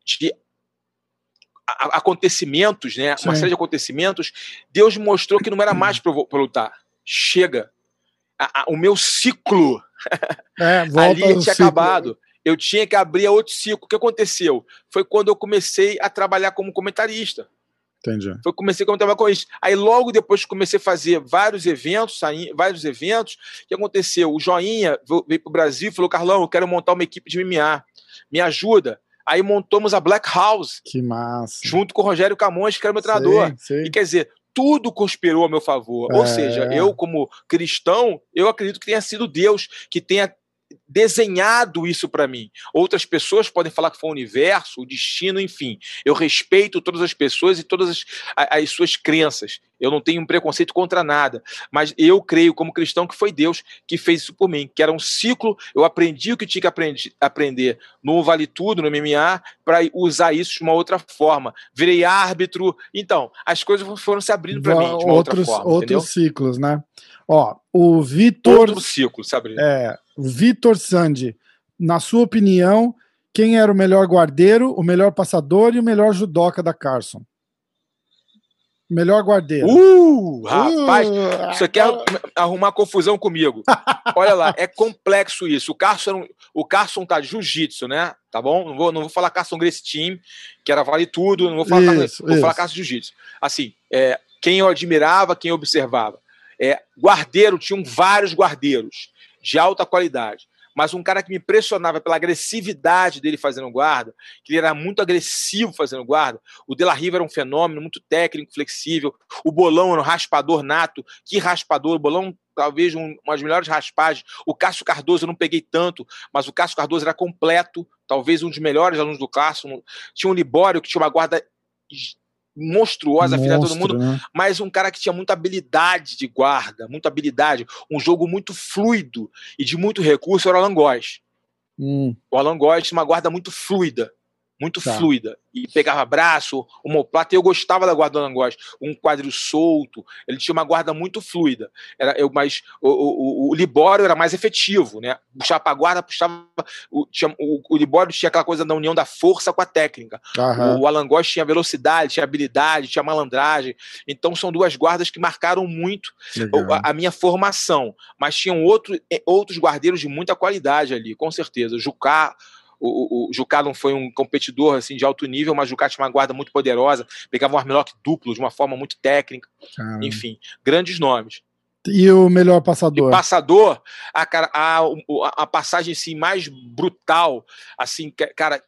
de acontecimentos, né? Sim. Uma série de acontecimentos, Deus mostrou que não era mais para lutar. Chega. O meu ciclo é, ali tinha ciclo. acabado. Eu tinha que abrir outro ciclo. O que aconteceu? Foi quando eu comecei a trabalhar como comentarista. Entendi. Foi comecei a comentar com isso. Aí logo depois que comecei a fazer vários eventos, vários eventos, o que aconteceu? O Joinha veio para o Brasil e falou: Carlão, eu quero montar uma equipe de MMA. Me ajuda. Aí montamos a Black House. Que massa. Junto com o Rogério Camões, que era meu treinador. Sei, sei. E quer dizer, tudo conspirou a meu favor. É. Ou seja, eu, como cristão, eu acredito que tenha sido Deus que tenha desenhado isso para mim. Outras pessoas podem falar que foi o universo, o destino, enfim. Eu respeito todas as pessoas e todas as, as suas crenças. Eu não tenho um preconceito contra nada. Mas eu creio, como cristão, que foi Deus que fez isso por mim. Que era um ciclo. Eu aprendi o que tinha que aprendi, aprender no Vale Tudo, no MMA, para usar isso de uma outra forma. Virei árbitro. Então, as coisas foram se abrindo para mim de uma outros, outra forma. Outros entendeu? ciclos, né? Ó, o Vitor. Outro ciclo se abrindo. É, Vitor Sandi, na sua opinião, quem era o melhor guardeiro, o melhor passador e o melhor judoca da Carson? Melhor guardeiro. Uh, rapaz, uh, você quer arrumar confusão comigo? Olha lá, é complexo isso. O Carson, o Carson tá de jiu-jitsu, né? Tá bom? Não vou, não vou falar Carson Grace Team, que era vale tudo, não vou falar, isso, Carson, vou falar Carson Jiu-Jitsu. Assim, é, quem eu admirava, quem eu observava. É, guardeiro, tinham vários guardeiros de alta qualidade. Mas um cara que me impressionava pela agressividade dele fazendo guarda, que ele era muito agressivo fazendo guarda. O De La Riva era um fenômeno, muito técnico, flexível. O Bolão era um raspador nato. Que raspador! O Bolão talvez um, uma das melhores raspagens. O Cássio Cardoso eu não peguei tanto, mas o Cássio Cardoso era completo, talvez um dos melhores alunos do Cássio. Tinha um Libório que tinha uma guarda monstruosa, filha todo mundo, né? mas um cara que tinha muita habilidade de guarda, muita habilidade, um jogo muito fluido e de muito recurso era o Alan Góes. Hum. O Alan Góes tinha uma guarda muito fluida muito tá. fluida. E pegava braço, homoplata, e eu gostava da guarda do Anangós. Um quadril solto, ele tinha uma guarda muito fluida. Era, eu, mas o, o, o Libório era mais efetivo, né? Puxava para a guarda, puxava. O, tinha, o, o Libório tinha aquela coisa da união da força com a técnica. Uhum. O Alan Góes tinha velocidade, tinha habilidade, tinha malandragem. Então são duas guardas que marcaram muito a, a, minha formação. Mas tinham outro, outros guardeiros de muita qualidade ali, com certeza. Jucá o, o, o Jucá não foi um competidor assim de alto nível, mas o Jucá tinha uma guarda muito poderosa, pegava um armlock duplo de uma forma muito técnica. Enfim, grandes nomes. E o melhor passador? E passador, a, a, a, passagem assim, mais brutal, assim, cara,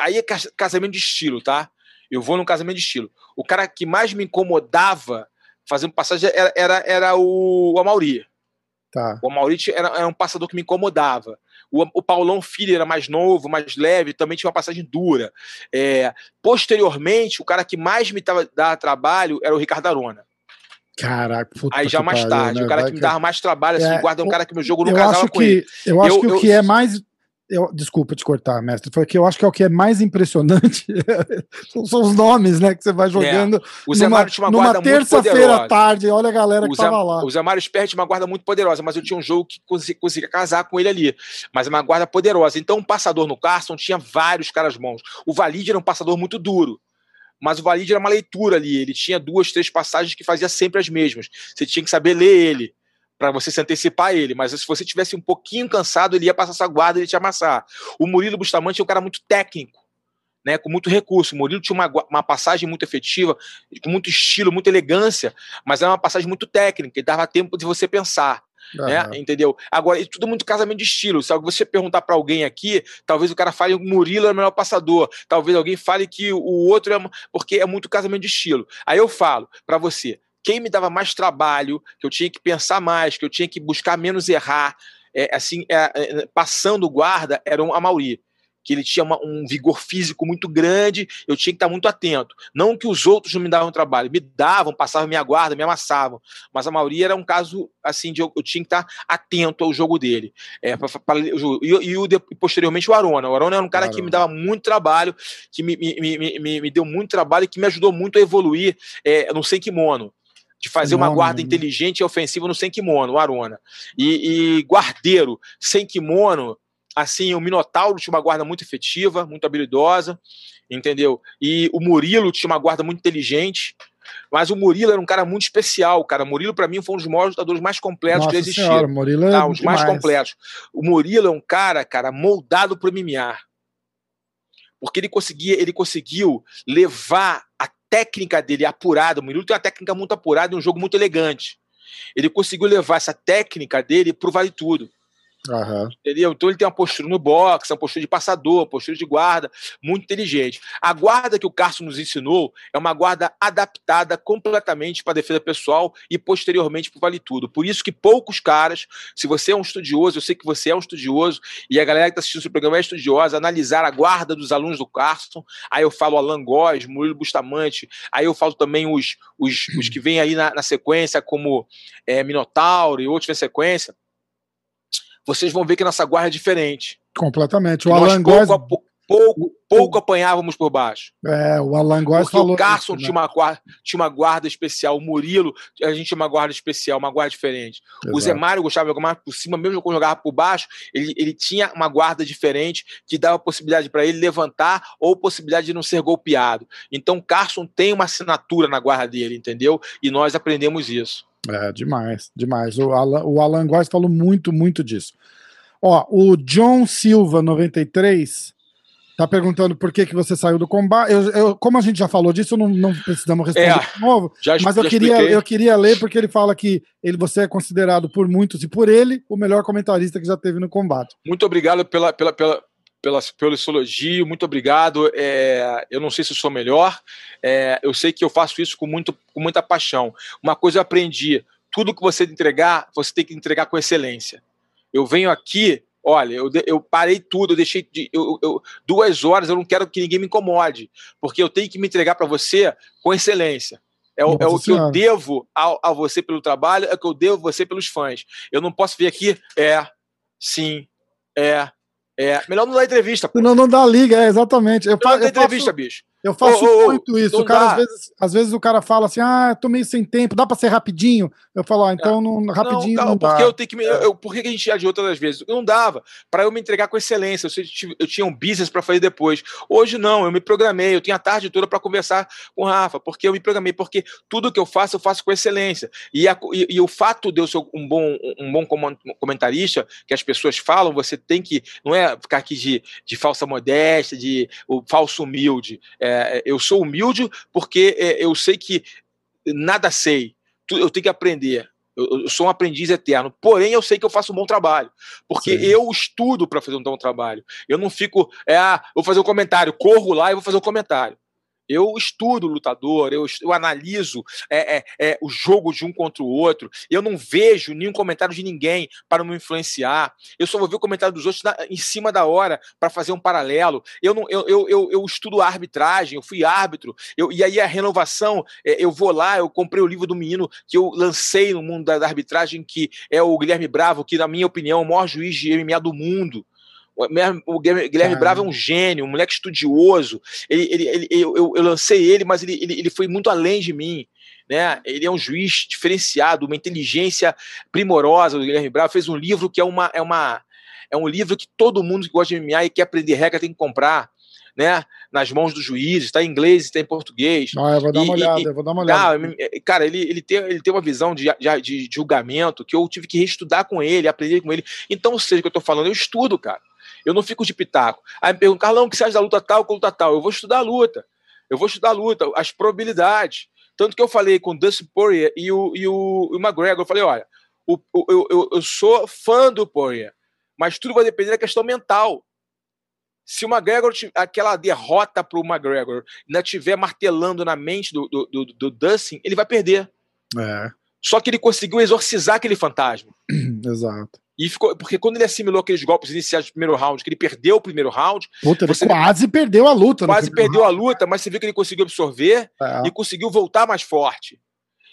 aí é casamento de estilo, tá? Eu vou num casamento de estilo. O cara que mais me incomodava fazendo passagem era, era, era o, o Amauri. Tá. O Amauri era, era um passador que me incomodava. O, o Paulão Filho era mais novo, mais leve, também tinha uma passagem dura. É, posteriormente, o cara que mais me dava, dava trabalho era o Ricardo Arona. Caraca, puta Aí já mais tarde, né? o cara Vai que me dava mais trabalho, assim, é, guarda um cara que meu jogo não casava com que, ele. Eu acho eu, que o que é mais eu, desculpa te cortar, mestre. Foi que eu acho que é o que é mais impressionante são, os nomes, né? Que você vai é. jogando. É. O Zé Mário tinha uma numa guarda terça-feira à tarde. Olha a galera que o Zé, tava lá. O Zé Mário Sperry tinha uma guarda muito poderosa, mas eu tinha um jogo que conseguia, conseguia casar com ele ali. Mas é uma guarda poderosa. Então, um passador no Carson tinha vários caras bons. O Valide era um passador muito duro mas o Valide era uma leitura ali. Ele tinha duas, três passagens que fazia sempre as mesmas. Você tinha que saber ler ele para você se antecipar a ele, mas se você tivesse um pouquinho cansado, ele ia passar essa guarda e ele te amassar. O Murilo Bustamante é um cara muito técnico, né, com muito recurso. O Murilo tinha uma, uma passagem muito efetiva, com muito estilo, muita elegância, mas era uma passagem muito técnica, e dava tempo de você pensar. Uhum. Né, entendeu? Agora, tudo muito casamento de estilo. Se você perguntar para alguém aqui, talvez o cara fale que o Murilo é o melhor passador, talvez alguém fale que o outro é. Porque é muito casamento de estilo. Aí eu falo para você, quem me dava mais trabalho, que eu tinha que pensar mais, que eu tinha que buscar menos errar, é, assim, é, é, passando guarda, era um Amauri. que ele tinha uma, um vigor físico muito grande, eu tinha que estar muito atento. Não que os outros não me davam trabalho, me davam, passavam minha guarda, me amassavam, mas a maioria era um caso assim de eu, eu tinha que estar atento ao jogo dele. É, pra, pra, e, e, e, posteriormente o Arona. O Arona era um cara Arona. que me dava muito trabalho, que me, me, me, me, deu muito trabalho e que me ajudou muito a evoluir é, no sem kimono de fazer uma guarda né? inteligente e ofensiva no sem kimono, o Arona. E, e guardeiro sem kimono, assim, o Minotauro tinha uma guarda muito efetiva, muito habilidosa, entendeu? E o Murilo tinha uma guarda muito inteligente. Mas o Murilo era um cara muito especial, cara. O Murilo, para mim, foi um dos maiores lutadores mais completos Nossa que existiram. Senhora, Murilo é tá, um dos mais completos. O Murilo é um cara, cara, moldado para MMA. Porque ele conseguia, ele conseguiu levar a técnica dele apurada. O Murilo tem uma técnica muito apurada e um jogo muito elegante. Ele conseguiu levar essa técnica dele pro Vale Tudo. Uhum. Entendeu? Então ele tem uma postura no boxe, uma postura de passador, postura de guarda, muito inteligente. A guarda que o Carson nos ensinou é uma guarda adaptada completamente para a defesa pessoal e posteriormente para o vale tudo. Por isso que poucos caras, se você é um estudioso, eu sei que você é um estudioso, e a galera que está assistindo esse programa é estudiosa, analisar a guarda dos alunos do Carson, aí eu falo Alan Góes, Murilo Bustamante, aí eu falo também os, os, os que vêm aí na, na sequência, como é, Minotauro e outros na sequência vocês vão ver que nossa guarda é diferente. Completamente. O Alan Góes... pouco, pouco, pouco apanhávamos por baixo. É, o Alan Góes falou. O Carson isso, né? tinha, uma guarda, tinha uma guarda especial, o Murilo, a gente tinha uma guarda especial, uma guarda diferente. Exato. O Zé Mário gostava de jogar mais por cima, mesmo quando jogava por baixo, ele, ele tinha uma guarda diferente que dava possibilidade para ele levantar ou possibilidade de não ser golpeado. Então o Carson tem uma assinatura na guarda dele, entendeu? E nós aprendemos isso. É, demais, demais. O Alan, o Alan Góes falou muito, muito disso. Ó, o John Silva, 93, tá perguntando por que, que você saiu do combate. Eu, eu, como a gente já falou disso, não, não precisamos responder é, de novo. Já, mas eu, queria, eu queria ler porque ele fala que ele, você é considerado por muitos e por ele o melhor comentarista que já teve no combate. Muito obrigado pela, pela, pela, pela, pelo elogio, muito obrigado. É, eu não sei se sou melhor, é, eu sei que eu faço isso com, muito, com muita paixão. Uma coisa eu aprendi: tudo que você entregar, você tem que entregar com excelência. Eu venho aqui, olha, eu, eu parei tudo, eu deixei de, eu, eu, duas horas, eu não quero que ninguém me incomode, porque eu tenho que me entregar para você com excelência. É, o, é o que eu devo a, a você pelo trabalho, é o que eu devo a você pelos fãs. Eu não posso vir aqui, é, sim, é, é, melhor não dar entrevista. Pô. Não, não dá liga, é, exatamente. Eu, não dá entrevista, bicho. Eu faço muito isso. O cara, às vezes, às vezes, o cara fala assim: ah, tô meio sem tempo, dá pra ser rapidinho. Eu falo, ah, então é. não, rapidinho não, não, não porque eu tenho que me, eu, Por que a gente adiou todas as vezes? Não dava. para eu me entregar com excelência. Eu, eu tinha um business para fazer depois. Hoje não, eu me programei, eu tinha a tarde toda para conversar com o Rafa, porque eu me programei, porque tudo que eu faço, eu faço com excelência. E, a, e, e o fato de eu ser um bom, um bom comentarista, que as pessoas falam, você tem que. Não é ficar aqui de, de falsa modéstia, de o falso humilde. É, é, eu sou humilde porque é, eu sei que nada sei, eu tenho que aprender. Eu, eu, sou um aprendiz eterno. Porém, eu sei que eu faço um bom trabalho. Porque Sim. eu estudo para fazer um bom trabalho. Eu não fico, é, ah, vou fazer um comentário, corro lá e vou fazer um comentário. Eu estudo o lutador, eu, eu analiso é, é, é, o jogo de um contra o outro. Eu não vejo nenhum comentário de ninguém para me influenciar. Eu só vou ver o comentário dos outros na, em cima da hora para fazer um paralelo. Eu, não, eu, eu, eu, eu, estudo a arbitragem, eu fui árbitro. Eu, e aí a renovação, é, eu vou lá, eu comprei o livro do menino que eu lancei no mundo da, da arbitragem, que é o Guilherme Bravo, que, na minha opinião, é o maior juiz de MMA do mundo. O Guilherme Bravo é um gênio, um moleque estudioso. Ele, ele, ele eu, eu, lancei ele, mas ele, ele, ele foi muito além de mim. Né? Ele é um juiz diferenciado, uma inteligência primorosa. O Guilherme Bravo fez um livro que é uma, é uma é um livro que todo mundo que gosta de MMA e quer aprender regra tem que comprar. Né, nas mãos do juiz, está em inglês, está em português. Ah, eu vou dar uma e, olhada, e, eu vou dar uma olhada. Cara, ele, ele, tem, ele tem uma visão de, de, de julgamento que eu tive que reestudar com ele, aprender com ele. Então, seja o que eu estou falando, eu estudo, cara. Eu não fico de pitaco. Aí me perguntam, Carlão, o que você acha da luta tal com luta tal? Eu vou estudar a luta. Eu vou estudar a luta, as probabilidades. Tanto que eu falei com o Dustin Poirier e o, e o, e o McGregor, eu falei, olha, o, o, eu, eu, sou fã do Poirier, mas tudo vai depender da questão mental. Se o McGregor, aquela derrota para o McGregor, ainda estiver martelando na mente do, do, do, do Dustin, ele vai perder. É. Só que ele conseguiu exorcizar aquele fantasma. Exato. E ficou, porque quando ele assimilou aqueles golpes iniciais do primeiro round, que ele perdeu o primeiro round. Puta, ele quase perdeu a luta. Quase perdeu round. a luta, mas você viu que ele conseguiu absorver é. e conseguiu voltar mais forte.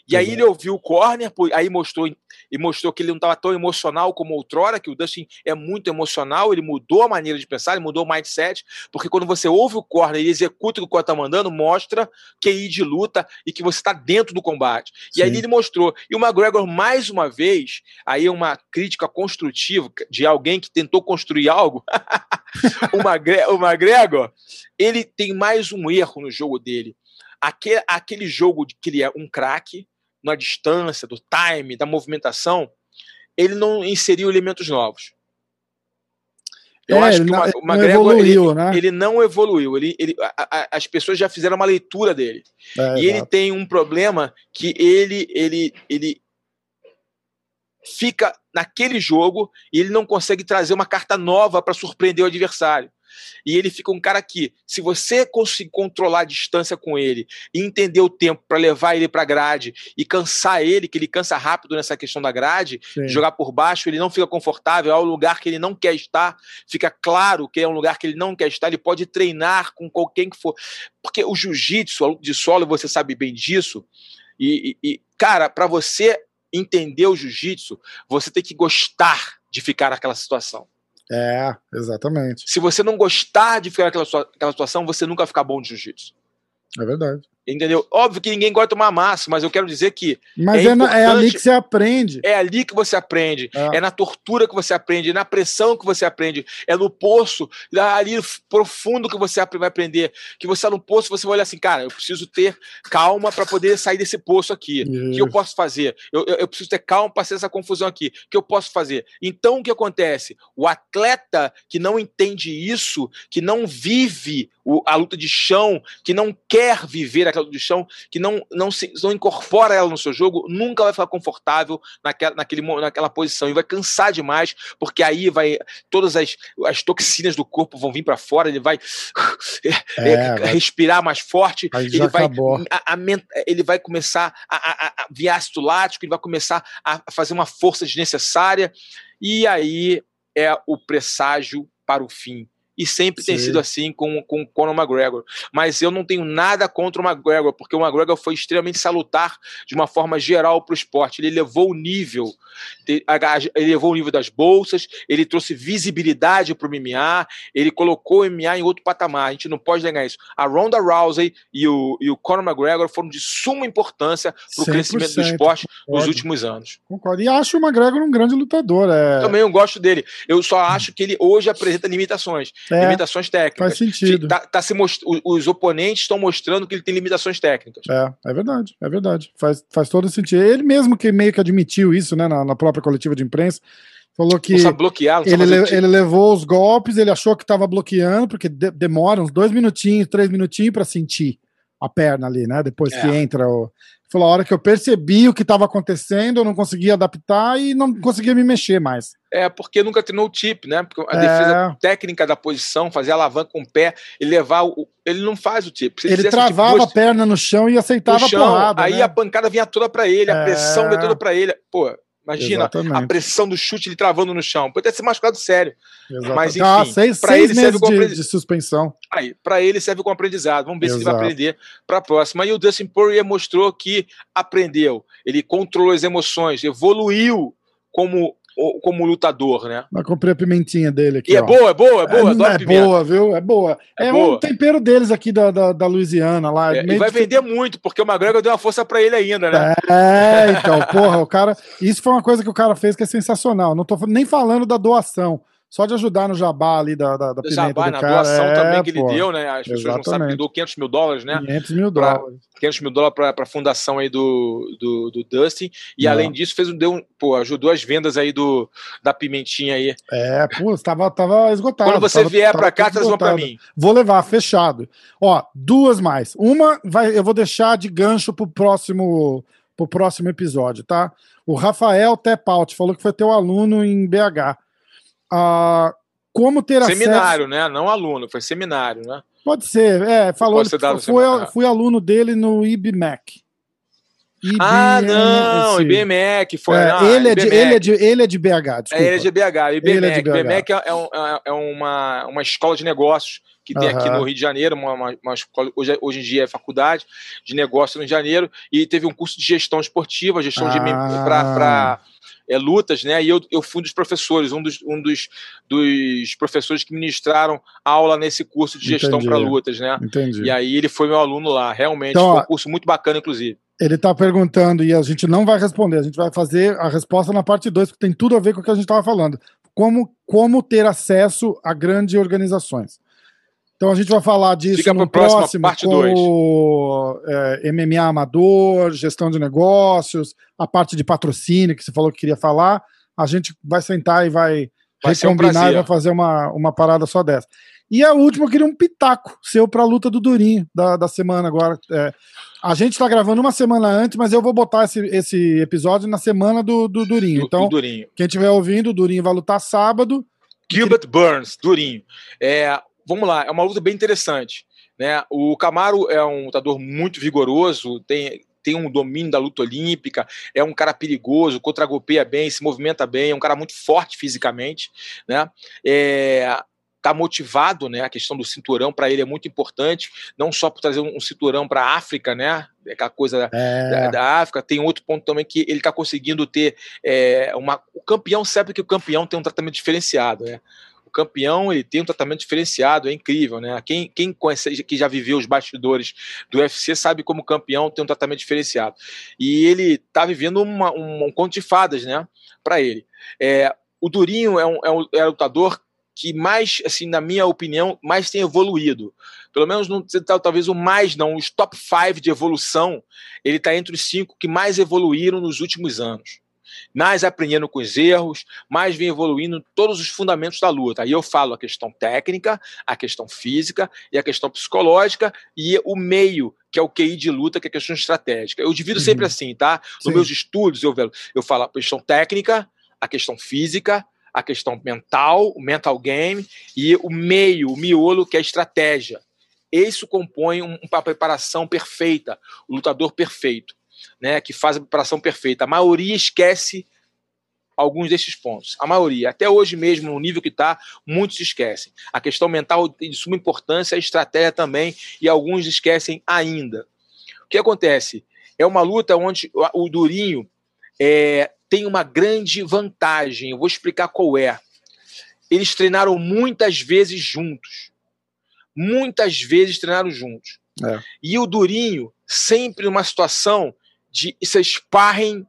E aí ele ouviu o corner, aí mostrou e mostrou que ele não estava tão emocional como outrora, que o Dustin é muito emocional, ele mudou a maneira de pensar, ele mudou o mindset, porque quando você ouve o corner e executa o que o corner está mandando, mostra QI de luta e que você está dentro do combate. Sim. E aí ele mostrou. E o McGregor, mais uma vez, aí é uma crítica construtiva de alguém que tentou construir algo. o, McGregor, o McGregor, ele tem mais um erro no jogo dele. Aquele, aquele jogo de que ele é um craque, na distância, do time, da movimentação, ele não inseriu elementos novos. Eu é, acho que o, o McGregor evoluiu, ele, né? ele, não evoluiu. Ele, ele, a, a, as pessoas já fizeram uma leitura dele. É, e ele tem um problema que ele, ele, ele fica naquele jogo e ele não consegue trazer uma carta nova para surpreender o adversário. E ele fica um cara que, se você conseguir controlar a distância com ele e entender o tempo para levar ele para grade e cansar ele, que ele cansa rápido nessa questão da grade, jogar por baixo, ele não fica confortável, é um lugar que ele não quer estar, fica claro que é um lugar que ele não quer estar, ele pode treinar com qualquer que for. Porque o jiu-jitsu, de solo, você sabe bem disso. E, e, e cara, para você entender o jiu-jitsu, você tem que gostar de ficar naquela situação. É, exatamente. Se você não gostar de ficar naquela situação, você nunca vai ficar bom de jiu-jitsu. É verdade. Entendeu? Óbvio que ninguém gosta de tomar massa, mas eu quero dizer que. Mas é, é, na, é ali que você aprende. É ali que você aprende. É. é. na tortura que você aprende, é na pressão que você aprende. É no poço, ali profundo que você vai aprender. Que você está no poço, você vai olhar assim, cara, eu preciso ter calma para poder sair desse poço aqui. O que eu posso fazer? Eu, eu, eu preciso ter calma para ser essa confusão aqui. O que eu posso fazer? Então o que acontece? O atleta que não entende isso, que não vive o, a luta de chão, que não quer viver luta de chão, que não, não, se, não incorpora ela no seu jogo, nunca vai ficar confortável naquela, naquele, naquela posição. E vai cansar demais, porque aí vai todas as, as toxinas do corpo vão vir para fora, ele vai, é, é, vai, respirar mais forte, ele vai, a, a, ele vai começar a, a, a ácido lático, ele vai começar a fazer uma força desnecessária, e aí é o presságio para o fim e sempre Sim. tem sido assim com, com Conor McGregor. Mas eu não tenho nada contra o McGregor, porque o McGregor foi extremamente salutar de uma forma geral para o esporte. Ele levou o nível, ele levou o nível das bolsas, ele trouxe visibilidade para o MMA, ele colocou o MMA em outro patamar. A gente não pode negar isso. A Ronda Rousey e o, e o Conor McGregor foram de suma importância para o crescimento do esporte concordo. nos últimos anos. Concordo. E acho o McGregor um grande lutador. É... Também eu gosto dele. Eu só acho que ele hoje apresenta limitações é, limitações técnicas. Faz sentido. Tá, tá se most... Os oponentes estão mostrando que ele tem limitações técnicas. É, é verdade, é verdade. Faz, faz todo sentido. Ele mesmo que meio que admitiu isso, né, na, na própria coletiva de imprensa, falou que bloquear, ele, le, ele levou os golpes, ele achou que estava bloqueando, porque de, demora uns dois minutinhos, três minutinhos para sentir a perna ali, né? Depois é. que entra o. Falou, a hora que eu percebi o que estava acontecendo, eu não conseguia adaptar e não conseguia me mexer mais. É, porque nunca treinou o tip, né? Porque a é... defesa técnica da posição, fazer alavanca com o pé e levar o. Ele não faz o tip. ele travava tipo, a perna no chão e aceitava chão, a porrada. Aí né? a pancada vinha toda para ele, a é... pressão vinha toda para ele. Pô, Imagina Exatamente. a pressão do chute ele travando no chão. Pode ter se machucado sério. Exatamente. Mas enfim, ah, seis, para ele serve como de, de suspensão. Aí, para ele serve como aprendizado. Vamos ver Exato. se ele vai aprender para a próxima. E o Dustin Poirier mostrou que aprendeu. Ele controlou as emoções, evoluiu como como lutador, né? Mas comprei a pimentinha dele aqui. E é boa, é boa, é boa. É, é boa, viu? É boa. É, é boa. um tempero deles aqui da, da, da Louisiana lá. É, e vai vender muito, porque o McGregor deu uma força para ele ainda, né? É, então, porra, o cara. Isso foi uma coisa que o cara fez que é sensacional. Não tô nem falando da doação. Só de ajudar no jabá ali da, da, da pimenta jabá, na cara. doação é, também que pô, ele deu, né? As pessoas exatamente. não sabem que ele deu 500 mil dólares, né? 500 mil dólares. 500 mil dólares para a fundação aí do, do, do Dustin. E não. além disso, fez, deu, pô, ajudou as vendas aí do, da pimentinha aí. É, pô, estava tava esgotado. Quando você tava, vier para cá, traz uma para mim. Vou levar, fechado. Ó, duas mais. Uma vai, eu vou deixar de gancho pro próximo, pro próximo episódio, tá? O Rafael Tepaut falou que foi teu aluno em BH. Ah, como ter seminário, acesso... né? Não aluno, foi seminário, né? Pode ser, é, falou, fui, fui aluno dele no IBMAC. IBM, ah, não, IBMEC foi. É, não, ele, é de, ele, é de, ele é de BH, desculpa. É, ele é de BH. IBMEC, é de BH. IBMEC é, um, é uma, uma escola de negócios que tem uhum. aqui no Rio de Janeiro, uma, uma, uma escola, hoje, hoje em dia é faculdade de negócio no Rio de Janeiro, e teve um curso de gestão esportiva, gestão ah. de para é, lutas, né? E eu, eu fui um dos professores, um dos, um dos, dos professores que ministraram aula nesse curso de gestão para lutas, né? Entendi. E aí ele foi meu aluno lá, realmente, então, foi um curso muito bacana, inclusive. Ele está perguntando e a gente não vai responder, a gente vai fazer a resposta na parte 2, porque tem tudo a ver com o que a gente estava falando. Como, como ter acesso a grandes organizações. Então a gente vai falar disso Fica no próximo, próximo parte com é, MMA amador, gestão de negócios, a parte de patrocínio que você falou que queria falar. A gente vai sentar e vai, vai recombinar um e vai fazer uma, uma parada só dessa. E a última, eu queria um pitaco seu para a luta do Durinho da, da semana agora. É, a gente está gravando uma semana antes, mas eu vou botar esse, esse episódio na semana do, do Durinho. Então, do Durinho. quem estiver ouvindo, o Durinho vai lutar sábado. Gilbert Burns, Durinho. É, vamos lá, é uma luta bem interessante. Né? O Camaro é um lutador muito vigoroso, tem, tem um domínio da luta olímpica, é um cara perigoso, contra-golpeia bem, se movimenta bem, é um cara muito forte fisicamente, né? É, tá motivado, né? A questão do cinturão para ele é muito importante, não só por trazer um cinturão para a África, né? Aquela coisa é. da, da, África. Tem outro ponto também que ele está conseguindo ter é, uma. O campeão sabe que o campeão tem um tratamento diferenciado, né? Campeão ele tem um tratamento diferenciado, é incrível, né? Quem, quem conhece, que já viveu os bastidores do UFC sabe como campeão tem um tratamento diferenciado. E ele está vivendo uma, um, um conto de fadas, né? Para ele. É, o Durinho é um, é um, é lutador que mais, assim, na minha opinião, mais tem evoluído. Pelo menos não talvez o mais não, os top 5 de evolução, ele está entre os cinco que mais evoluíram nos últimos anos. Mais aprendendo com os erros, mais vem evoluindo todos os fundamentos da luta. Aí eu falo a questão técnica, a questão física e a questão psicológica e o meio, que é o QI de luta, que é a questão estratégica. Eu divido uhum. sempre assim, tá? Nos Sim. meus estudos eu, eu falo a questão técnica, a questão física, a questão mental, o mental game, e o meio, o miolo, que é a estratégia. Isso compõe uma preparação perfeita, o lutador perfeito, né, que faz a preparação perfeita. A maioria esquece alguns desses pontos. A maioria, até hoje mesmo, no nível que está, muitos esquecem. A questão mental tem de suma importância, a estratégia também, e alguns esquecem ainda. O que acontece? É uma luta onde o Durinho é, tem uma grande vantagem. Eu vou explicar qual é. Eles treinaram muitas vezes juntos. Muitas vezes treinaram juntos. É. E o Durinho, sempre numa situação de se sparring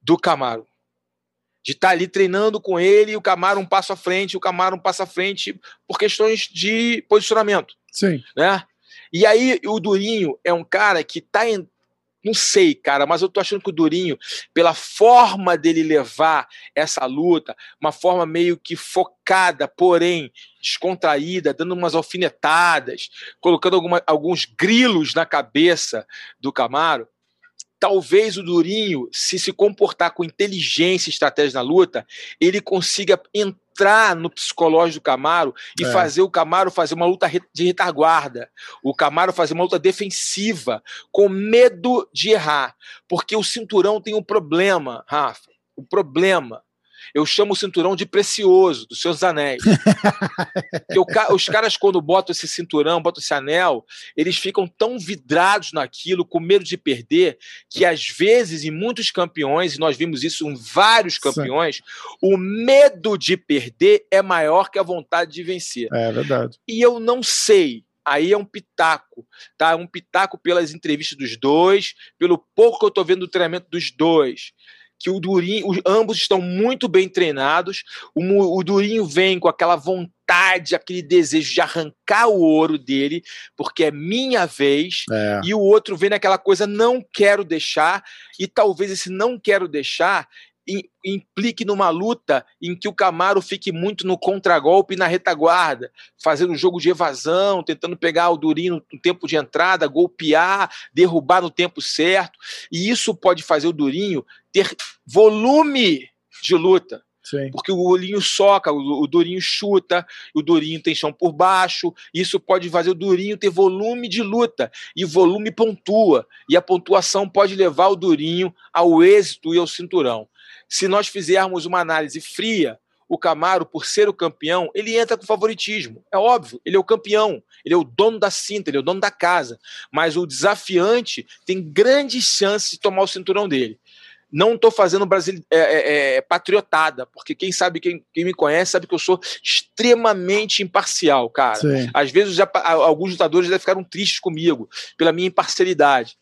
do Camaro. De estar tá ali treinando com ele e o Camaro um passo à frente, o Camaro um passo à frente, por questões de posicionamento. Sim. Né? E aí o Durinho é um cara que está não sei, cara, mas eu tô achando que o Durinho, pela forma dele levar essa luta, uma forma meio que focada, porém descontraída, dando umas alfinetadas, colocando alguma, alguns grilos na cabeça do Camaro, talvez o Durinho, se se comportar com inteligência e estratégia na luta, ele consiga entrar no psicológico do Camaro e é. fazer o Camaro fazer uma luta de retaguarda, o Camaro fazer uma luta defensiva, com medo de errar. Porque o cinturão tem um problema, Rafa. O problema eu chamo o cinturão de precioso, dos seus anéis. o, os caras, quando botam esse cinturão, botam esse anel, eles ficam tão vidrados naquilo, com medo de perder, que às vezes, em muitos campeões, e nós vimos isso em vários campeões, Sim. o medo de perder é maior que a vontade de vencer. É verdade. E eu não sei aí é um pitaco, tá? É um pitaco pelas entrevistas dos dois, pelo pouco que eu tô vendo do treinamento dos dois que o Durinho, os, ambos estão muito bem treinados. O, o Durinho vem com aquela vontade, aquele desejo de arrancar o ouro dele, porque é minha vez. É. E o outro vem naquela coisa, não quero deixar. E talvez esse não quero deixar implique numa luta em que o Camaro fique muito no contragolpe e na retaguarda, fazendo um jogo de evasão, tentando pegar o Durinho no tempo de entrada, golpear, derrubar no tempo certo. E isso pode fazer o Durinho ter volume de luta. Sim. Porque o Durinho soca, o Durinho chuta, o Durinho tem chão por baixo. Isso pode fazer o Durinho ter volume de luta. E volume pontua. E a pontuação pode levar o Durinho ao êxito e ao cinturão. Se nós fizermos uma análise fria, o Camaro, por ser o campeão, ele entra com favoritismo. É óbvio, ele é o campeão, ele é o dono da cinta, ele é o dono da casa. Mas o desafiante tem grandes chances de tomar o cinturão dele. Não estou fazendo Brasil é, é, é, patriotada, porque quem sabe, quem, quem, me conhece, sabe que eu sou extremamente imparcial, cara. Sim. Às vezes já, alguns lutadores já ficaram tristes comigo pela minha imparcialidade.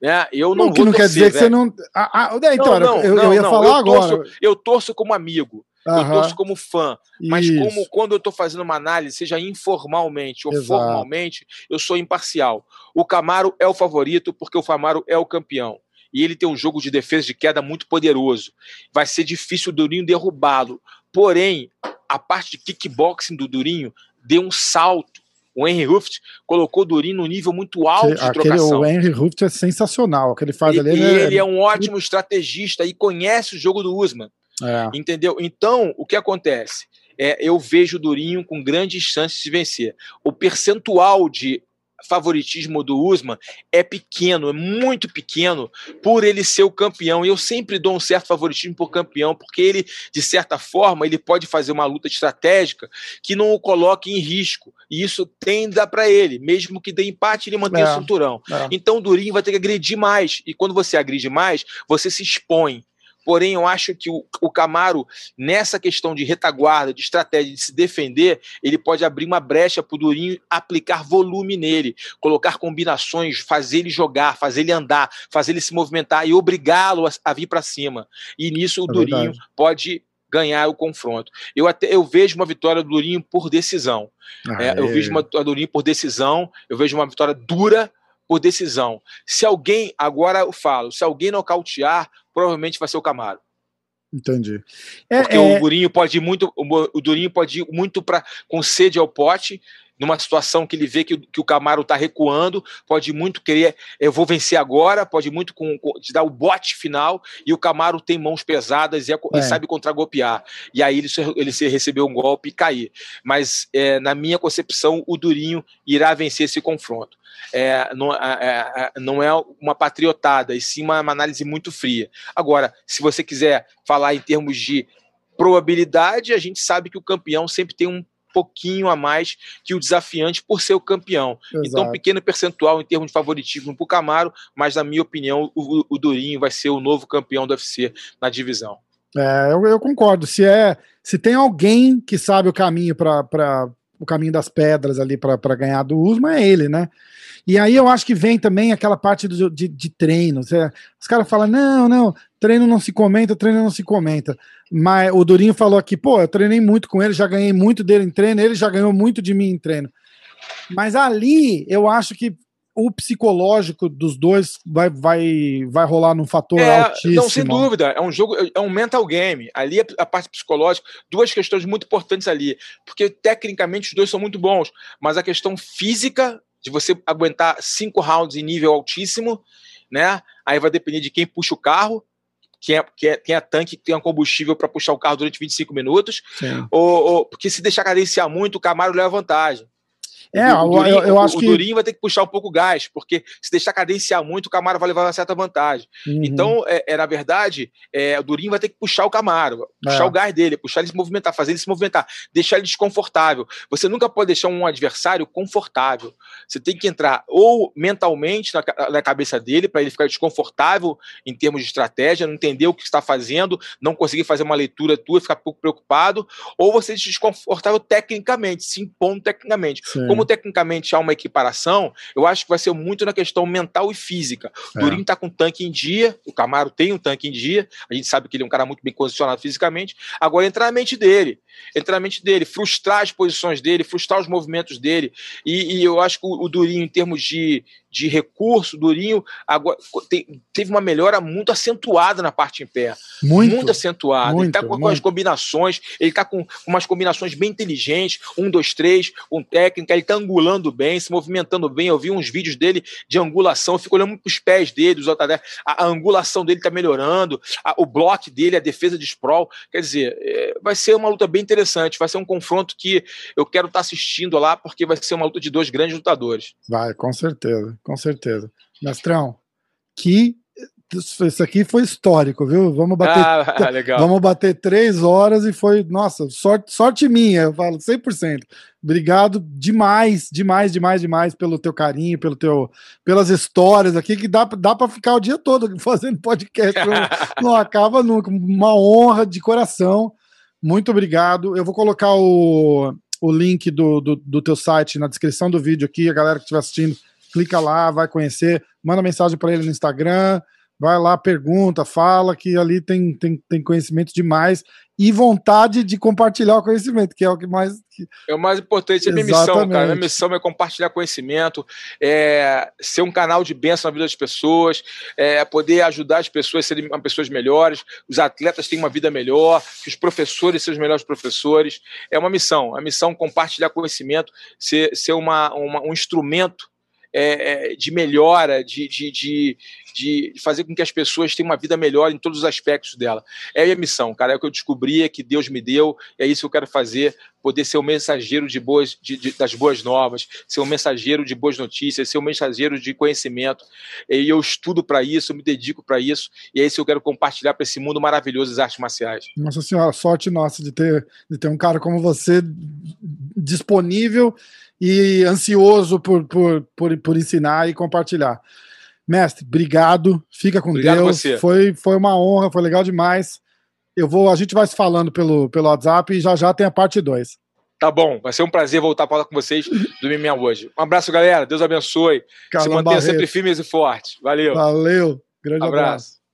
Né? Eu não, não que não quer dizer velho. que você não. Ah, ah, então, não, não, eu, eu, ia falar eu agora. Torço, eu torço como amigo. Uhum. Eu torço como fã. Mas como quando eu estou fazendo uma análise, seja informalmente ou Exato. formalmente, eu sou imparcial. O Camaro é o favorito porque o Camaro é o campeão. E ele tem um jogo de defesa de queda muito poderoso. Vai ser difícil o Durinho derrubá-lo. Porém, a parte de kickboxing do Durinho deu um salto. O Henry Ruft colocou o Durinho no nível muito alto de aquele, trocação. O Henry Ruft é sensacional. O que ele faz e, ali. E é... ele é um ótimo estrategista e conhece o jogo do Usman. É. Entendeu? Então, o que acontece? É, eu vejo o Durinho com grandes chances de vencer. O percentual de favoritismo do Usman é pequeno, é muito pequeno, por ele ser o campeão. E eu sempre dou um certo favoritismo por campeão, porque ele, de certa forma, ele pode fazer uma luta estratégica que não o coloque em risco. E isso tenda para ele, mesmo que dê empate, ele mantém é, o cinturão. É. Então o Durinho vai ter que agredir mais. E quando você agride mais, você se expõe. Porém, eu acho que o, o Camaro, nessa questão de retaguarda, de estratégia, de se defender, ele pode abrir uma brecha para o Durinho aplicar volume nele, colocar combinações, fazer ele jogar, fazer ele andar, fazer ele se movimentar e obrigá-lo a, a, vir para cima. E nisso o é Durinho verdade. pode ganhar o confronto. Eu até eu vejo uma vitória do Durinho por decisão. Ah, é, eu vejo uma vitória do Durinho por decisão, eu vejo uma vitória dura por decisão. Se alguém, agora eu falo, se alguém nocautear, provavelmente vai ser o Camaro. Entendi. É, Porque é... o Durinho pode ir muito, o Durinho pode ir muito para com sede ao pote, numa situação que ele vê que, que o Camaro está recuando, pode muito querer, eu vou vencer agora, pode muito com, com te dar o bote final, e o Camaro tem mãos pesadas e, é, é. e sabe contragolpear. E aí ele, ele se recebeu um golpe e cair. Mas é, na minha concepção, o Durinho irá vencer esse confronto. É, não, é, é, não, é, uma patriotada, e sim uma, uma análise muito fria. Agora, se você quiser falar em termos de probabilidade, a gente sabe que o campeão sempre tem um pouquinho a mais que o desafiante por ser o campeão. Então, Exato. Então, pequeno percentual em termos de favoritismo para o Camaro, mas na minha opinião, o, o Durinho vai ser o novo campeão do UFC na divisão. É, eu, eu, concordo. Se é, se tem alguém que sabe o caminho para o caminho das pedras ali para ganhar do Usma, é ele, né? E aí eu acho que vem também aquela parte do, de, de. Os caras falam: não, não, treino não se comenta, treino não se comenta. Mas o Durinho falou aqui: pô, eu treinei muito com ele, já ganhei muito dele em treino, ele já ganhou muito de mim em treino. Mas ali eu acho que o psicológico dos dois vai, vai, vai rolar num fator é, altíssimo. Não, sem dúvida. É um jogo, é um mental game. Ali a parte psicológica, duas questões muito importantes ali. Porque tecnicamente os dois são muito bons, mas a questão física de você aguentar cinco rounds em nível altíssimo, né? Aí vai depender de quem puxa o carro, quem é, quem é, quem é tanque, tem um combustível para puxar o carro durante 25 minutos, ou, ou, porque se deixar cadenciar muito, o Camaro leva vantagem. É, o, Durinho, eu, eu acho o, que. O Durinho vai ter que puxar um pouco o gás, porque se deixar cadenciar muito, o Camaro vai levar uma certa vantagem. Uhum. Então, é, é, na verdade, é, o Durinho vai ter que puxar o Camaro, puxar é. o gás dele, puxar ele se movimentar, fazer ele se movimentar, deixar ele desconfortável. Você nunca pode deixar um adversário confortável. Você tem que entrar ou mentalmente na, na cabeça dele, para ele ficar desconfortável em termos de estratégia, não entender o que está fazendo, não conseguir fazer uma leitura tua, ficar pouco preocupado, ou você desconfortável tecnicamente, se impondo tecnicamente. Sim. Como tecnicamente há uma equiparação, eu acho que vai ser muito na questão mental e física. O é. Durinho está com tanque em dia, o Camaro tem um tanque em dia, a gente sabe que ele é um cara muito bem condicionado fisicamente. Agora entrar na mente dele, entrar na mente dele, frustrar as posições dele, frustrar os movimentos dele. E, e eu acho que o, o Durinho, em termos de, de recurso, Durinho agora, te, teve uma melhora muito acentuada na parte em pé. Muito, muito acentuada. Muito, ele está com, com, as combinações, ele está com umas combinações bem inteligentes, um, dois, três, com técnica, ele está angulando bem, se movimentando bem. Eu vi uns vídeos dele de angulação, eu fico olhando para os pés dele, os a, a angulação dele está melhorando, a, o bloco dele, a defesa de sprawl. Quer dizer, é, vai ser uma luta bem interessante, vai ser um confronto que eu quero estar tá assistindo lá, porque vai ser uma luta de dois grandes lutadores. Vai, com certeza, com certeza. Mestrão, que isso aqui foi histórico, viu? Vamos bater, ah, vamos bater três horas e foi, nossa, sorte, sorte minha, eu falo 100%. Obrigado demais, demais, demais, demais pelo teu carinho, pelo teu, pelas histórias aqui, que dá, dá para ficar o dia todo fazendo podcast, não, não acaba nunca. Uma honra de coração. Muito obrigado. Eu vou colocar o, o link do, do, do teu site na descrição do vídeo aqui, a galera que estiver assistindo, clica lá, vai conhecer, manda mensagem para ele no Instagram vai lá, pergunta, fala, que ali tem, tem, tem conhecimento demais e vontade de compartilhar o conhecimento, que é o que mais. Que... É o mais importante, é minha missão, cara. Minha missão é compartilhar conhecimento, é ser um canal de bênção na vida das pessoas, é poder ajudar as pessoas a serem pessoas melhores, os atletas têm uma vida melhor, que os professores sejam os melhores professores. É uma missão, a missão é compartilhar conhecimento, ser, ser uma, uma um instrumento é, é, de melhora, de, de, de, de, fazer com que as pessoas tenham uma vida melhor em todos os aspectos dela. É a minha missão, cara. É o que eu descobri, é que Deus me deu, é isso que eu quero fazer, poder ser um mensageiro de boas, de, de, das boas novas, ser um mensageiro de boas notícias, ser um mensageiro de conhecimento. E eu estudo para isso, eu me dedico para isso, e é isso que eu quero compartilhar para esse mundo maravilhoso das artes marciais. Nossa senhora, sorte nossa de ter, de ter um cara como você disponível e ansioso por, por, por, por ensinar e compartilhar. Mestre, obrigado. Fica com obrigado Deus. Você. Foi, foi uma honra, foi legal demais. Eu vou, a gente vai se falando pelo, pelo WhatsApp e já já tem a parte 2. Tá bom, vai ser um prazer voltar a falar com vocês do MMA hoje. Um abraço, galera. Deus abençoe. Carlão se mantenha Barreto. sempre firmes e fortes. Valeu. Valeu. Grande abraço. abraço.